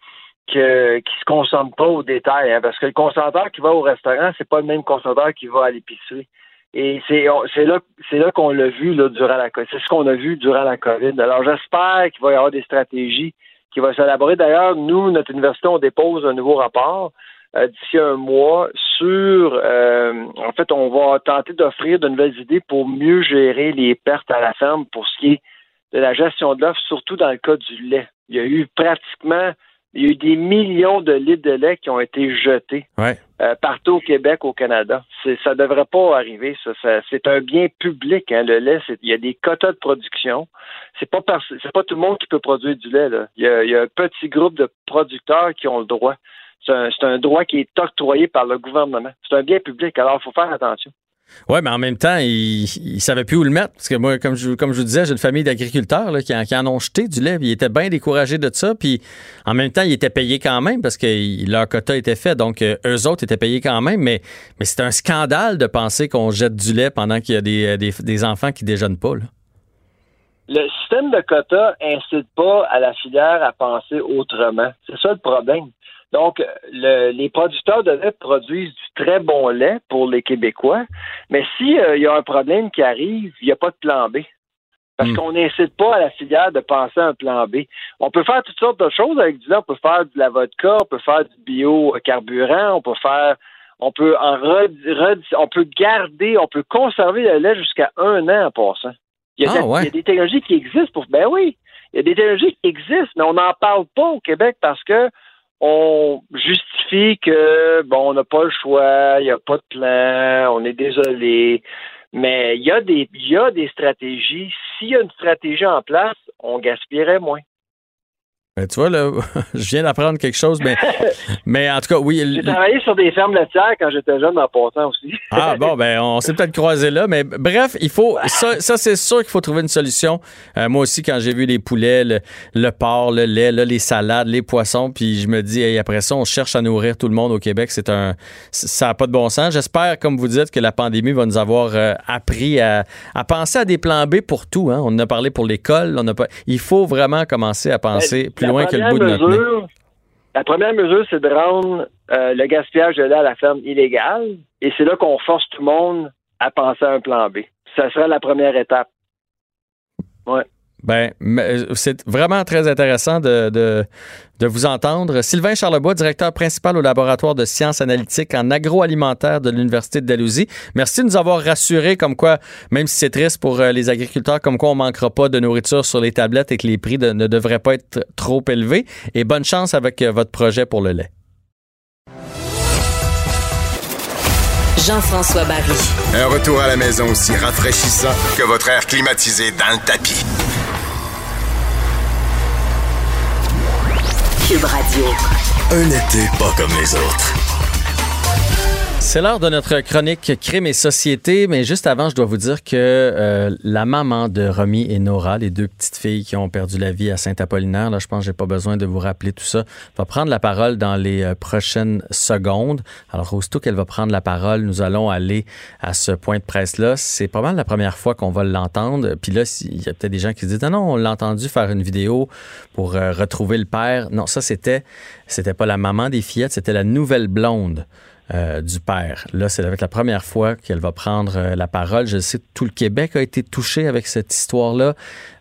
Speaker 9: que, qui se consomment pas au détail, hein, parce que le consommateur qui va au restaurant, c'est pas le même consommateur qui va à l'épicerie. Et c'est là qu'on l'a vu durant la c'est ce qu'on a vu durant la COVID. Alors j'espère qu'il va y avoir des stratégies qui va s'élaborer. D'ailleurs, nous, notre université, on dépose un nouveau rapport euh, d'ici un mois sur, euh, en fait, on va tenter d'offrir de nouvelles idées pour mieux gérer les pertes à la ferme pour ce qui est de la gestion de l'offre, surtout dans le cas du lait. Il y a eu pratiquement il y a eu des millions de litres de lait qui ont été jetés euh, partout au Québec, au Canada. Ça ne devrait pas arriver. Ça, c'est un bien public. Hein, le lait, il y a des quotas de production. C'est pas c'est pas tout le monde qui peut produire du lait. Il, y a, un petit groupe de producteurs qui ont le droit. C'est un, un droit qui est octroyé par le gouvernement. C'est un bien public. Alors, il faut faire attention.
Speaker 3: Oui, mais en même temps, il ne savait plus où le mettre. Parce que moi, comme je, comme je vous disais, j'ai une famille d'agriculteurs qui, qui, en ont jeté du lait. Ils étaient bien découragés de ça. Puis en même temps, ils étaient payés quand même parce que leur quota était fait. Donc, euh, eux autres étaient payés quand même. Mais, c'est un scandale de penser qu'on jette du lait pendant qu'il y a des, des, enfants qui déjeunent pas.
Speaker 9: le système de quotas incite pas à la filière à penser autrement. C'est ça le problème. Donc, le, les producteurs de lait produisent du très bon lait pour les Québécois, mais s'il euh, y a un problème qui arrive, il n'y a pas de plan B. Parce
Speaker 3: Hmm.
Speaker 9: qu'on n'incite pas à la filière de penser à un plan B. On peut faire toutes sortes de choses avec du lait. On peut faire de la vodka, on peut faire du biocarburant, on peut faire, on peut en red- red- on peut garder, on peut conserver le lait jusqu'à un an en passant. Il y, a
Speaker 3: Ah,
Speaker 9: de-
Speaker 3: ouais.
Speaker 9: il y a des technologies qui existent pour. Ben oui, il y a des technologies qui existent, mais on n'en parle pas au Québec parce que on justifie que bon, on n'a pas le choix, il n'y a pas de plan, on est désolé. Mais il y a des il y a des stratégies. S'il y a une stratégie en place, on gaspillerait moins.
Speaker 3: Ben, tu vois, là, [LAUGHS] je viens d'apprendre quelque chose, mais, [LAUGHS] mais en tout cas, oui.
Speaker 9: J'ai travaillé sur des fermes laitières quand j'étais jeune en passant aussi.
Speaker 3: Ah bon, [LAUGHS] ben on s'est peut-être croisé là, mais bref, il faut ça, ça c'est sûr qu'il faut trouver une solution. Euh, moi aussi, quand j'ai vu les poulets, le, le porc, le lait, là, les salades, les poissons, puis je me dis, hey, après ça, on cherche à nourrir tout le monde au Québec. C'est un, ça n'a pas de bon sens. J'espère, comme vous dites, que la pandémie va nous avoir euh, appris à, à penser à des plans B pour tout. Hein. On en a parlé pour l'école, on a pas. Il faut vraiment commencer à penser plus
Speaker 9: La
Speaker 3: loin que le
Speaker 9: première
Speaker 3: bout de notre nez.
Speaker 9: mesure- La première mesure, c'est de rendre euh, le gaspillage de lait à la ferme illégal. Et c'est là qu'on force tout le monde à penser à un plan B. Ça sera la première étape.
Speaker 3: Ben, euh, c'est vraiment très intéressant de, de, de vous entendre. Sylvain Charlebois, directeur principal au laboratoire de sciences analytiques en agroalimentaire de l'Université de Dalhousie. Merci de nous avoir rassurés comme quoi, même si c'est triste pour euh, les agriculteurs, comme quoi on manquera pas de nourriture sur les tablettes et que les prix de- ne devraient pas être trop élevés. Et bonne chance avec euh, votre projet pour le lait.
Speaker 1: Jean-François Barry.
Speaker 8: Un retour à la maison aussi rafraîchissant que votre air climatisé dans le tapis.
Speaker 2: Un été pas comme les autres.
Speaker 3: C'est l'heure de notre chronique Crime et Société, mais juste avant, je dois vous dire que euh, la maman de Romy et Nora, les deux petites filles qui ont perdu la vie à Saint-Apollinaire, là, je pense que j'ai pas besoin de vous rappeler tout ça, va prendre la parole dans les euh, prochaines secondes. Alors, aussitôt qu'elle va prendre la parole, nous allons aller à ce point de presse-là. C'est pas mal la première fois qu'on va l'entendre. Puis là, il y a peut-être des gens qui se disent, ah non, on l'a entendu faire une vidéo pour euh, retrouver le père. Non, ça, c'était, c'était pas la maman des fillettes, c'était la nouvelle blonde euh, du père. Là, c'est avec la première fois qu'elle va prendre euh, la parole. Je sais que tout le Québec a été touché avec cette histoire-là.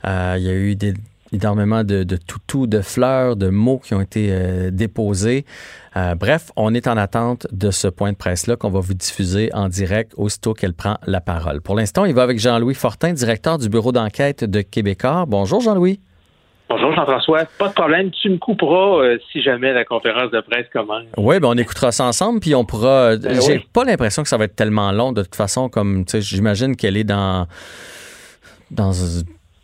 Speaker 3: Euh, il y a eu énormément de, de toutous, de fleurs, de mots qui ont été déposés. Bref, on est en attente de ce point de presse-là qu'on va vous diffuser en direct aussitôt qu'elle prend la parole. Pour l'instant, il va avec Jean-Louis Fortin, directeur du bureau d'enquête de Québécois. Bonjour Jean-Louis.
Speaker 10: Bonjour Jean-François, pas de problème, tu me couperas euh, si jamais la conférence de presse commence.
Speaker 3: Oui, ben on écoutera ça ensemble, puis on pourra.
Speaker 10: Ben
Speaker 3: J'ai
Speaker 10: oui.
Speaker 3: pas l'impression que ça va être tellement long de toute façon, comme tu sais, j'imagine qu'elle est dans dans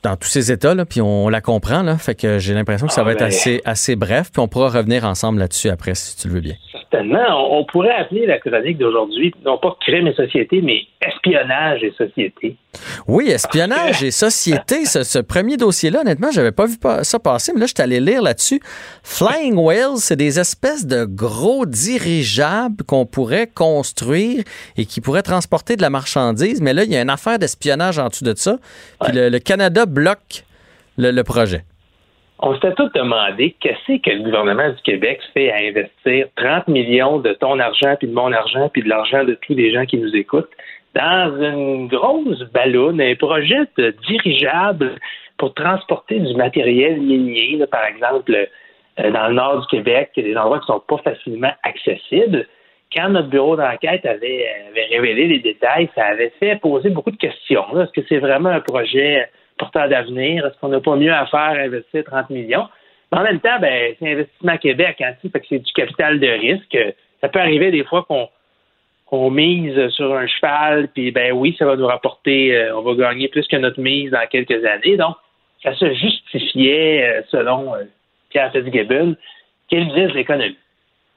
Speaker 3: dans tous ces états là, puis on la comprend là, fait que j'ai l'impression que ça
Speaker 10: Ah,
Speaker 3: va être
Speaker 10: ben.
Speaker 3: assez assez bref, puis on pourra revenir ensemble là-dessus après si tu le veux bien.
Speaker 10: Certainement, on, on pourrait appeler la chronique d'aujourd'hui, non pas crime et société, mais espionnage et société.
Speaker 3: Oui, espionnage et société, ce, ce premier dossier-là, honnêtement, j'avais pas vu ça passer, mais là, je suis allé lire là-dessus. Flying Whales, c'est des espèces de gros dirigeables qu'on pourrait construire et qui pourraient transporter de la marchandise, mais là, il y a une affaire d'espionnage en dessous de ça, puis le, le Canada bloque le, le projet.
Speaker 10: On s'était tous demandé qu'est-ce que le gouvernement du Québec fait à investir 30 millions de ton argent, puis de mon argent, puis de l'argent de tous les gens qui nous écoutent? Dans une grosse ballonne, un projet dirigeable pour transporter du matériel là, par exemple, euh, dans le nord du Québec, des endroits qui sont pas facilement accessibles. Quand notre bureau d'enquête avait, révélé les détails, ça avait fait poser beaucoup de questions. Est-ce que c'est vraiment un projet porteur d'avenir? Est-ce qu'on n'a pas mieux à faire à investir 30 millions? Mais en même temps, ben, c'est Investissement Québec, hein, que c'est du capital de risque. Ça peut arriver des fois qu'on qu'on mise sur un cheval, puis ben oui, ça va nous rapporter, euh, on va gagner plus que notre mise dans quelques années. Donc, ça se justifiait, euh, selon euh, Pierre Fitzgibbon, qu'il ministre de l'économie.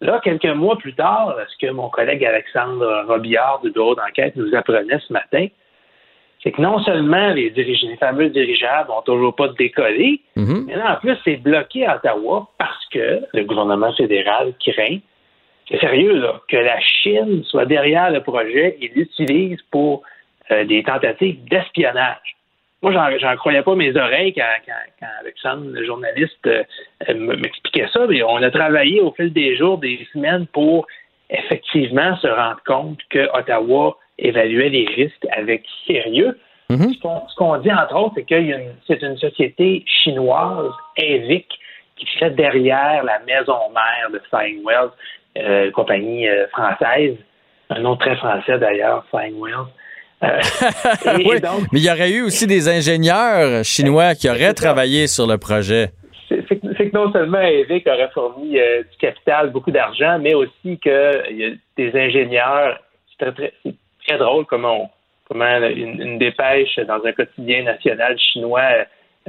Speaker 10: Là, quelques mois plus tard, ce que mon collègue Alexandre Robillard du bureau d'enquête nous apprenait ce matin, c'est que non seulement les, dirige- les fameux dirigeables n'ont toujours pas décollé,
Speaker 3: Mhm.
Speaker 10: mais là, en plus, c'est bloqué à Ottawa parce que le gouvernement fédéral craint, c'est sérieux, là, que la Chine soit derrière le projet et l'utilise pour euh, des tentatives d'espionnage. moi, j'en, croyais pas mes oreilles quand, quand, quand Alexandre, le journaliste, euh, m'expliquait ça. Mais on a travaillé au fil des jours, des semaines pour effectivement se rendre compte que Ottawa évaluait les risques avec sérieux.
Speaker 3: Mhm.
Speaker 10: Ce, qu'on, ce qu'on dit, entre autres, c'est que c'est une société chinoise, EVIC, qui serait derrière la maison mère de Flying Wells, euh, compagnie euh, française, un nom très français d'ailleurs, Flying Wells. Euh, [LAUGHS] et
Speaker 3: Oui,
Speaker 10: donc,
Speaker 3: mais il y aurait eu aussi des ingénieurs chinois qui auraient
Speaker 10: ça.
Speaker 3: travaillé sur le projet.
Speaker 10: c'est que non seulement EVIC aurait fourni euh, du capital, beaucoup d'argent, mais aussi qu'il y a des ingénieurs. C'est très, très, c'est très drôle comment, on- comment une, une dépêche dans un quotidien national chinois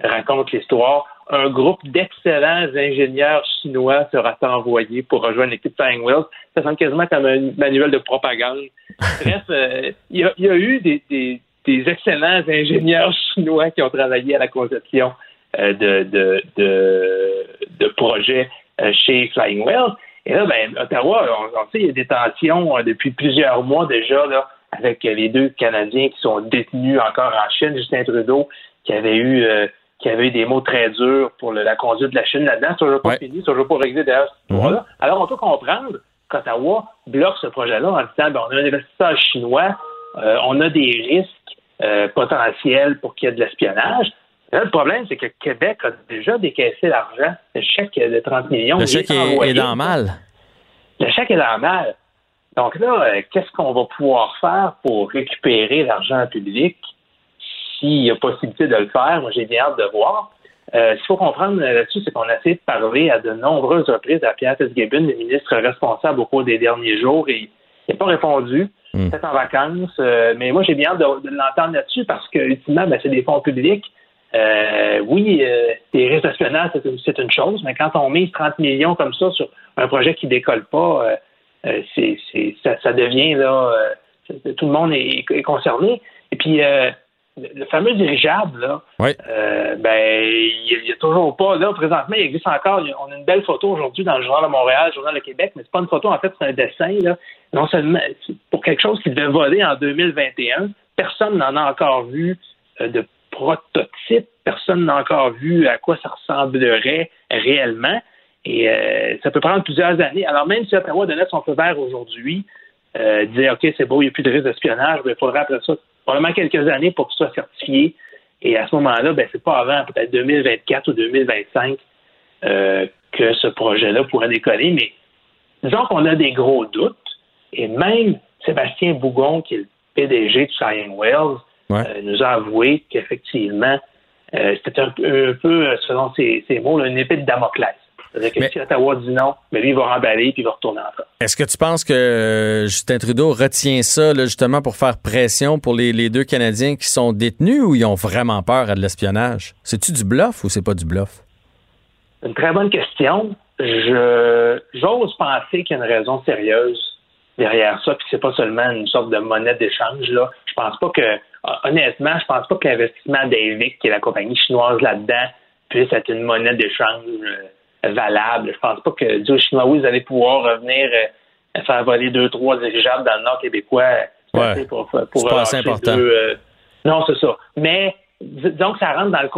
Speaker 10: raconte l'histoire. Un groupe d'excellents ingénieurs chinois sera envoyé pour rejoindre l'équipe Flying Wheels. Ça semble quasiment comme un manuel de propagande. [LAUGHS] Bref, euh, il y, a, il y a eu des, des- des excellents ingénieurs chinois qui ont travaillé à la conception euh, de, de, de, de projets euh, chez Flying Whales. Et là, ben, Ottawa, on, on sait, il y a des tensions depuis plusieurs mois déjà là, avec les deux Canadiens qui sont détenus encore en Chine. Justin Trudeau, qui avait eu qui avait eu des mots très durs pour le- la conduite de la Chine là-dedans. C'est toujours pas
Speaker 3: Ouais.
Speaker 10: fini, c'est toujours pas réglé d'ailleurs cette histoire-là. Alors, on peut comprendre qu'Ottawa bloque ce projet-là en disant ben, on a un investisseur chinois, euh, on a des risques euh, potentiels pour qu'il y ait de l'espionnage. Là, le problème, c'est que Québec a déjà décaissé l'argent. Le chèque de 30 millions.
Speaker 3: Le chèque est,
Speaker 10: envoyé.
Speaker 3: est dans le mal.
Speaker 10: Le chèque est dans le mal. Donc là, euh, qu'est-ce qu'on va pouvoir faire pour récupérer l'argent public? S'il y a possibilité de le faire? Moi, j'ai bien hâte de voir. Euh, ce qu'il faut comprendre euh, là-dessus, c'est qu'on a essayé de parler à de nombreuses reprises à Pierre Fitzgibbon, le ministre responsable au cours des derniers jours, et il n'a pas répondu.
Speaker 3: Hmm.
Speaker 10: Peut-être en vacances. euh, mais moi, j'ai bien hâte de, de l'entendre là-dessus parce que, ultimement, ben, c'est des fonds publics. Euh, oui, les risques d'espionnage, c'est une, chose, mais quand on mise 30 millions comme ça sur un projet qui décolle pas, c'est, ça, ça devient là, tout le monde est, est concerné. Et puis euh, le, fameux dirigeable là,
Speaker 3: Oui.
Speaker 10: euh, ben il n'y a toujours pas là présentement, il existe encore. On a une belle photo aujourd'hui dans le journal de Montréal, le journal de Québec, mais c'est pas une photo en fait, c'est un dessin là. Non seulement pour quelque chose qui devait voler en 2021, personne n'en a encore vu euh, de prototype, personne n'a encore vu à quoi ça ressemblerait réellement. Et euh, ça peut prendre plusieurs années. Alors même si Ottawa donnait son feu vert aujourd'hui, euh, disait OK, c'est beau, il n'y a plus de risque d'espionnage, mais il faudra après ça probablement quelques années pour qu'il soit certifié. Et à ce moment-là, ben, c'est pas avant peut-être 2024 ou 2025 euh, que ce projet-là pourrait décoller. Mais disons qu'on a des gros doutes. Et même Sébastien Bougon, qui est le PDG de Flying Wells,
Speaker 3: Ouais.
Speaker 10: euh, nous a avoué qu'effectivement, euh, c'était un, peu- un peu, selon ses, ses mots, là, une épée de Damoclès. C'est-à-dire que
Speaker 3: Mais-
Speaker 10: si Ottawa dit non, mais lui, il va remballer puis il va retourner en France.
Speaker 3: Est-ce que tu penses que euh, Justin Trudeau retient ça là, justement pour faire pression pour les, les deux Canadiens qui sont détenus ou ils ont vraiment peur à de l'espionnage? C'est-tu du bluff ou c'est pas du bluff?
Speaker 10: Une très bonne question. Je j'ose penser qu'il y a une raison sérieuse derrière ça, puis c'est pas seulement une sorte de monnaie d'échange. Là, je pense pas que honnêtement, je pense pas que l'investissement d'Avic, qui est la compagnie chinoise là-dedans, puisse être une monnaie d'échange euh, valable. Je pense pas que Dieu chinois, allez pouvoir revenir euh, faire voler deux, trois dirigeables dans le nord québécois.
Speaker 3: Ouais.
Speaker 10: pour, pour
Speaker 3: pas assez
Speaker 10: relâcher
Speaker 3: important.
Speaker 10: deux, euh, non, c'est ça. Mais que ça rentre dans le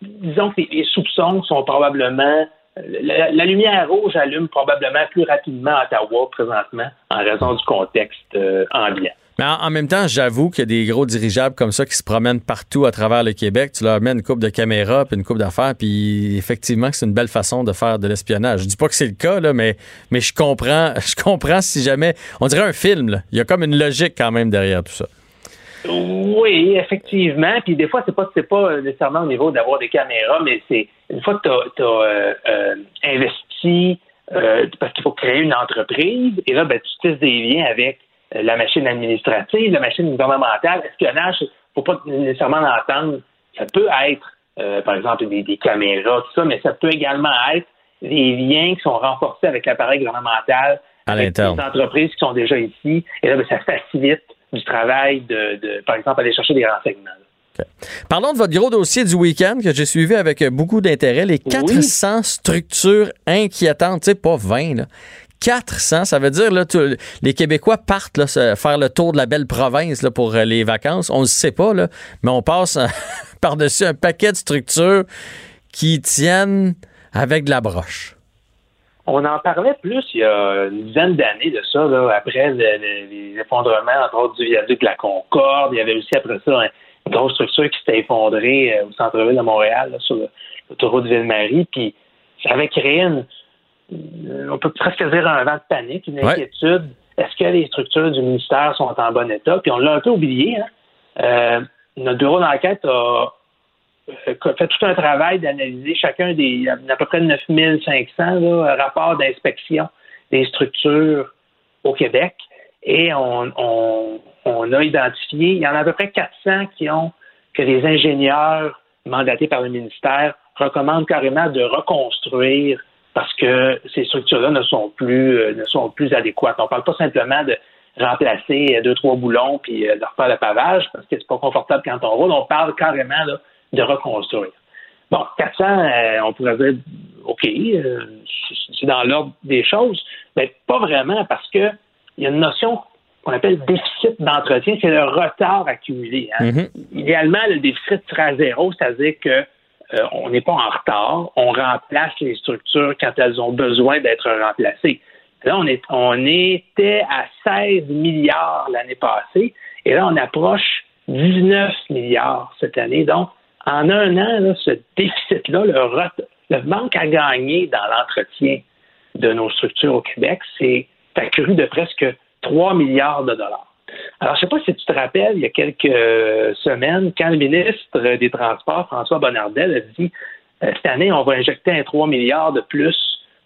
Speaker 10: disons que les, les soupçons sont probablement la, la lumière rouge allume probablement plus rapidement à Ottawa présentement en raison du contexte euh, ambiant.
Speaker 3: Mais en, même temps, j'avoue qu'il y a des gros dirigeables comme ça qui se promènent partout à travers le Québec. Tu leur mets une coupe de caméras puis une coupe d'affaires, puis effectivement c'est une belle façon de faire de l'espionnage. Je dis pas que c'est le cas, là, mais, mais je comprends, [LAUGHS] je comprends si jamais. On dirait un film, là. Il y a comme une logique quand même derrière tout ça.
Speaker 10: Oui, effectivement. Puis des fois, c'est pas c'est pas nécessairement au niveau d'avoir des caméras, mais c'est une fois que tu as, investi euh, parce qu'il faut créer une entreprise, et là, ben, tu tisses des liens avec euh, la machine administrative, la machine gouvernementale, l'espionnage, il faut pas nécessairement l'entendre. Ça peut être, euh, par exemple, des, des caméras, tout ça, mais ça peut également être des liens qui sont renforcés avec l'appareil gouvernemental,
Speaker 3: À
Speaker 10: avec des
Speaker 3: l'interne.
Speaker 10: entreprises qui sont déjà ici, et là, ben, ça facilite du travail de, de, par exemple, aller chercher des renseignements.
Speaker 3: Parlons de votre gros dossier du week-end que j'ai suivi avec beaucoup d'intérêt, les 400 structures inquiétantes, tu sais, pas 20, là. 400, ça veut dire là, les Québécois partent là, faire le tour de la belle province là, pour euh, les vacances. On ne sait pas, là, mais on passe [LAUGHS] par-dessus un paquet de structures qui tiennent avec de la broche.
Speaker 10: On en parlait plus il y a une dizaine d'années de ça, là, après le- le- les effondrements, entre autres, du viaduc de la Concorde. Il y avait aussi après ça un- une grosse structure qui s'était effondrée euh, au centre-ville de Montréal, là, sur l'autoroute Ville-Marie. Puis ça avait créé une- on peut presque dire un vent de panique, une
Speaker 3: Ouais.
Speaker 10: inquiétude. Est-ce que les structures du ministère sont en bon état? Puis on l'a un peu oublié. Hein? Euh, notre bureau d'enquête a euh, fait tout un travail d'analyser chacun des à peu près 9500 là, rapports d'inspection des structures au Québec et on, on, on a identifié, il y en a à peu près 400 qui ont que les ingénieurs mandatés par le ministère recommandent carrément de reconstruire parce que ces structures-là ne sont plus euh, ne sont plus adéquates. On ne parle pas simplement de remplacer euh, deux trois boulons puis euh, de refaire le pavage parce que c'est pas confortable quand on roule. On parle carrément là, de reconstruire. Bon, 400, euh, on pourrait dire, OK, c'est- dans l'ordre des choses, mais pas vraiment parce que il y a une notion qu'on appelle déficit d'entretien, c'est le retard accumulé. hein.
Speaker 3: Mhm.
Speaker 10: Idéalement, le déficit serait à zéro, c'est-à-dire que euh, on n'est pas en retard, on remplace les structures quand elles ont besoin d'être remplacées. Là, on, est, on était à 16 milliards l'année passée, et là, on approche 19 milliards cette année. Donc, en un an, là, ce déficit-là, le, le manque à gagner dans l'entretien de nos structures au Québec, c'est accru de presque 3 milliards de dollars. Alors, je ne sais pas si tu te rappelles, il y a quelques euh, semaines, quand le ministre des Transports, François Bonnardel, a dit euh, cette année, on va injecter un 3 milliards de plus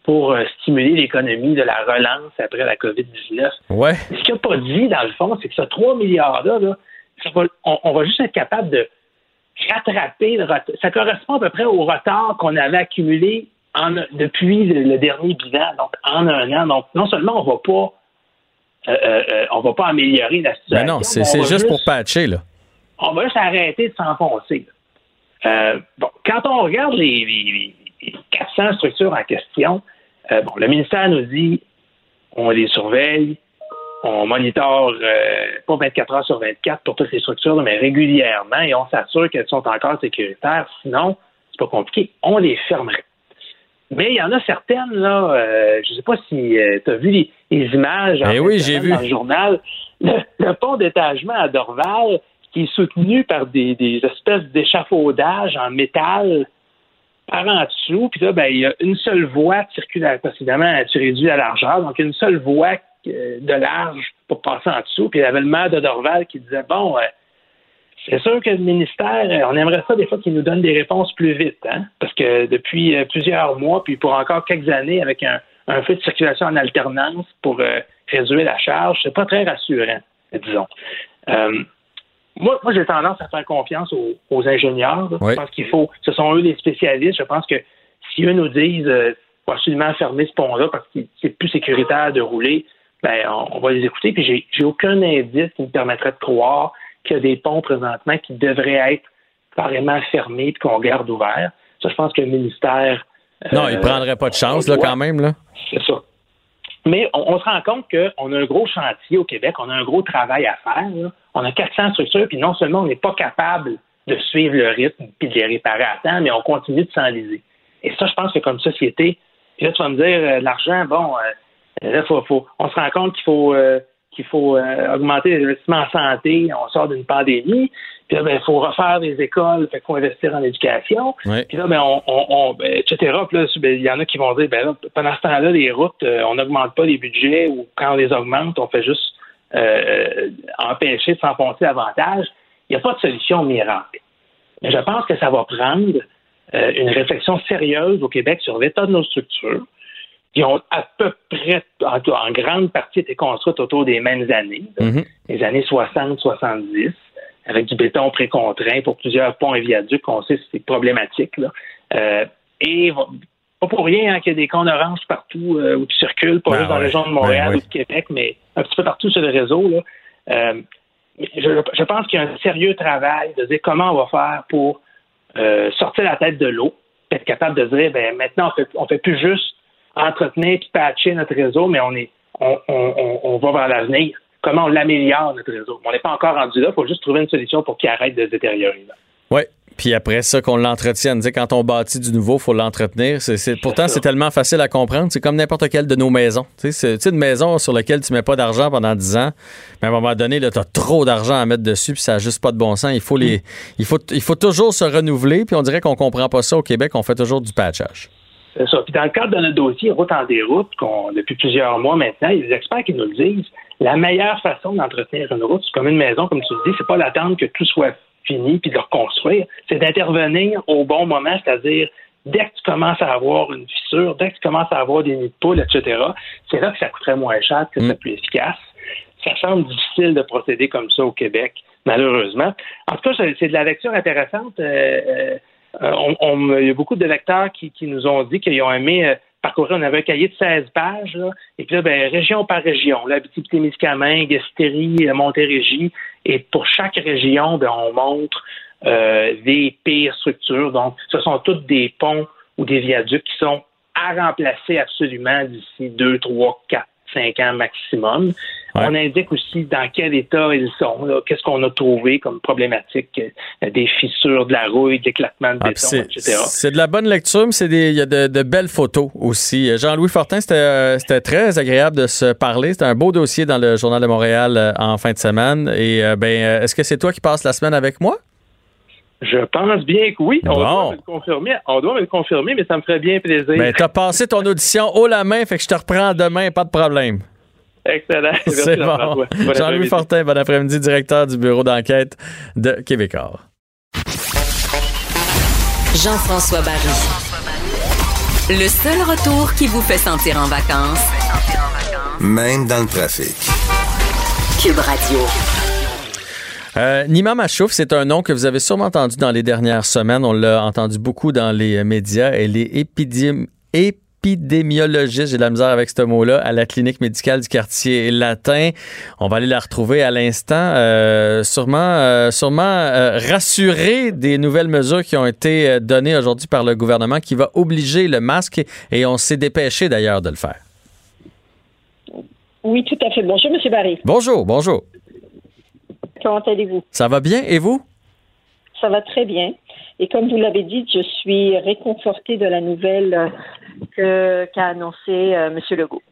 Speaker 10: pour euh, stimuler l'économie de la relance après la COVID-19.
Speaker 3: Ouais.
Speaker 10: Ce qu'il n'a pas dit, dans le fond, c'est que ce 3 milliards-là, là, on, on va juste être capable de rattraper le retard. Ça correspond à peu près au retard qu'on avait accumulé en- depuis le, le dernier bilan, donc en un an. Donc, non seulement on va pas euh, euh, euh, on va pas améliorer la situation.
Speaker 3: Mais non, c'est juste pour patcher, là.
Speaker 10: on va juste arrêter de s'enfoncer. Euh, bon, quand on regarde les, les- les 400 structures en question, euh, bon, le ministère nous dit on les surveille, on monitore pas 24 heures sur 24 pour toutes les structures, mais régulièrement et on s'assure qu'elles sont encore sécuritaires. Sinon, c'est pas compliqué, on les fermerait. Mais il y en a certaines, là, euh, je sais pas si tu as vu les, les images en
Speaker 3: Eh oui, j'ai
Speaker 10: semaine
Speaker 3: vu.
Speaker 10: dans le journal. Le, le pont d'étagement à Dorval, qui est soutenu par des, des espèces d'échafaudages en métal par en dessous. Puis là, ben, il y a une seule voie de circulation. Parce qu'évidemment, tu réduis la largeur. Donc, il y a une seule voie euh, de large pour passer en dessous. Puis il y avait le maire de Dorval qui disait, bon, euh, c'est sûr que le ministère, euh, on aimerait ça des fois qu'il nous donne des réponses plus vite, hein? Parce que depuis euh, plusieurs mois, puis pour encore quelques années, avec un, un feu de circulation en alternance pour euh, réduire la charge, c'est pas très rassurant, disons. Euh, moi, moi j'ai tendance à faire confiance aux, aux ingénieurs.
Speaker 3: Oui.
Speaker 10: Je pense qu'il faut, ce sont eux les spécialistes. Je pense que si eux nous disent euh, faut absolument fermer ce pont-là parce que c'est plus sécuritaire de rouler, ben on, on va les écouter. Puis j'ai, j'ai aucun indice qui me permettrait de croire qu'il y a des ponts présentement qui devraient être carrément fermés et qu'on garde ouverts. Ça, je pense que le ministère.
Speaker 3: Non,
Speaker 10: euh,
Speaker 3: il prendrait pas de chance, là, quand même, là.
Speaker 10: c'est ça. Mais on, on se rend compte qu'on a un gros chantier au Québec, on a un gros travail à faire. là. On a 400 structures, puis non seulement on n'est pas capable de suivre le rythme puis de les réparer à temps, mais on continue de s'enliser. Et ça, je pense que comme société, puis là, tu vas me dire, euh, l'argent, bon, euh, là, faut, faut- on se rend compte qu'il faut, euh, qu'il faut euh, augmenter les investissements en santé, on sort d'une pandémie, puis là, ben, il faut refaire des écoles, fait qu'il faut investir en éducation.
Speaker 3: Ouais.
Speaker 10: Puis là, ben, on, on, on- ben, etc. Ben, il y en a qui vont dire, ben là, pendant ce temps-là, les routes, euh, on n'augmente pas les budgets ou quand on les augmente, on fait juste euh, empêcher de s'enfoncer davantage. Il n'y a pas de solution miracle. Mais je pense que ça va prendre une réflexion sérieuse au Québec sur l'état de nos structures qui ont à peu près, en, grande partie, été construites autour des mêmes années,
Speaker 3: Mhm.
Speaker 10: les années 60-70, avec du béton précontraint pour plusieurs ponts et viaducs, on sait que c'est problématique. Là. Euh, et pas pour rien hein, qu'il y a des cônes oranges partout euh, où tu circules, pas
Speaker 3: Ben
Speaker 10: juste dans la région de Montréal
Speaker 3: Ben oui.
Speaker 10: ou de Québec, mais un petit peu partout sur le réseau. Là. Euh, je, je pense qu'il y a un sérieux travail de dire comment on va faire pour sortir la tête de l'eau, être capable de dire, ben maintenant, on fait, on fait plus juste entretenir et patcher notre réseau, mais on est on, on, on va vers l'avenir. Comment on l'améliore, notre réseau? On n'est pas encore rendu là, il faut juste trouver une solution pour qu'il arrête de se détériorer.
Speaker 3: Oui, puis après ça, qu'on l'entretienne. quand on bâtit du nouveau, il faut l'entretenir. C'est, pourtant, c'est tellement facile à comprendre. C'est comme n'importe quelle de nos maisons. Sais, une maison sur laquelle tu mets pas d'argent pendant 10 ans, mais à un moment donné, tu as trop d'argent à mettre dessus, puis ça n'a juste pas de bon sens. Il faut, les, il faut, il faut toujours se renouveler, puis on dirait qu'on comprend pas ça au Québec. On fait toujours du patchage.
Speaker 10: C'est ça. Puis dans le cadre de notre dossier Route en déroute, qu'on, depuis plusieurs mois maintenant, il y a des experts qui nous le disent. La meilleure façon d'entretenir une route, c'est comme une maison, comme tu le dis, c'est pas d'attendre que tout soit fini puis de le reconstruire, c'est d'intervenir au bon moment, c'est-à-dire dès que tu commences à avoir une fissure, dès que tu commences à avoir des nids de poules, etc., c'est là que ça coûterait moins cher, que c'est mm. plus efficace. Ça semble difficile de procéder comme ça au Québec, malheureusement. En tout cas, c'est de la lecture intéressante. Euh, euh, il y a beaucoup de lecteurs qui, nous ont dit qu'ils ont aimé euh, parcourir, on avait un cahier de 16 pages, et puis là, ben, région par région, l'Abitibi-Témiscamingue, Estérie, Montérégie, et pour chaque région, ben, on montre euh, des pires structures. Donc, ce sont toutes des ponts ou des viaducs qui sont à remplacer absolument d'ici 2, 3, 4, 5 ans maximum. On indique aussi dans quel état ils sont, qu'est-ce qu'on a trouvé comme problématique, euh, des fissures, de la rouille, de l'éclatement de ah, béton, etc.
Speaker 3: C'est de la bonne lecture, mais il y a de, belles photos aussi. Jean-Louis Fortin, euh, c'était très agréable de se parler. C'était un beau dossier dans le Journal de Montréal euh, en fin de semaine. Et ben, est-ce que c'est toi qui passes la semaine avec moi?
Speaker 10: Je pense bien que oui. On doit me le confirmer. On doit me le confirmer, mais ça me ferait bien plaisir.
Speaker 3: Ben, t'as passé ton audition haut la main, fait que je te reprends demain, pas de problème.
Speaker 10: Excellent. [LAUGHS]
Speaker 3: C'est bon. Jean-Louis Fortin, bon après-midi, directeur du bureau d'enquête de Québécois.
Speaker 1: Jean-François Barry. Le seul retour qui vous fait sentir en vacances,
Speaker 8: même dans le trafic.
Speaker 1: Cube Radio.
Speaker 3: Euh, Nima Machouf, c'est un nom que vous avez sûrement entendu dans les dernières semaines. On l'a entendu beaucoup dans les médias. Elle est épidémiologiste, j'ai de la misère avec ce mot-là, à la clinique médicale du quartier latin. On va aller la retrouver à l'instant, euh, sûrement, euh, sûrement euh, rassurée des nouvelles mesures qui ont été données aujourd'hui par le gouvernement qui va obliger le masque et on s'est dépêché d'ailleurs de le faire.
Speaker 11: Oui, tout à fait. Bonjour, M. Barry.
Speaker 3: Bonjour, bonjour.
Speaker 11: Comment allez-vous?
Speaker 3: Ça va bien et vous?
Speaker 11: Ça va très bien. Et comme vous l'avez dit, je suis réconfortée de la nouvelle qu'a annoncée euh, M. Legault.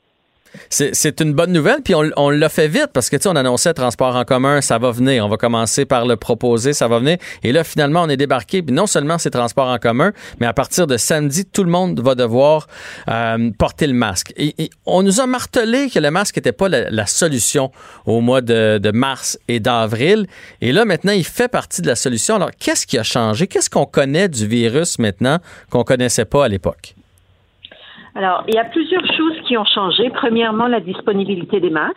Speaker 3: C'est une bonne nouvelle, puis on, l'a fait vite parce que, tu sais, on annonçait transport en commun, ça va venir. On va commencer par le proposer, ça va venir. Et là, finalement, on est débarqué. Non seulement c'est transport en commun, mais à partir de samedi, tout le monde va devoir euh, porter le masque. Et, on nous a martelé que le masque n'était pas la, solution au mois de, de mars et d'avril. Et là, maintenant, il fait partie de la solution. Alors, qu'est-ce qui a changé? Qu'est-ce qu'on connaît du virus maintenant qu'on connaissait pas à l'époque?
Speaker 11: Alors, il y a plusieurs choses qui ont changé. Premièrement, la disponibilité des masques.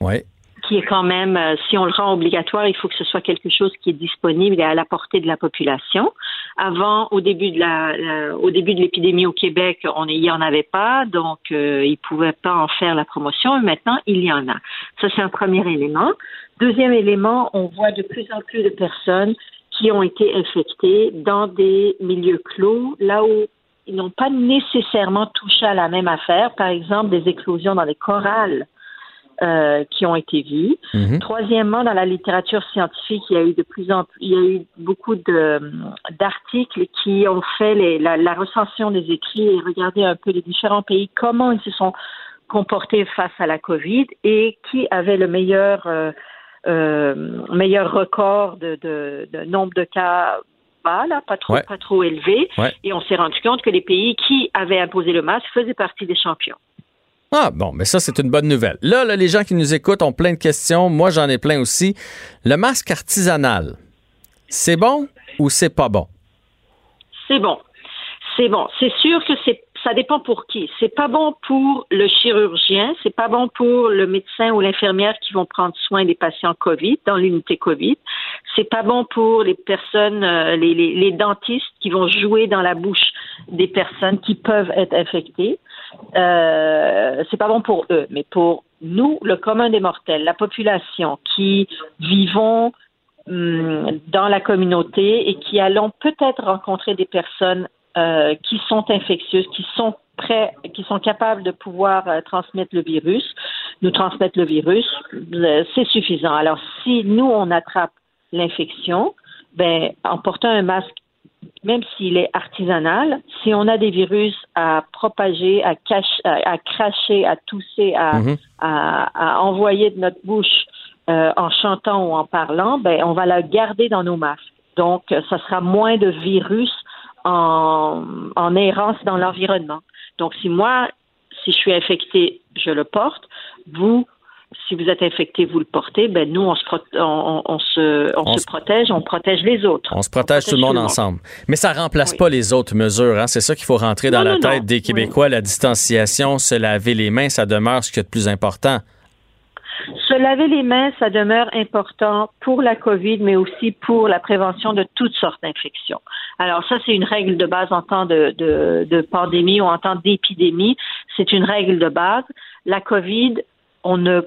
Speaker 3: Oui.
Speaker 11: Qui est quand même, euh, si on le rend obligatoire, il faut que ce soit quelque chose qui est disponible et à la portée de la population. Avant, au début de la, au début de l'épidémie au Québec, on n'y en avait pas, donc euh, ils pouvaient pas en faire la promotion. maintenant, il y en a. Ça, c'est un premier élément. Deuxième élément, on voit de plus en plus de personnes qui ont été infectées dans des milieux clos, là où ils n'ont pas nécessairement touché à la même affaire. Par exemple, des éclosions dans les chorales euh, qui ont été vues. Mhm. Troisièmement, dans la littérature scientifique, il y a eu de plus en plus, il y a eu beaucoup d'articles qui ont fait les, la, recension des écrits et regardé un peu les différents pays, comment ils se sont comportés face à la COVID et qui avait le meilleur euh, euh, meilleur record de, de, de nombre de cas pas trop, pas trop élevé. Et on s'est rendu compte que les pays qui avaient imposé le masque faisaient partie des champions.
Speaker 3: Ah bon, mais ça c'est une bonne nouvelle. Là, là, les gens qui nous écoutent ont plein de questions. Moi, j'en ai plein aussi. Le masque artisanal, c'est bon ou c'est pas bon?
Speaker 11: C'est bon. C'est bon. C'est sûr que c'est ça dépend pour qui. C'est pas bon pour le chirurgien, c'est pas bon pour le médecin ou l'infirmière qui vont prendre soin des patients Covid dans l'unité Covid. C'est pas bon pour les personnes, euh, les, dentistes qui vont jouer dans la bouche des personnes qui peuvent être infectées. Euh, c'est pas bon pour eux, mais pour nous, le commun des mortels, la population qui vivons hum, dans la communauté et qui allons peut-être rencontrer des personnes euh, qui sont infectieuses, qui sont prêts, qui sont capables de pouvoir euh, transmettre le virus, nous transmettre le virus, euh, c'est suffisant. Alors, si nous, on attrape l'infection, ben, en portant un masque, même s'il est artisanal, si on a des virus à propager, à, cacher, à, cracher, à tousser, à,
Speaker 3: Mhm.
Speaker 11: à, à envoyer de notre bouche en chantant ou en parlant, ben, on va la garder dans nos masques. Donc, ça sera moins de virus en, en errance dans l'environnement. Donc, si moi, si je suis infecté, je le porte. Vous, si vous êtes infecté, vous le portez. Ben nous, on se, pro- on, on- on se, on
Speaker 3: On
Speaker 11: se
Speaker 3: se-
Speaker 11: protège, on protège les autres.
Speaker 3: On se protège tout le monde ensemble. Mais ça remplace pas les autres mesures. Hein? C'est ça qu'il faut rentrer dans
Speaker 11: Non,
Speaker 3: la tête
Speaker 11: non.
Speaker 3: des Québécois. La distanciation, se laver les mains, ça demeure ce qu'il y a de plus important.
Speaker 11: Se laver les mains, ça demeure important pour la COVID, mais aussi pour la prévention de toutes sortes d'infections. Alors ça, c'est une règle de base en temps de, pandémie ou en temps d'épidémie. C'est une règle de base. La COVID, on ne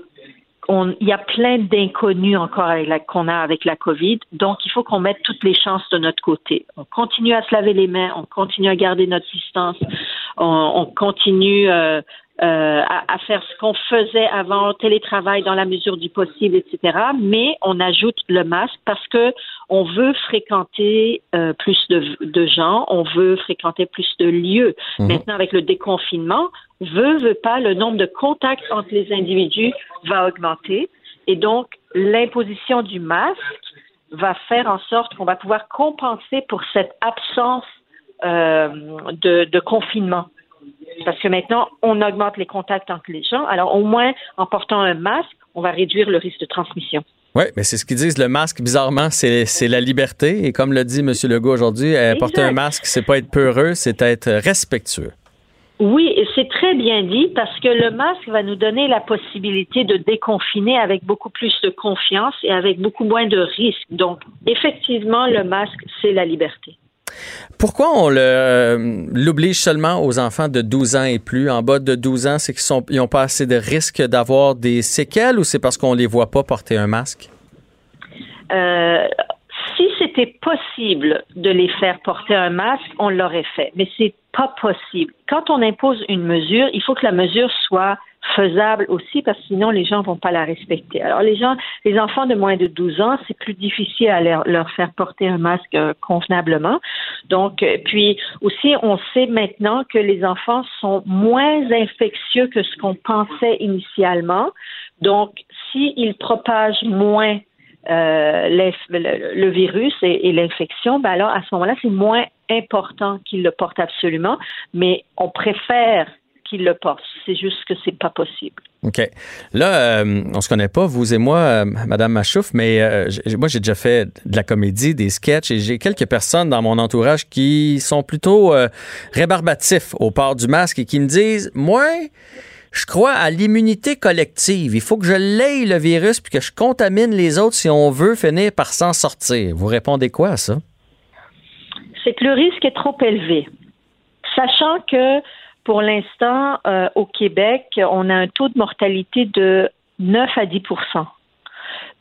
Speaker 11: il y a plein d'inconnus encore qu'on a avec la COVID. Donc, il faut qu'on mette toutes les chances de notre côté. On continue à se laver les mains, on continue à garder notre distance, on, on continue euh, euh, à, à faire ce qu'on faisait avant, télétravail dans la mesure du possible, etc. Mais on ajoute le masque parce que on veut fréquenter euh, plus de, de gens, on veut fréquenter plus de lieux.
Speaker 12: Mhm.
Speaker 11: Maintenant, avec le déconfinement, veut, veut pas, le nombre de contacts entre les individus va augmenter. Et donc, l'imposition du masque va faire en sorte qu'on va pouvoir compenser pour cette absence euh, de, de confinement. Parce que maintenant, on augmente les contacts entre les gens. Alors, au moins, en portant un masque, on va réduire le risque de transmission.
Speaker 3: Oui, mais c'est ce qu'ils disent. Le masque, bizarrement, c'est la liberté. Et comme le dit M. Legault aujourd'hui, euh, porter un masque, c'est pas être peureux, c'est être respectueux.
Speaker 11: Oui, et c'est très bien dit parce que le masque va nous donner la possibilité de déconfiner avec beaucoup plus de confiance et avec beaucoup moins de risques. Donc, effectivement, le masque, c'est la liberté.
Speaker 3: Pourquoi on euh, l'oblige seulement aux enfants de 12 ans et plus? En bas de 12 ans, c'est qu'ils n'ont pas assez de risques d'avoir des séquelles ou c'est parce qu'on les voit pas porter un masque?
Speaker 11: Euh, si c'était possible de les faire porter un masque, on l'aurait fait. Mais c'est pas possible. Quand on impose une mesure, il faut que la mesure soit faisable aussi parce que sinon les gens vont pas la respecter. Alors les gens, les enfants de moins de 12 ans, c'est plus difficile à leur, leur faire porter un masque euh, convenablement. Donc euh, puis aussi on sait maintenant que les enfants sont moins infectieux que ce qu'on pensait initialement. Donc s'ils propagent moins euh, le, le virus et, et l'infection, ben alors à ce moment-là, c'est moins important qu'ils le portent absolument, mais on préfère le portent. C'est juste que c'est pas possible.
Speaker 3: OK. Là, euh, on se connaît pas, vous et moi, euh, Madame Machouf, mais euh, moi, j'ai déjà fait de la comédie, des sketchs, et j'ai quelques personnes dans mon entourage qui sont plutôt euh, rébarbatifs au port du masque et qui me disent, moi, je crois à l'immunité collective. Il faut que je l'aie le virus puis que je contamine les autres si on veut finir par s'en sortir. Vous répondez quoi à ça?
Speaker 11: C'est que le risque est trop élevé. Sachant que pour l'instant, euh, au Québec, on a un taux de mortalité de 9 à 10%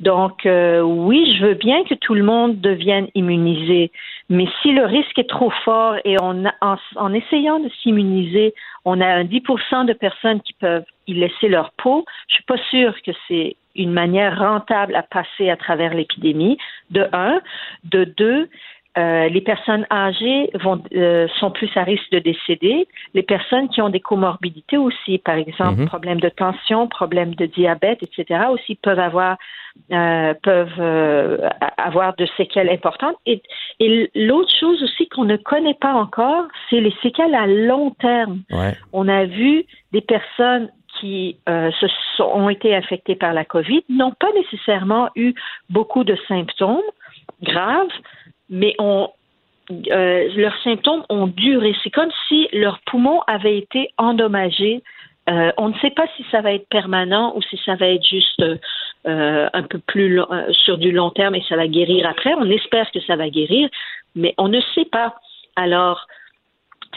Speaker 11: Donc, euh, oui, je veux bien que tout le monde devienne immunisé, mais si le risque est trop fort et on, en, essayant de s'immuniser, on a un 10% de personnes qui peuvent y laisser leur peau, je suis pas sûre que c'est une manière rentable à passer à travers l'épidémie, de un. De deux, euh, les personnes âgées vont, euh, sont plus à risque de décéder. Les personnes qui ont des comorbidités aussi, par exemple,
Speaker 12: Mhm.
Speaker 11: problèmes de tension, problèmes de diabète, etc., aussi peuvent avoir euh, peuvent euh, avoir de séquelles importantes. Et, et l'autre chose aussi qu'on ne connaît pas encore, c'est les séquelles à long terme.
Speaker 3: Ouais.
Speaker 11: On a vu des personnes qui euh, se sont, ont été affectées par la COVID n'ont pas nécessairement eu beaucoup de symptômes graves, mais ont euh, leurs symptômes ont duré. C'est comme si leurs poumons avaient été endommagés. Euh, on ne sait pas si ça va être permanent ou si ça va être juste euh, un peu plus long- sur du long terme et ça va guérir après. On espère que ça va guérir, mais on ne sait pas. Alors,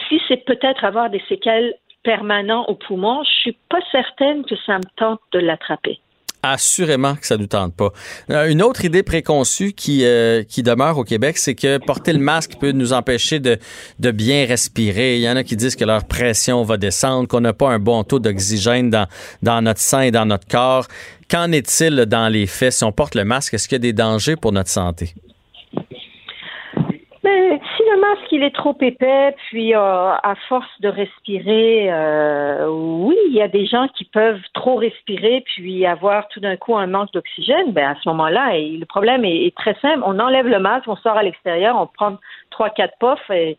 Speaker 11: si c'est peut-être avoir des séquelles permanentes au poumon, je suis pas certaine que ça me tente de l'attraper.
Speaker 3: Assurément que ça nous tente pas. Euh, Une autre idée préconçue qui, euh, qui demeure au Québec, c'est que porter le masque peut nous empêcher de, de bien respirer. Il y en a qui disent que leur pression va descendre, qu'on n'a pas un bon taux d'oxygène dans, dans notre sang et dans notre corps. Qu'en est-il dans les faits? Si on porte le masque, est-ce qu'il y a des dangers pour notre santé?
Speaker 11: Si le masque il est trop épais, puis euh, à force de respirer, euh, oui, il y a des gens qui peuvent trop respirer, puis avoir tout d'un coup un manque d'oxygène. Ben à ce moment-là, le problème est, est très simple. On enlève le masque, on sort à l'extérieur, on prend trois quatre puffs et,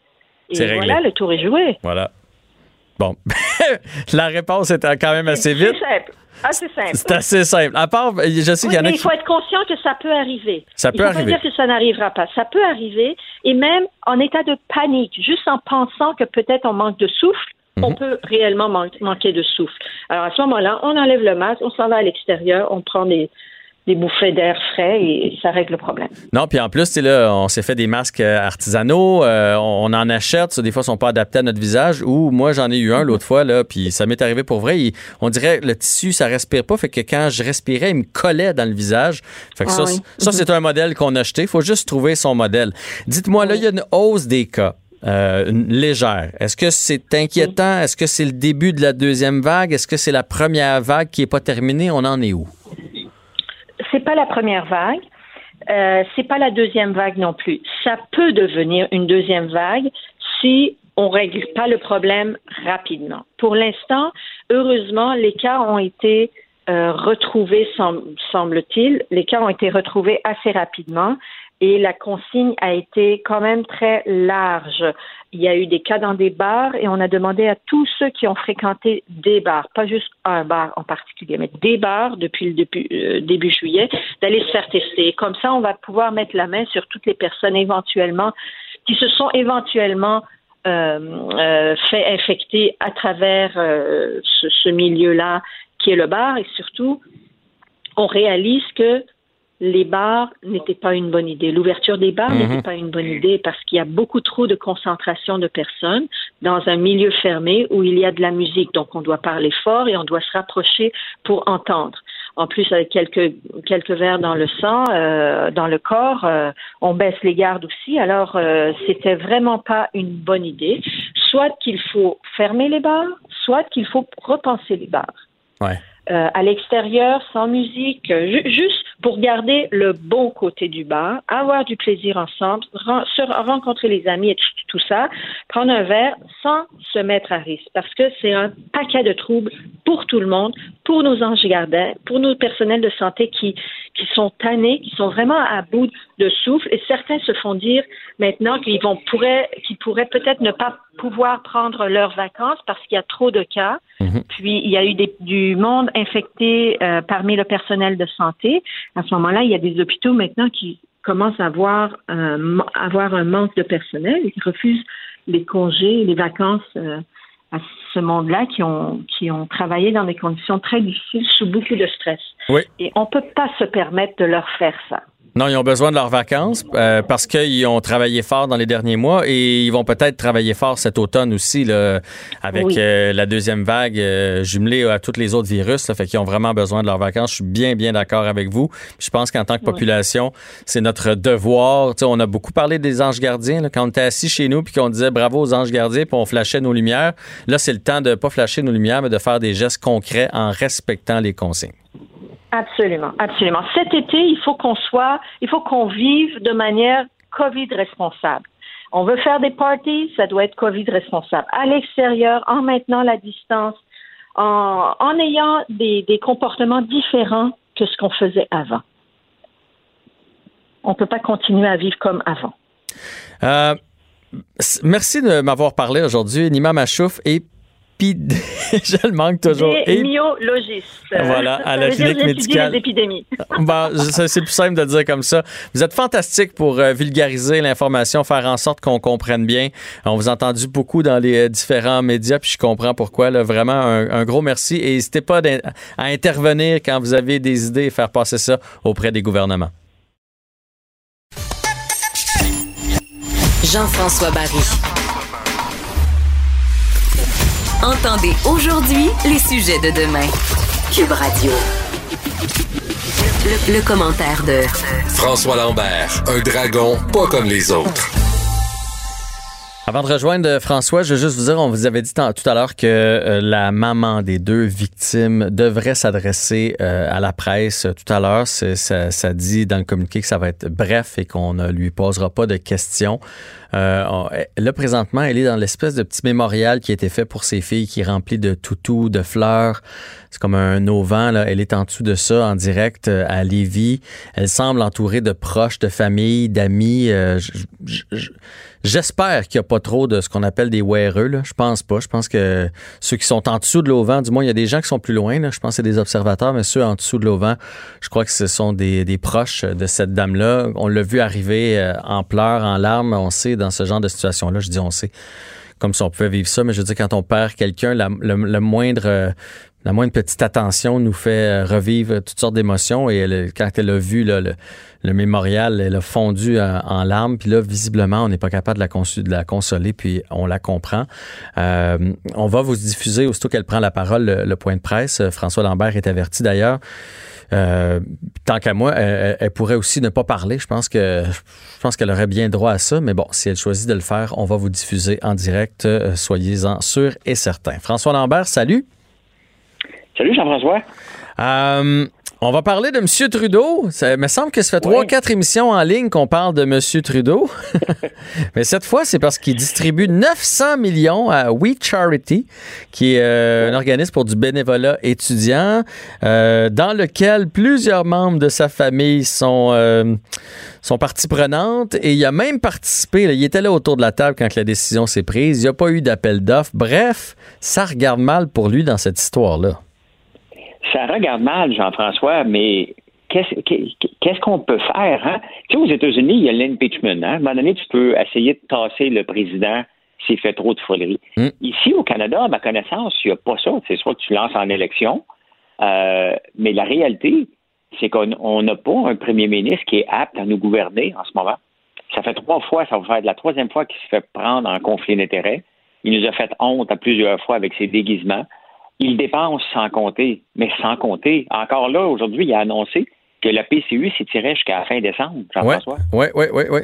Speaker 11: et
Speaker 3: réglé.
Speaker 11: voilà, le tour est joué.
Speaker 3: Voilà. Bon. [LAUGHS] La réponse était quand même assez vite.
Speaker 11: C'est simple. Assez simple.
Speaker 3: C'est assez simple. À part, je sais
Speaker 11: Oui,
Speaker 3: qu'il y en a
Speaker 11: mais il faut être conscient que ça peut arriver.
Speaker 3: Ça
Speaker 11: il
Speaker 3: peut
Speaker 11: faut
Speaker 3: arriver.
Speaker 11: pas dire que ça n'arrivera pas. Ça peut arriver, et même en état de panique, juste en pensant que peut-être on manque de souffle, on
Speaker 3: Mhm.
Speaker 11: peut réellement man- manquer de souffle. Alors à ce moment-là, on enlève le masque, on s'en va à l'extérieur, on prend des, des bouffées d'air frais et ça règle le problème.
Speaker 3: Non, puis en plus, là, on s'est fait des masques euh, artisanaux, euh, on, on en achète, ça, des fois, ils sont pas adaptés à notre visage. Ou moi, j'en ai eu un l'autre fois, là, puis ça m'est arrivé pour vrai. il- on dirait le tissu, ça respire pas, fait que quand je respirais, il me collait dans le visage. Fait que
Speaker 11: Ah
Speaker 3: ça,
Speaker 11: oui.
Speaker 3: ça, c'est un modèle qu'on a acheté. Il faut juste trouver son modèle. Dites-moi, là, il y a une hausse des cas. euh, légère. Est-ce que c'est inquiétant? Est-ce que c'est le début de la deuxième vague? Est-ce que c'est la première vague qui est pas terminée? On en est où?
Speaker 11: C'est pas la première vague. Euh, c'est pas la deuxième vague non plus. Ça peut devenir une deuxième vague si on règle pas le problème rapidement. Pour l'instant, heureusement, les cas ont été euh, retrouvés, sem- semble-t-il. Les cas ont été retrouvés assez rapidement et la consigne a été quand même très large. Il y a eu des cas dans des bars et on a demandé à tous ceux qui ont fréquenté des bars, pas juste un bar en particulier, mais des bars depuis le début, euh, juillet, d'aller se faire tester. Comme ça, on va pouvoir mettre la main sur toutes les personnes éventuellement qui se sont éventuellement euh, euh, fait infecter à travers ce, ce milieu-là qui est le bar et surtout on réalise que les bars n'étaient pas une bonne idée. L'ouverture des bars
Speaker 12: Mhm.
Speaker 11: n'était pas une bonne idée parce qu'il y a beaucoup trop de concentration de personnes dans un milieu fermé où il y a de la musique. Donc, on doit parler fort et on doit se rapprocher pour entendre. En plus, avec quelques, quelques verres dans le sang, euh, dans le corps, euh, on baisse les gardes aussi. Alors, euh, c'était vraiment pas une bonne idée. Soit qu'il faut fermer les bars, soit qu'il faut repenser les bars
Speaker 3: Ouais.
Speaker 11: Euh, à l'extérieur, sans musique, euh, ju- juste pour garder le bon côté du bar, avoir du plaisir ensemble, ren- se rencontrer les amis et tout, tout ça, prendre un verre sans se mettre à risque, parce que c'est un paquet de troubles pour tout le monde, pour nos anges gardiens, pour nos personnels de santé qui, qui sont tannés, qui sont vraiment à bout de souffle, et certains se font dire maintenant qu'ils vont pourraient, qu'ils pourraient peut-être ne pas pouvoir prendre leurs vacances parce qu'il y a trop de cas. Puis il y a eu des- du monde infecté euh, parmi le personnel de santé. À ce moment-là, il y a des hôpitaux maintenant qui commencent à avoir avoir un manque de personnel et qui refusent les congés, les vacances euh, à ce monde-là qui ont qui ont travaillé dans des conditions très difficiles sous beaucoup de stress.
Speaker 3: Oui.
Speaker 11: Et on peut pas se permettre de leur faire ça.
Speaker 3: Non, ils ont besoin de leurs vacances euh, parce qu'ils ont travaillé fort dans les derniers mois et ils vont peut-être travailler fort cet automne aussi là, avec
Speaker 11: Oui.
Speaker 3: euh, la deuxième vague euh, jumelée à tous les autres virus. Là, fait qu'ils ont vraiment besoin de leurs vacances. Je suis bien, bien d'accord avec vous. Je pense qu'en tant que
Speaker 11: Oui.
Speaker 3: population, c'est notre devoir. On a beaucoup parlé des anges gardiens là, quand on était assis chez nous puis qu'on disait bravo aux anges gardiens puis on flashait nos lumières. Là, c'est le temps de pas flasher nos lumières mais de faire des gestes concrets en respectant les consignes.
Speaker 11: Absolument, absolument. Cet été, il faut qu'on soit, il faut qu'on vive de manière COVID responsable. On veut faire des parties, ça doit être COVID responsable. À l'extérieur, en maintenant la distance, en, ayant des, comportements différents que ce qu'on faisait avant. On ne peut pas continuer à vivre comme avant.
Speaker 3: Euh, merci de m'avoir parlé aujourd'hui, Nima Machouf et [LAUGHS] Je le manque toujours.
Speaker 11: Épidémiologiste.
Speaker 3: Voilà, à la clinique médicale.
Speaker 11: les épidémies. [LAUGHS]
Speaker 3: Bon, je- c'est plus simple de le dire comme ça. Vous êtes fantastique pour euh, vulgariser l'information, faire en sorte qu'on comprenne bien. On vous a entendu beaucoup dans les euh, différents médias, puis je comprends pourquoi. Là, vraiment, un, un gros merci. Et n'hésitez pas à intervenir quand vous avez des idées et faire passer ça auprès des gouvernements.
Speaker 1: Jean-François Barry. Entendez aujourd'hui les sujets de demain. Cube Radio. Le, le commentaire de
Speaker 2: François Lambert, un dragon pas comme les autres.
Speaker 3: Avant de rejoindre François, je veux juste vous dire, on vous avait dit tout à l'heure que euh, la maman des deux victimes devrait s'adresser euh, à la presse tout à l'heure. Ça, dit dans le communiqué que ça va être bref et qu'on ne lui posera pas de questions. Euh, on- là, présentement, elle est dans l'espèce de petit mémorial qui a été fait pour ses filles, qui est rempli de toutous, de fleurs. C'est comme un auvent, là. Elle est en dessous de ça, en direct euh, à Lévis. Elle semble entourée de proches, de familles, d'amis. Euh, J'espère qu'il n'y a pas trop de ce qu'on appelle des weareux. Là. Je pense pas. Je pense que ceux qui sont en dessous de l'auvent, du moins, il y a des gens qui sont plus loin. Je pense que c'est des observateurs, mais ceux en dessous de l'auvent, je crois que ce sont des, proches de cette dame-là. On l'a vu arriver euh, en pleurs, en larmes. On sait dans ce genre de situation-là. Je dis on sait comme si on pouvait vivre ça, mais je veux dire, quand on perd quelqu'un, le moindre, euh, la moindre petite attention nous fait euh, revivre toutes sortes d'émotions. Et quand elle a vu le, mémorial, elle a fondu en, en larmes. Puis là, visiblement, on n'est pas capable de la, consoler, puis on la comprend. Euh, on va vous diffuser, aussitôt qu'elle prend la parole, le, point de presse. Euh, François Lambert est averti d'ailleurs. Euh, tant qu'à moi, elle, pourrait aussi ne pas parler. Je pense que je pense qu'elle aurait bien droit à ça, mais bon, si elle choisit de le faire, on va vous diffuser en direct. Euh, Soyez-en sûrs et certains. François Lambert, salut.
Speaker 12: Salut Jean-François.
Speaker 3: Euh, on va parler de M. Trudeau. Ça me semble que ça fait trois, quatre émissions en ligne qu'on parle de M. Trudeau. [LAUGHS] [LAUGHS] Mais cette fois, c'est parce qu'il distribue 900 millions à We Charity, qui est euh, un organisme pour du bénévolat étudiant, euh, dans lequel plusieurs membres de sa famille sont, sont partie prenante. Et il a même participé, là, il était là autour de la table quand la décision s'est prise. Il n'y a pas eu d'appel d'offres. Bref, ça regarde mal pour lui dans cette histoire-là.
Speaker 12: Ça regarde mal, Jean-François, mais qu'est-ce qu'on peut faire? Hein? Tu sais, aux États-Unis, il y a l'impeachment. Hein? À un moment donné, tu peux essayer de tasser le président s'il fait trop de folerie. Ici, au Canada, à ma connaissance, il n'y a pas ça. C'est soit que tu lances en élection, euh, mais la réalité, c'est qu'on on n'a pas un premier ministre qui est apte à nous gouverner en ce moment. Ça fait trois fois, ça va faire de la troisième fois qu'il se fait prendre en conflit d'intérêts. Il nous a fait honte à plusieurs fois avec ses déguisements. Il dépense sans compter, mais sans compter. Encore là, aujourd'hui, il a annoncé que la PCU s'étirait jusqu'à la fin décembre, Jean-François.
Speaker 3: Oui, oui, oui, oui.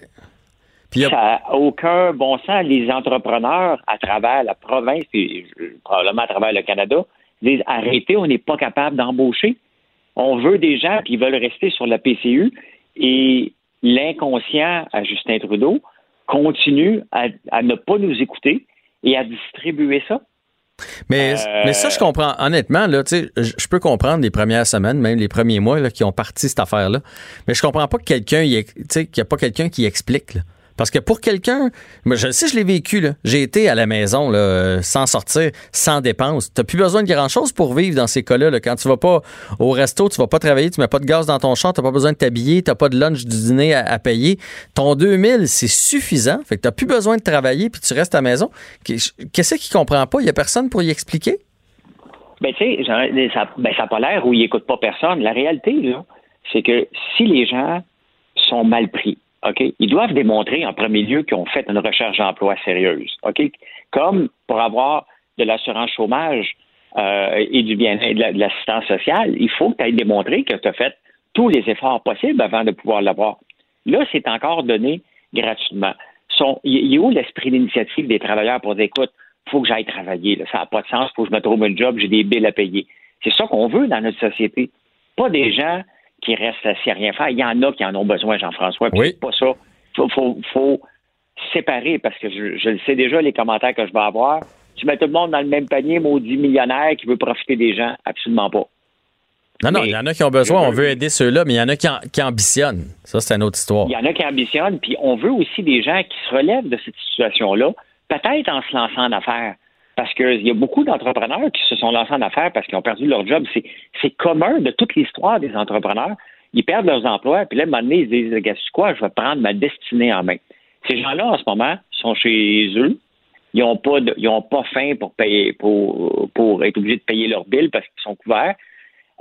Speaker 12: Ça n'a aucun bon sens. Les entrepreneurs à travers la province, et probablement à travers le Canada, disent arrêtez, on n'est pas capable d'embaucher. On veut des gens qui veulent rester sur la PCU et l'inconscient à Justin Trudeau continue à, à ne pas nous écouter et à distribuer ça.
Speaker 3: Mais,
Speaker 12: Euh,
Speaker 3: mais ça, je comprends. Honnêtement, là, tu sais, je peux comprendre les premières semaines, même les premiers mois là, qui ont parti cette affaire-là. Mais je comprends pas que quelqu'un, qu'il n'y a pas quelqu'un qui explique. là. Parce que pour quelqu'un, je sais, je l'ai vécu. J'ai été à la maison là, sans sortir, sans dépenses. T'as plus besoin de grand-chose pour vivre dans ces cas-là. là. Quand tu vas pas au resto, tu vas pas travailler, tu mets pas de gaz dans ton char, t'as pas besoin de t'habiller, t'as pas de lunch du dîner à, payer. Ton 2000, c'est suffisant. Fait que t'as plus besoin de travailler puis tu restes à la maison. Qu'est-ce qu'il comprend pas? Il y a personne pour y expliquer?
Speaker 12: Ben, tu sais, ça ben, n'a pas l'air où ils n'écoutent pas personne. La réalité, c'est que si les gens sont mal pris, OK, ils doivent démontrer en premier lieu qu'ils ont fait une recherche d'emploi sérieuse, OK? Comme pour avoir de l'assurance chômage euh, et du bien de la- de l'assistance sociale, il faut que tu aies démontré que tu as fait tous les efforts possibles avant de pouvoir l'avoir. Là, c'est encore donné gratuitement. Il il est où l'esprit d'initiative des travailleurs pour dire, écoute, faut que j'aille travailler, là, ça n'a pas de sens, faut que je me trouve un job, j'ai des billes à payer. C'est ça qu'on veut dans notre société. Pas des gens qui restent assis à rien faire. Il y en a qui en ont besoin, Jean-François. C'est pas ça. Faut, faut, faut séparer parce que je, je le sais déjà, les commentaires que je vais avoir. Tu mets tout le monde dans le même panier, maudit millionnaire qui veut profiter des gens. Absolument pas.
Speaker 3: Non, non, il y en a qui ont besoin, on veut aider ceux-là, mais il y en a qui, en- qui ambitionnent. Ça, c'est une autre histoire.
Speaker 12: Il y en a qui ambitionnent, puis on veut aussi des gens qui se relèvent de cette situation-là, peut-être en se lançant en affaires. Parce qu'il y a beaucoup d'entrepreneurs qui se sont lancés en affaires parce qu'ils ont perdu leur job. C'est, commun de toute l'histoire des entrepreneurs. Ils perdent leurs emplois, puis là, à un moment donné, ils se disent, c'est quoi, je vais prendre ma destinée en main. Ces gens-là, en ce moment, sont chez eux. Ils n'ont pas, pas faim pour payer, pour, pour être obligés de payer leurs billes parce qu'ils sont couverts.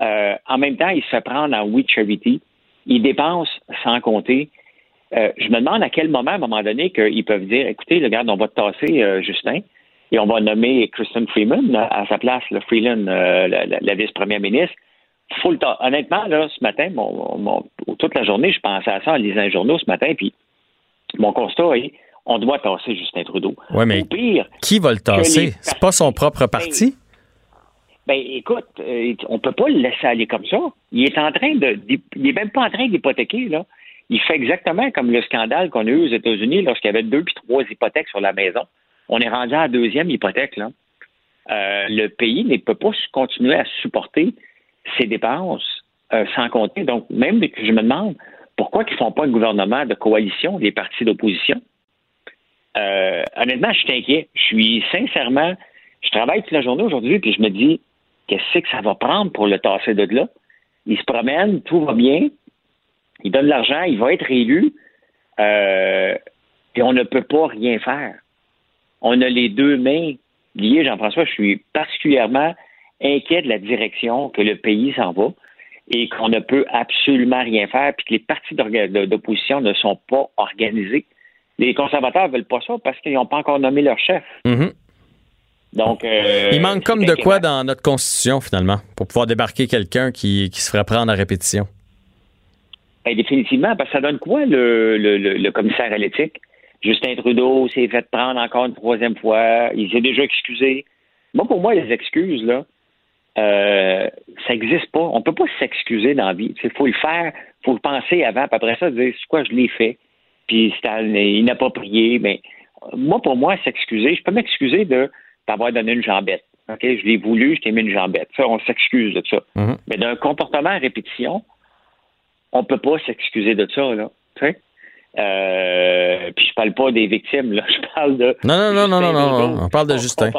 Speaker 12: Euh, en même temps, ils se prendre en We Charity. Ils dépensent sans compter. Euh, je me demande à quel moment, à un moment donné, qu'ils peuvent dire écoutez, regarde, on va te tasser euh, Justin et on va nommer Kristen Freeman à, sa place, le Freeland, euh, la, la- la vice-première ministre. Faut le ta- Honnêtement, là, ce matin, mon, mon- toute la journée, je pensais à ça en lisant les journaux ce matin, puis mon constat est on doit tasser Justin Trudeau.
Speaker 3: Ouais, mais
Speaker 12: Au pire,
Speaker 3: qui va le tasser? C'est pas son propre parti?
Speaker 12: Ben, écoute, euh, on peut pas le laisser aller comme ça. Il est en train de, il est même pas en train d'hypothéquer là. Il fait exactement comme le scandale qu'on a eu aux États-Unis lorsqu'il y avait deux puis trois hypothèques sur la maison. On est rendu à la deuxième hypothèque là. Euh, le pays ne peut pas continuer à supporter ses dépenses euh, sans compter. Donc, même que je me demande pourquoi ils font pas un gouvernement de coalition des partis d'opposition. Euh, honnêtement, je suis inquiet. Je suis sincèrement, je travaille toute la journée aujourd'hui, puis je me dis, qu'est-ce que ça va prendre pour le tasser de là? Il se promène, tout va bien, il donne de l'argent, il va être euh, et on ne peut pas rien faire. On a les deux mains liées, Jean-François. Je suis particulièrement inquiet de la direction que le pays s'en va et qu'on ne peut absolument rien faire, puis que les partis d'opposition ne sont pas organisés. Les conservateurs veulent pas ça parce qu'ils n'ont pas encore nommé leur chef.
Speaker 3: Mhm.
Speaker 12: Donc, euh,
Speaker 3: Il manque comme de quoi dans notre constitution, finalement, pour pouvoir débarquer quelqu'un qui, qui se ferait prendre à répétition?
Speaker 12: Ben, définitivement, parce que ça donne quoi le, le, le, le commissaire à l'éthique? Justin Trudeau s'est fait prendre encore une troisième fois. Il s'est déjà excusé. Moi, pour moi, les excuses, là, euh, ça n'existe pas. On ne peut pas s'excuser dans la vie. Il faut le faire, il faut le penser avant, puis après ça, dire c'est quoi, je l'ai fait, puis c'était inapproprié. Mais moi, pour moi, s'excuser, je peux m'excuser de t'avoir donné une jambette. OK, je l'ai voulu, je t'ai mis une jambette. Ça, on s'excuse de ça.
Speaker 3: Mhm.
Speaker 12: Mais d'un comportement à répétition, on peut pas s'excuser de ça, là. Euh, puis je parle pas des victimes, là. [LAUGHS] Je parle de.
Speaker 3: Non, non, non, non, non, non, on parle de Justin.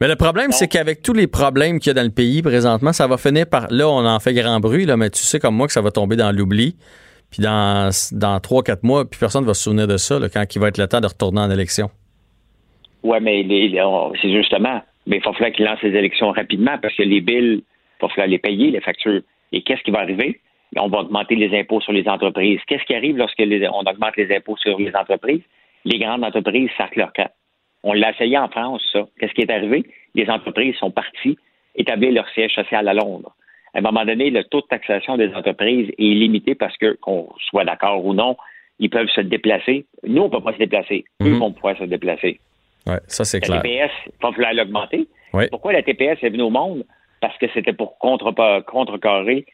Speaker 3: Mais le problème, c'est qu'avec tous les problèmes qu'il y a dans le pays présentement, ça va finir par. Là, on en fait grand bruit, là, mais tu sais comme moi que ça va tomber dans l'oubli. Puis dans, dans 3-4 mois, puis personne ne va se souvenir de ça là, quand il va être le temps de retourner en élection.
Speaker 12: Ouais, mais c'est justement. Mais il va falloir qu'il lance les élections rapidement parce que les billes, il va falloir les payer, les factures. Et qu'est-ce qui va arriver? On va augmenter les impôts sur les entreprises. Qu'est-ce qui arrive lorsque les- on augmente les impôts sur les entreprises? Les grandes entreprises sacrent leur camp. On l'a essayé en France, ça. Qu'est-ce qui est arrivé? Les entreprises sont parties établir leur siège social à Londres. À un moment donné, le taux de taxation des entreprises est limité parce que, qu'on soit d'accord ou non, ils peuvent se déplacer. Nous, on ne peut pas se déplacer. Eux
Speaker 3: Mhm.
Speaker 12: vont pouvoir se déplacer.
Speaker 3: Ouais, ça, c'est
Speaker 12: La
Speaker 3: clair.
Speaker 12: TPS, il va falloir l'augmenter.
Speaker 3: Oui.
Speaker 12: Pourquoi la TPS est venue au monde? Parce que c'était pour contre- contrecarrer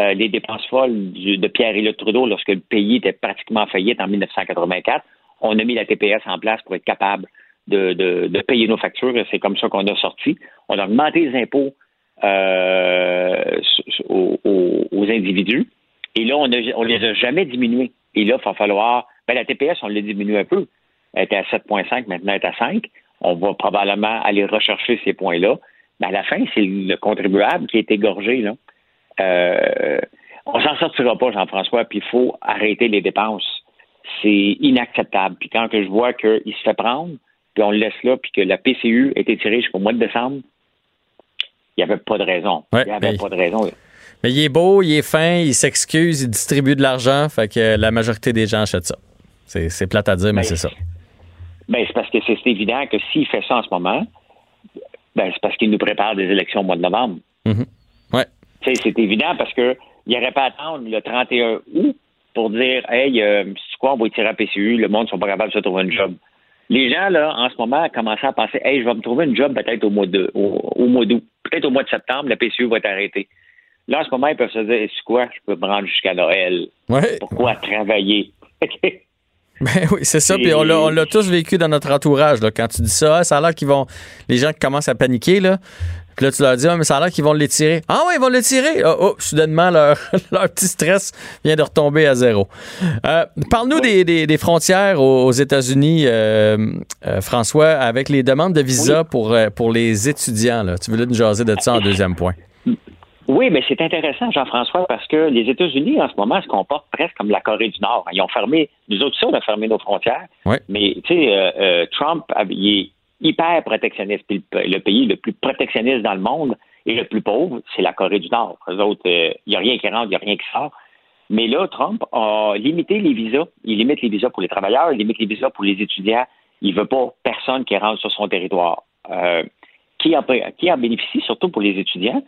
Speaker 12: euh, les dépenses folles du- de Pierre-Éliott Trudeau lorsque le pays était pratiquement faillite en 1984. On a mis la TPS en place pour être capable de, de- de payer nos factures c'est comme ça qu'on a sorti. On a augmenté les impôts euh, aux, aux- individus et là, on, on les a jamais diminués. Et là, il va falloir... Ben, la TPS, on l'a diminué un peu. Elle était à 7,5, maintenant elle est à 5. On va probablement aller rechercher ces points-là. Mais à la fin, c'est le contribuable qui est égorgé. Là. Euh, on s'en sortira pas, Jean-François, puis il faut arrêter les dépenses. C'est inacceptable. Puis quand que je vois qu'il se fait prendre, puis on le laisse là, puis que la PCU est étirée jusqu'au mois de décembre, il n'y avait pas de raison.
Speaker 3: Ouais,
Speaker 12: il n'y avait
Speaker 3: mais-
Speaker 12: pas de raison.
Speaker 3: Mais il est beau, il est fin, il s'excuse, il distribue de l'argent, fait que la majorité des gens achètent ça. C'est plate à dire, mais
Speaker 12: Ben,
Speaker 3: c'est ça.
Speaker 12: Ben, c'est parce que c'est évident que s'il fait ça en ce moment, ben, c'est parce qu'il nous prépare des élections au mois de novembre.
Speaker 3: Mhm. Ouais.
Speaker 12: C'est évident parce que il n'aurait pas à attendre le 31 août pour dire Hey, euh, c'est quoi, on va tirer à PCU, le monde ne sont pas capables de se trouver un job. Les gens, là, en ce moment, commencent à penser Hey, je vais me trouver une job peut-être au mois de au, au mois d'août. Peut-être au mois de septembre, la PCU va être arrêtée. Là, en ce moment, ils peuvent se dire c'est quoi, je peux me rendre jusqu'à Noël.
Speaker 3: Ouais.
Speaker 12: Pourquoi travailler? [LAUGHS]
Speaker 3: Ben oui, c'est ça. Puis on l'a on l'a tous vécu dans notre entourage. Là. Quand tu dis ça, ça a l'air qu'ils vont. Les gens qui commencent à paniquer, là. Puis là, tu leur dis, ah, mais ça a l'air qu'ils vont l'étirer. Ah oui, ils vont l'étirer? Oh, oh, soudainement, leur, [LAUGHS] leur petit stress vient de retomber à zéro. Euh, Parle-nous des, des- des frontières aux, États-Unis, euh, euh, François, avec les demandes de visa pour, pour les étudiants. Là. Tu voulais nous jaser de ça en deuxième point.
Speaker 12: Oui, mais c'est intéressant, Jean-François, parce que les États-Unis, en ce moment, se comportent presque comme la Corée du Nord. Ils ont fermé, nous autres, ça, on a fermé nos frontières.
Speaker 3: Ouais.
Speaker 12: Mais, tu sais, euh, Trump, il est hyper protectionniste. Puis le, pays le plus protectionniste dans le monde et le plus pauvre, c'est la Corée du Nord. Eux autres, euh, il n'y a rien qui rentre, il n'y a rien qui sort. Mais là, Trump a limité les visas. Il limite les visas pour les travailleurs, il limite les visas pour les étudiants. Il veut pas personne qui rentre sur son territoire. Euh, qui, en, qui en bénéficie, surtout pour les étudiants,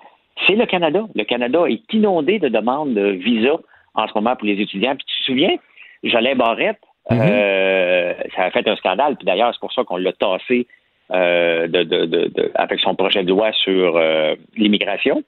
Speaker 12: c'est le Canada. Le Canada est inondé de demandes de visa en ce moment pour les étudiants. Puis tu te souviens, Jolin Barrette,
Speaker 3: Mhm.
Speaker 12: euh, ça a fait un scandale. Puis d'ailleurs, c'est pour ça qu'on l'a tassé euh, de, de- de- de- avec son projet de loi sur euh, l'immigration.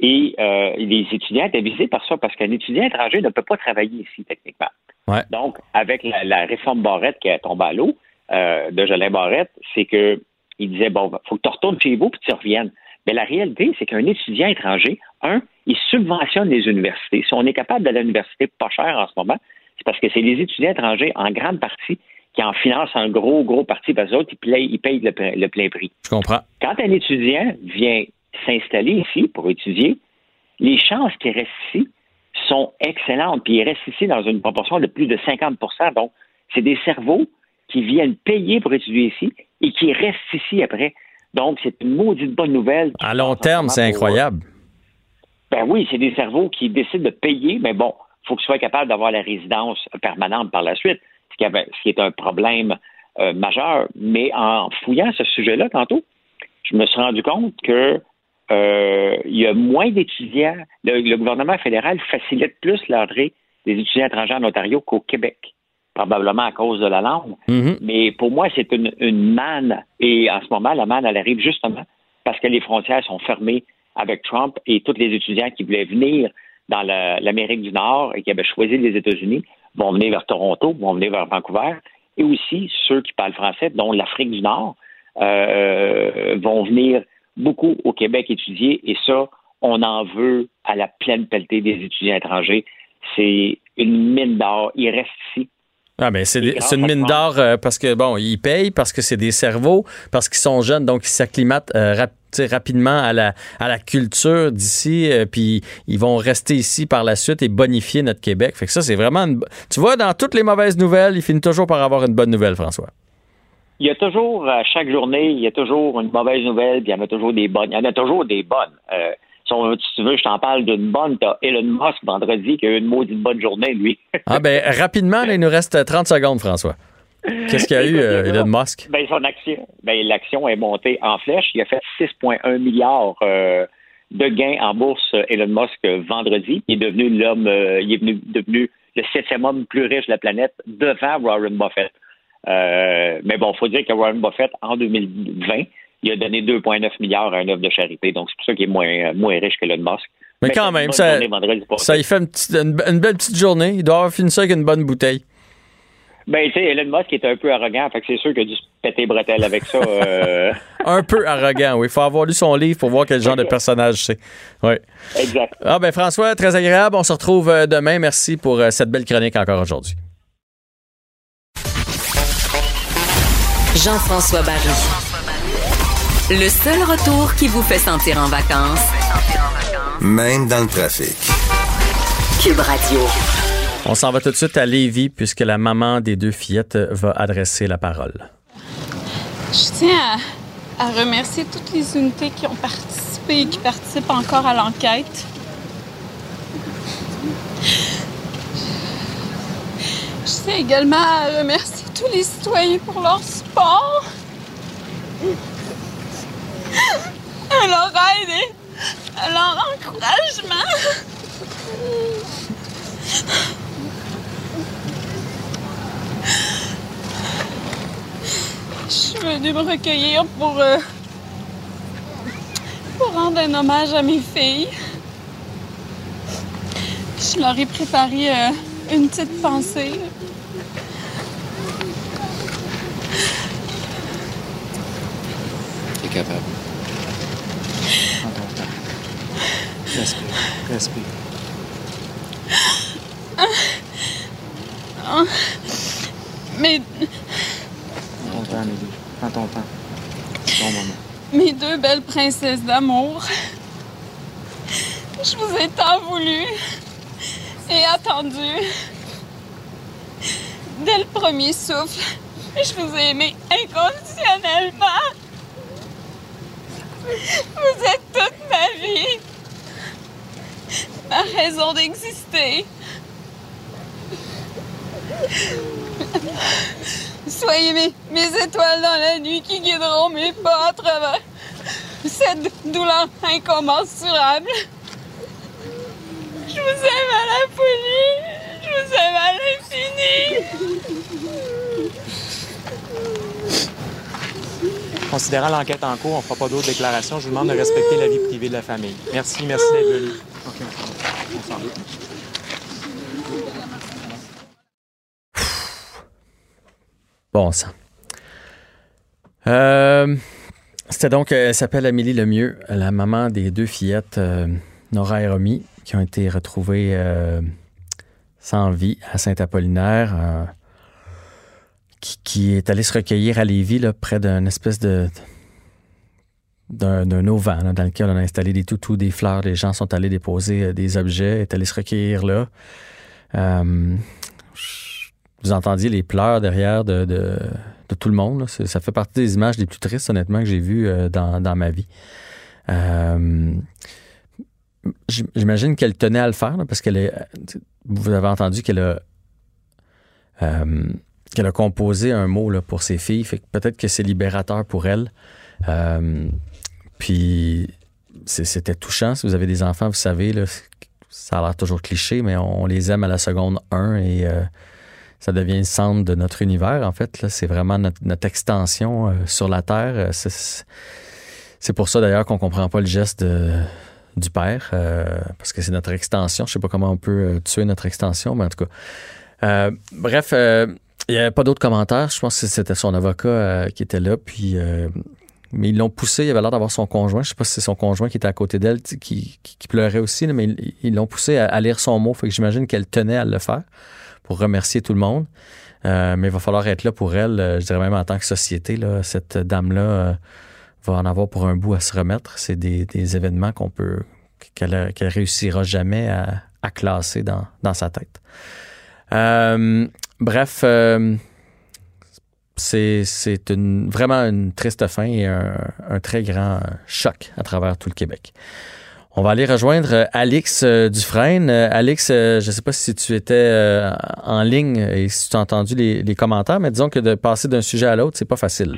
Speaker 12: Et euh, les étudiants étaient visés par ça parce qu'un étudiant étranger ne peut pas travailler ici, techniquement.
Speaker 3: Ouais.
Speaker 12: Donc, avec la, la réforme Barrette qui est tombée à l'eau euh, de Jolin Barrette, c'est que il disait bon, faut que tu retournes chez vous puis tu reviennes. Mais la réalité, c'est qu'un étudiant étranger, un, il subventionne les universités. Si on est capable d'aller à l'université pas cher en ce moment, c'est parce que c'est les étudiants étrangers, en grande partie, qui en financent un gros, gros parti, parce que autres, ils payent, ils payent le, plein- le plein prix.
Speaker 3: Je comprends.
Speaker 12: Quand un étudiant vient s'installer ici pour étudier, les chances qu'il reste ici sont excellentes. Puis il reste ici dans une proportion de plus de 50% Donc, c'est des cerveaux qui viennent payer pour étudier ici et qui restent ici après. Donc, c'est une maudite bonne nouvelle.
Speaker 3: À long terme, c'est incroyable.
Speaker 12: Ben oui, c'est des cerveaux qui décident de payer, mais bon, il faut qu'ils soient capables d'avoir la résidence permanente par la suite, ce qui, avait- ce qui est un problème euh, majeur. Mais en fouillant ce sujet-là tantôt, je me suis rendu compte que euh, il y a moins d'étudiants. Le, le gouvernement fédéral facilite plus l'entrée des étudiants étrangers en Ontario qu'au Québec, probablement à cause de la langue.
Speaker 3: Mhm.
Speaker 12: Mais pour moi, c'est une, une manne. Et en ce moment, la manne, elle arrive justement parce que les frontières sont fermées avec Trump et tous les étudiants qui voulaient venir dans la- l'Amérique du Nord et qui avaient choisi les États-Unis vont venir vers Toronto, vont venir vers Vancouver. Et aussi, ceux qui parlent français, dont l'Afrique du Nord, euh, vont venir beaucoup au Québec étudier. Et ça, on en veut à la pleine pelletée des étudiants étrangers. C'est une mine d'or. Ils restent ici.
Speaker 3: Ah ben c'est une mine d'or euh, parce que bon, ils payent parce que c'est des cerveaux, parce qu'ils sont jeunes, donc ils s'acclimatent euh, rap- tu sais, rapidement à la à la culture d'ici, euh, puis ils vont rester ici par la suite et bonifier notre Québec. Fait que ça c'est vraiment, une tu vois, dans toutes les mauvaises nouvelles, il finit toujours par avoir une bonne nouvelle, François.
Speaker 12: Il y a toujours, à chaque journée, il y a toujours une mauvaise nouvelle, puis il y en a toujours des bonnes. Il y en a toujours des bonnes. Euh, si, on- si tu veux, je t'en parle d'une bonne. T'as Elon Musk vendredi qui a eu une maudite bonne journée, lui.
Speaker 3: Ah ben rapidement, là, il nous reste 30 secondes, François. Qu'est-ce qu'il y a eu, euh, Elon Musk?
Speaker 12: Ben, son action, ben, l'action est montée en flèche. Il a fait 6,1 milliards euh, de gains en bourse, euh, Elon Musk, vendredi. Il est devenu l'homme, euh, il est devenu le septième homme plus riche de la planète devant Warren Buffett. Mais bon, il faut dire que Warren Buffett, en 2020, il a donné 2,9 milliards à un œuvre de charité. Donc, c'est pour ça qu'il est moins, moins riche que Elon Musk.
Speaker 3: Mais quand même, ça, ça il fait une, petite- une- une belle petite journée. Il doit avoir fini ça avec une bonne bouteille.
Speaker 12: Ben, tu sais, Elon Musk est un peu arrogant, fait que c'est sûr qu'il a dû se péter les bretelles avec ça. euh, [LAUGHS]
Speaker 3: Un peu arrogant, oui. Il faut avoir lu son livre pour voir quel genre de personnage c'est. Oui.
Speaker 12: exact.
Speaker 3: Ah ben François, très agréable. On se retrouve euh, demain. Merci pour euh, cette belle chronique encore aujourd'hui.
Speaker 1: Jean-François Barry. Le seul retour qui vous fait sentir en vacances,
Speaker 8: Même dans le trafic.
Speaker 1: Cube Radio.
Speaker 3: On s'en va tout de suite à Lévis puisque la maman des deux fillettes va adresser la parole.
Speaker 13: Je tiens à, remercier toutes les unités qui ont participé et qui participent encore à l'enquête. Je tiens également à remercier tous les citoyens pour leur support, leur aide leur encouragement. Je suis venue me recueillir pour, euh, pour rendre un hommage à mes filles. Je leur ai préparé euh, une petite pensée.
Speaker 14: T'es capable. Prends ton temps. Respire, respire.
Speaker 13: Ah. Mes,
Speaker 14: Prends ton temps, Amélie. Prends ton temps. C'est ton moment.
Speaker 13: mes deux belles princesses d'amour. Je vous ai tant voulu et attendu. Dès le premier souffle, je vous ai aimé inconditionnellement. Vous êtes toute ma vie, ma raison d'exister. [LAUGHS] Soyez mes, mes étoiles dans la nuit qui guideront mes pas à travers cette douleur incommensurable. Je vous aime à la folie. Je vous aime à l'infini.
Speaker 14: Considérant l'enquête en cours, on ne fera pas d'autres déclarations. Je vous demande de respecter la vie privée de la famille. Merci, merci d'être venu. OK, on s'en va.
Speaker 3: Bon sang. Euh, C'était donc, elle s'appelle Amélie Lemieux, la maman des deux fillettes, euh, Nora et Romy, qui ont été retrouvées euh, sans vie à Saint-Apollinaire, euh, qui, est allée se recueillir à Lévis, là, près d'une espèce de d'un auvent dans lequel on a installé des toutous, des fleurs. Les gens sont allés déposer euh, des objets, est allés se recueillir là. Euh, vous entendiez les pleurs derrière de, de, tout le monde. Ça fait partie des images les plus tristes, honnêtement, que j'ai vues euh, dans, dans ma vie. Euh, j'im- J'imagine qu'elle tenait à le faire, parce qu'elle est. Vous avez entendu qu'elle a. euh, qu'elle a composé un mot là, pour ses filles. Fait que peut-être que c'est libérateur pour elle. Euh, puis c'était touchant. Si vous avez des enfants, vous savez, là, ça a l'air toujours cliché, mais on les aime à la seconde 1 et euh, ça devient le centre de notre univers, en fait. C'est vraiment notre, extension euh, sur la Terre. Euh, c'est- pour ça, d'ailleurs, qu'on comprend pas le geste du père, euh, parce que c'est notre extension. Je sais pas comment on peut tuer notre extension, mais en tout cas. Bref, il n'y avait pas d'autres commentaires. Je pense que c'était son avocat qui était là. Puis, mais ils l'ont poussé. Il avait l'air d'avoir son conjoint. Je sais pas si c'est son conjoint qui était à côté d'elle, qui, pleurait aussi, mais ils l'ont poussé à, à lire son mot. Fait que j'imagine qu'elle tenait à le faire pour remercier tout le monde. Euh, mais il va falloir être là pour elle. euh, je dirais même en tant que société. Cette dame-là euh, va en avoir pour un bout à se remettre. C'est des, événements qu'on peut qu'elle qu'elle réussira jamais à, classer dans, sa tête. Bref, c'est vraiment une triste fin et un très grand choc à travers tout le Québec. On va aller rejoindre euh, Alix euh, Dufresne. Euh, Alix, je ne sais pas si tu étais en ligne et si tu as entendu les, commentaires, mais disons que de passer d'un sujet à l'autre, c'est pas facile.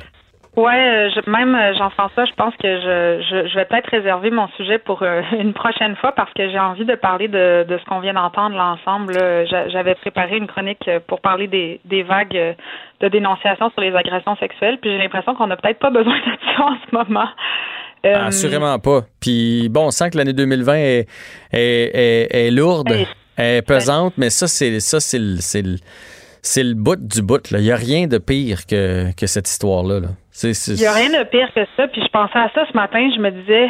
Speaker 15: Euh, je- même Jean-François, je pense que je, je, vais peut-être réserver mon sujet pour [LAUGHS] une prochaine fois parce que j'ai envie de parler de, ce qu'on vient d'entendre là, ensemble. là. J'a- J'avais préparé une chronique pour parler des, des vagues de dénonciation sur les agressions sexuelles, puis j'ai l'impression qu'on n'a peut-être pas besoin de ça en ce moment. Euh,
Speaker 3: Assurément pas. Puis bon, on sent que l'année 2020 est, est, est- est lourde, est pesante, mais ça, c'est ça, c'est le, c'est le, c'est le bout du bout. là. Il n'y a rien de pire que, que cette histoire-là. là. C'est- c'est-
Speaker 15: Il n'y a rien de pire que ça. Puis je pensais à ça ce matin. Je me disais,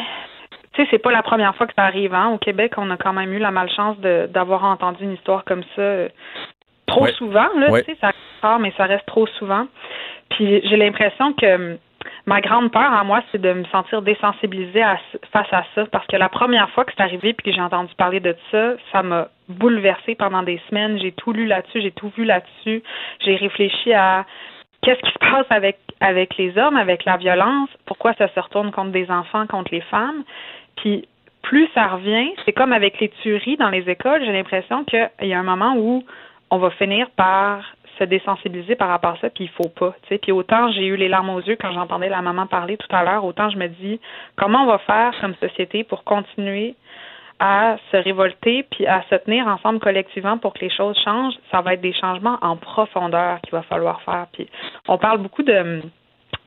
Speaker 15: tu sais, c'est pas la première fois que ça arrive. Hein. Au Québec, on a quand même eu la malchance de- d'avoir entendu une histoire comme ça euh, trop
Speaker 16: Ouais.
Speaker 15: souvent. Là,
Speaker 16: Ouais.
Speaker 15: ça reste rare, mais ça reste trop souvent. Puis j'ai l'impression que hum, ma grande peur à moi, c'est de me sentir désensibilisée à- face à ça. Parce que la première fois que c'est arrivé puis que j'ai entendu parler de ça, ça m'a bouleversée pendant des semaines. J'ai tout lu là-dessus, j'ai tout vu là-dessus. J'ai réfléchi à qu'est-ce qui se passe avec avec les hommes, avec la violence, pourquoi ça se retourne contre des enfants, contre les femmes. Puis plus ça revient, c'est comme avec les tueries dans les écoles, j'ai l'impression qu'il y a un moment où on va finir par se désensibiliser par rapport à ça, puis il faut pas. Puis autant j'ai eu les larmes aux yeux quand j'entendais la maman parler tout à l'heure, autant je me dis comment on va faire comme société pour continuer à se révolter puis à se tenir ensemble collectivement pour que les choses changent, ça va être des changements en profondeur qu'il va falloir faire. Puis on parle beaucoup de,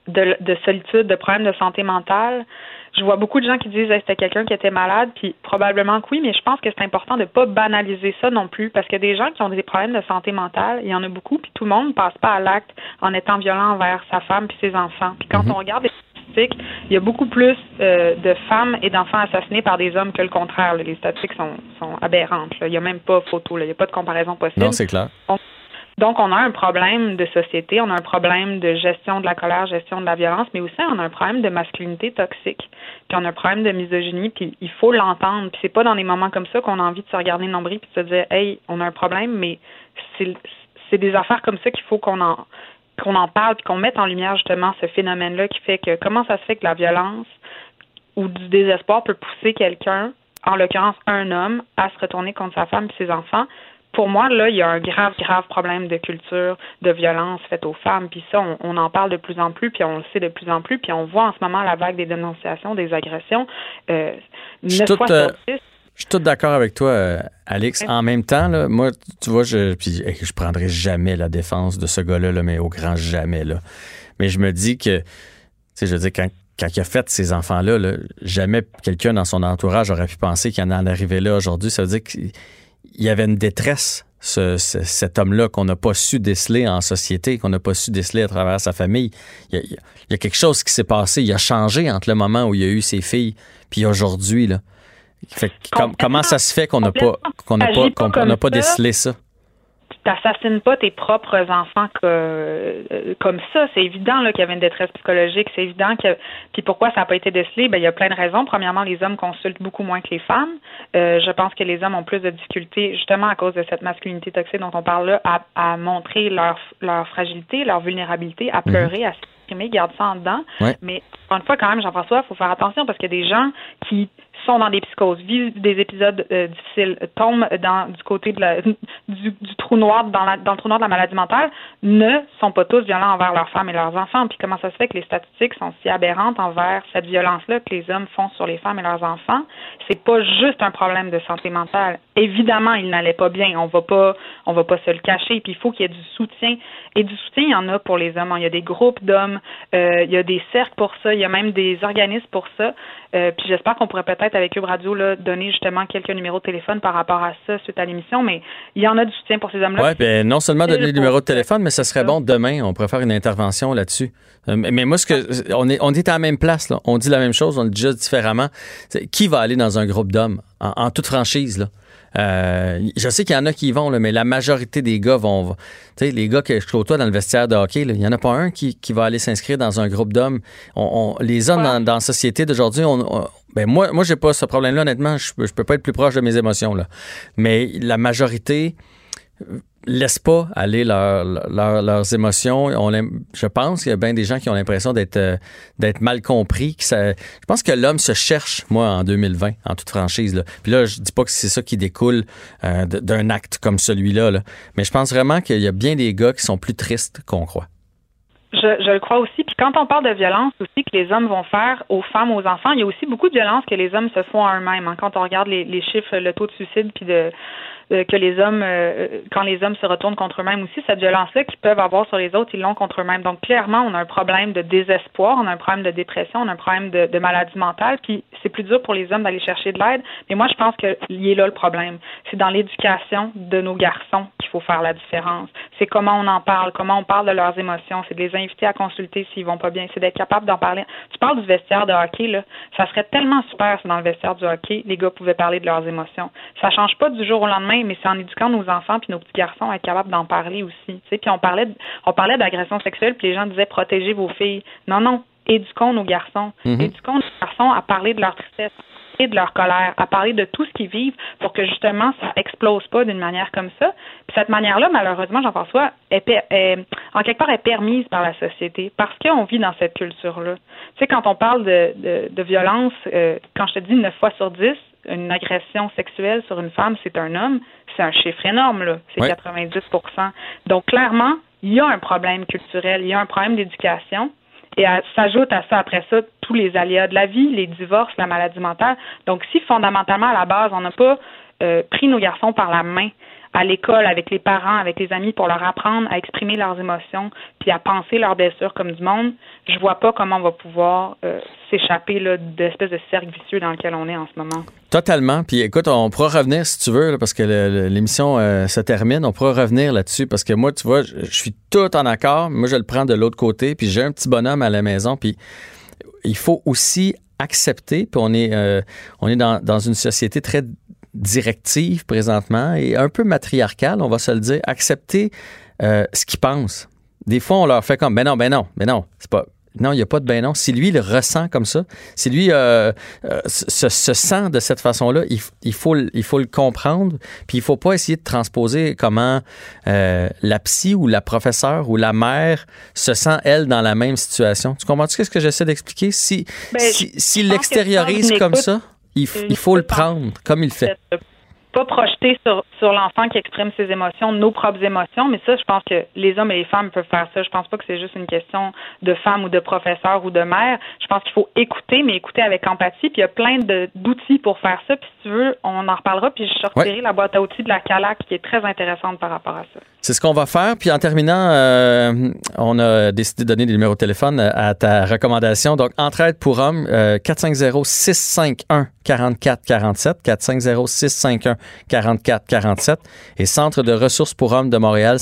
Speaker 15: de solitude, de problèmes de santé mentale. Je vois beaucoup de gens qui disent hey, c'était quelqu'un qui était malade, puis probablement que oui, mais je pense que c'est important de pas banaliser ça non plus, parce que des gens qui ont des problèmes de santé mentale, il y en a beaucoup, puis tout le monde ne passe pas à l'acte en étant violent envers sa femme puis ses enfants. Puis quand on regarde les statistiques, il y a beaucoup plus euh, de femmes et d'enfants assassinés par des hommes que le contraire. là. Les statistiques sont, sont aberrantes. là. Il n'y a même pas photo, là. il n'y a pas de comparaison possible.
Speaker 3: Non, c'est clair.
Speaker 15: Donc, on a un problème de société, on a un problème de gestion de la colère, gestion de la violence, mais aussi on a un problème de masculinité toxique, puis on a un problème de misogynie, puis il faut l'entendre. Puis c'est pas dans des moments comme ça qu'on a envie de se regarder le nombril puis de se dire, hey, on a un problème, mais c'est des affaires comme ça qu'il faut qu'on en qu'on en parle puis qu'on mette en lumière justement ce phénomène-là qui fait que comment ça se fait que la violence ou du désespoir peut pousser quelqu'un, en l'occurrence un homme, à se retourner contre sa femme et ses enfants pour moi, là, il y a un grave, grave problème de culture de violence faite aux femmes. Puis ça, on, en parle de plus en plus, puis on le sait de plus en plus, puis on voit en ce moment la vague des dénonciations, des agressions. Euh,
Speaker 3: je suis tout, euh, d'accord avec toi, euh, Alex. En même temps, là, moi, tu vois, je puis, je prendrai jamais la défense de ce gars-là, là, mais au grand jamais. Là. Mais je me dis que, tu sais, je veux dire, quand, quand il a fait ces enfants-là, là, jamais quelqu'un dans son entourage aurait pu penser qu'il en arrivait là aujourd'hui. Ça veut dire qu'il il y avait une détresse, cet homme-là, qu'on n'a pas su déceler en société, qu'on n'a pas su déceler à travers sa famille. Il y a, quelque chose qui s'est passé. Il a changé entre le moment où il y a eu ses filles puis aujourd'hui. Là. comment ça se fait qu'on n'a pas qu'on n'a pas qu'on n'a pas décelé ça?
Speaker 15: T'assassines pas tes propres enfants euh, comme ça. C'est évident qu'il y avait une détresse psychologique. C'est évident que. Puis pourquoi ça n'a pas été décelé? Ben, il y a plein de raisons. Premièrement, les hommes consultent beaucoup moins que les femmes. Euh, je pense que les hommes ont plus de difficultés, justement à cause de cette masculinité toxique dont on parle là, à, à montrer leur, leur fragilité, leur vulnérabilité, à mhm. pleurer, à s'exprimer, garder ça en dedans. Mais encore une fois, quand même, Jean-François, il faut faire attention parce qu'il y a des gens qui sont dans des psychoses, vivent des épisodes euh, difficiles, tombent dans du côté [LAUGHS] du, trou noir dans, la, dans le trou noir de la maladie mentale, ne sont pas tous violents envers leurs femmes et leurs enfants. Puis comment ça se fait que les statistiques sont si aberrantes envers cette violence-là que les hommes font sur les femmes et leurs enfants? C'est pas juste un problème de santé mentale. Évidemment, ils n'allaient pas bien. On va pas, on va pas se le cacher. Puis il faut qu'il y ait du soutien. Et du soutien, il y en a pour les hommes. Il y a des groupes d'hommes, euh, il y a des cercles pour ça, il y a même des organismes pour ça. Euh, puis j'espère qu'on pourrait peut-être avec Cube Radio là, donner justement quelques numéros de téléphone par rapport à ça suite à l'émission, mais il y en a du soutien pour ces hommes-là.
Speaker 3: Oui, ben non seulement donner le numéro de téléphone, mais ce serait bon demain, on pourrait faire une intervention là-dessus. Euh, mais moi, ce que on est, on est à la même place, là. on dit la même chose, on le dit juste différemment. qui va aller dans un groupe d'hommes? En, toute franchise là? Euh, je sais qu'il y en a qui y vont, là, mais la majorité des gars vont. Tu sais, les gars que je côtoie dans le vestiaire de hockey, il n'y en a pas un qui, qui va aller s'inscrire dans un groupe d'hommes. On, les hommes dans, dans, la société d'aujourd'hui, on, ben moi, moi, j'ai pas ce problème-là, honnêtement. Je, je peux pas être plus proche de mes émotions, là. Mais la majorité laisse pas aller leurs émotions. On, je pense qu'il y a bien des gens qui ont l'impression d'être euh, d'être mal compris. Que ça, je pense que l'homme se cherche, moi, en 2020, en toute franchise. Là. Puis là, je dis pas que c'est ça qui découle euh, d'un acte comme celui-là, là. mais je pense vraiment qu'il y a bien des gars qui sont plus tristes qu'on croit.
Speaker 15: Je, je, le crois aussi. Puis quand on parle de violence aussi que les hommes vont faire aux femmes, aux enfants, il y a aussi beaucoup de violence que les hommes se font à eux-mêmes. Hein. Quand on regarde les, les chiffres, le taux de suicide puis de que les hommes, euh, quand les hommes se retournent contre eux-mêmes aussi, cette violence-là qu'ils peuvent avoir sur les autres, ils l'ont contre eux-mêmes. Donc, clairement, on a un problème de désespoir, on a un problème de dépression, on a un problème de, de maladie mentale, puis c'est plus dur pour les hommes d'aller chercher de l'aide. Mais moi, je pense qu'il est là le problème. C'est dans l'éducation de nos garçons qu'il faut faire la différence. C'est comment on en parle, comment on parle de leurs émotions, c'est de les inviter à consulter s'ils vont pas bien, c'est d'être capable d'en parler. Tu parles du vestiaire de hockey, là. Ça serait tellement super si dans le vestiaire du hockey, les gars pouvaient parler de leurs émotions. Ça change pas du jour au lendemain, mais c'est en éduquant nos enfants puis nos petits garçons à être capables d'en parler aussi. Tu sais, puis on parlait on parlait d'agression sexuelle, puis les gens disaient protégez vos filles. Non, non, éduquons nos garçons. Mhm. Éduquons nos garçons à parler de leur tristesse et de leur colère, à parler de tout ce qu'ils vivent pour que justement ça explose pas d'une manière comme ça. Puis cette manière-là, malheureusement, Jean-François, est, en quelque part est permise par la société parce qu'on vit dans cette culture-là. Tu sais, quand on parle de, de, violence, euh, quand je te dis 9 fois sur 10, une agression sexuelle sur une femme, c'est un homme, c'est un chiffre énorme, là. C'est 90% Donc, clairement, il y a un problème culturel, il y a un problème d'éducation. Et s'ajoute à ça, après ça, tous les aléas de la vie, les divorces, la maladie mentale. Donc, si fondamentalement, à la base, on n'a pas euh, pris nos garçons par la main, à l'école, avec les parents, avec les amis, pour leur apprendre à exprimer leurs émotions, puis à penser leurs blessures comme du monde, je vois pas comment on va pouvoir euh, s'échapper de l'espèce de cercle vicieux dans lequel on est en ce moment.
Speaker 3: Totalement. Puis écoute, on pourra revenir si tu veux, parce que l'émission euh, se termine. On pourra revenir là-dessus parce que moi, tu vois, je, suis tout en accord. Moi, je le prends de l'autre côté. Puis j'ai un petit bonhomme à la maison. Puis il faut aussi accepter. Puis on est, euh, on est dans, dans une société très directive présentement et un peu matriarcale, on va se le dire, accepter euh, ce qu'ils pensent. Des fois, on leur fait comme, ben non, ben non, ben non, c'est pas, non, il n'y a pas de ben non. Si lui, il ressent comme ça, si lui euh, euh, se, sent de cette façon-là, il, faut, il faut le comprendre. Puis il faut pas essayer de transposer comment la psy ou la professeure ou la mère se sent, elle, dans la même situation. Tu comprends-tu ce que j'essaie d'expliquer? Si,
Speaker 15: ben,
Speaker 3: si, l'extériorise comme ça, il, faut le prendre comme il fait.
Speaker 15: pas projeter sur, sur l'enfant qui exprime ses émotions, nos propres émotions, mais ça, je pense que les hommes et les femmes peuvent faire ça. Je pense pas que c'est juste une question de femme ou de professeur ou de mère. Je pense qu'il faut écouter, mais écouter avec empathie. Puis il y a plein d'outils pour faire ça. Puis si tu veux, on en reparlera. Puis je sortirai la boîte à outils de la CALAC qui est très intéressante par rapport à ça.
Speaker 3: C'est ce qu'on va faire. Puis en terminant, euh, on a décidé de donner des numéros de téléphone à ta recommandation. Donc, Entraide pour hommes, euh, 450-651-4447, 450-651-4447 et Centre de ressources pour hommes de Montréal,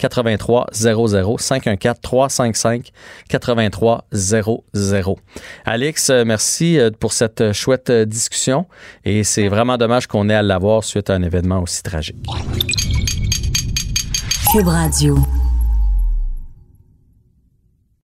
Speaker 3: 514-355-8300, 514-355-8300. Alex, euh, merci euh, pour cette euh, chouette discussion et c'est vraiment dommage qu'on ait à l'avoir suite à un événement aussi tragique.
Speaker 1: Cube Radio.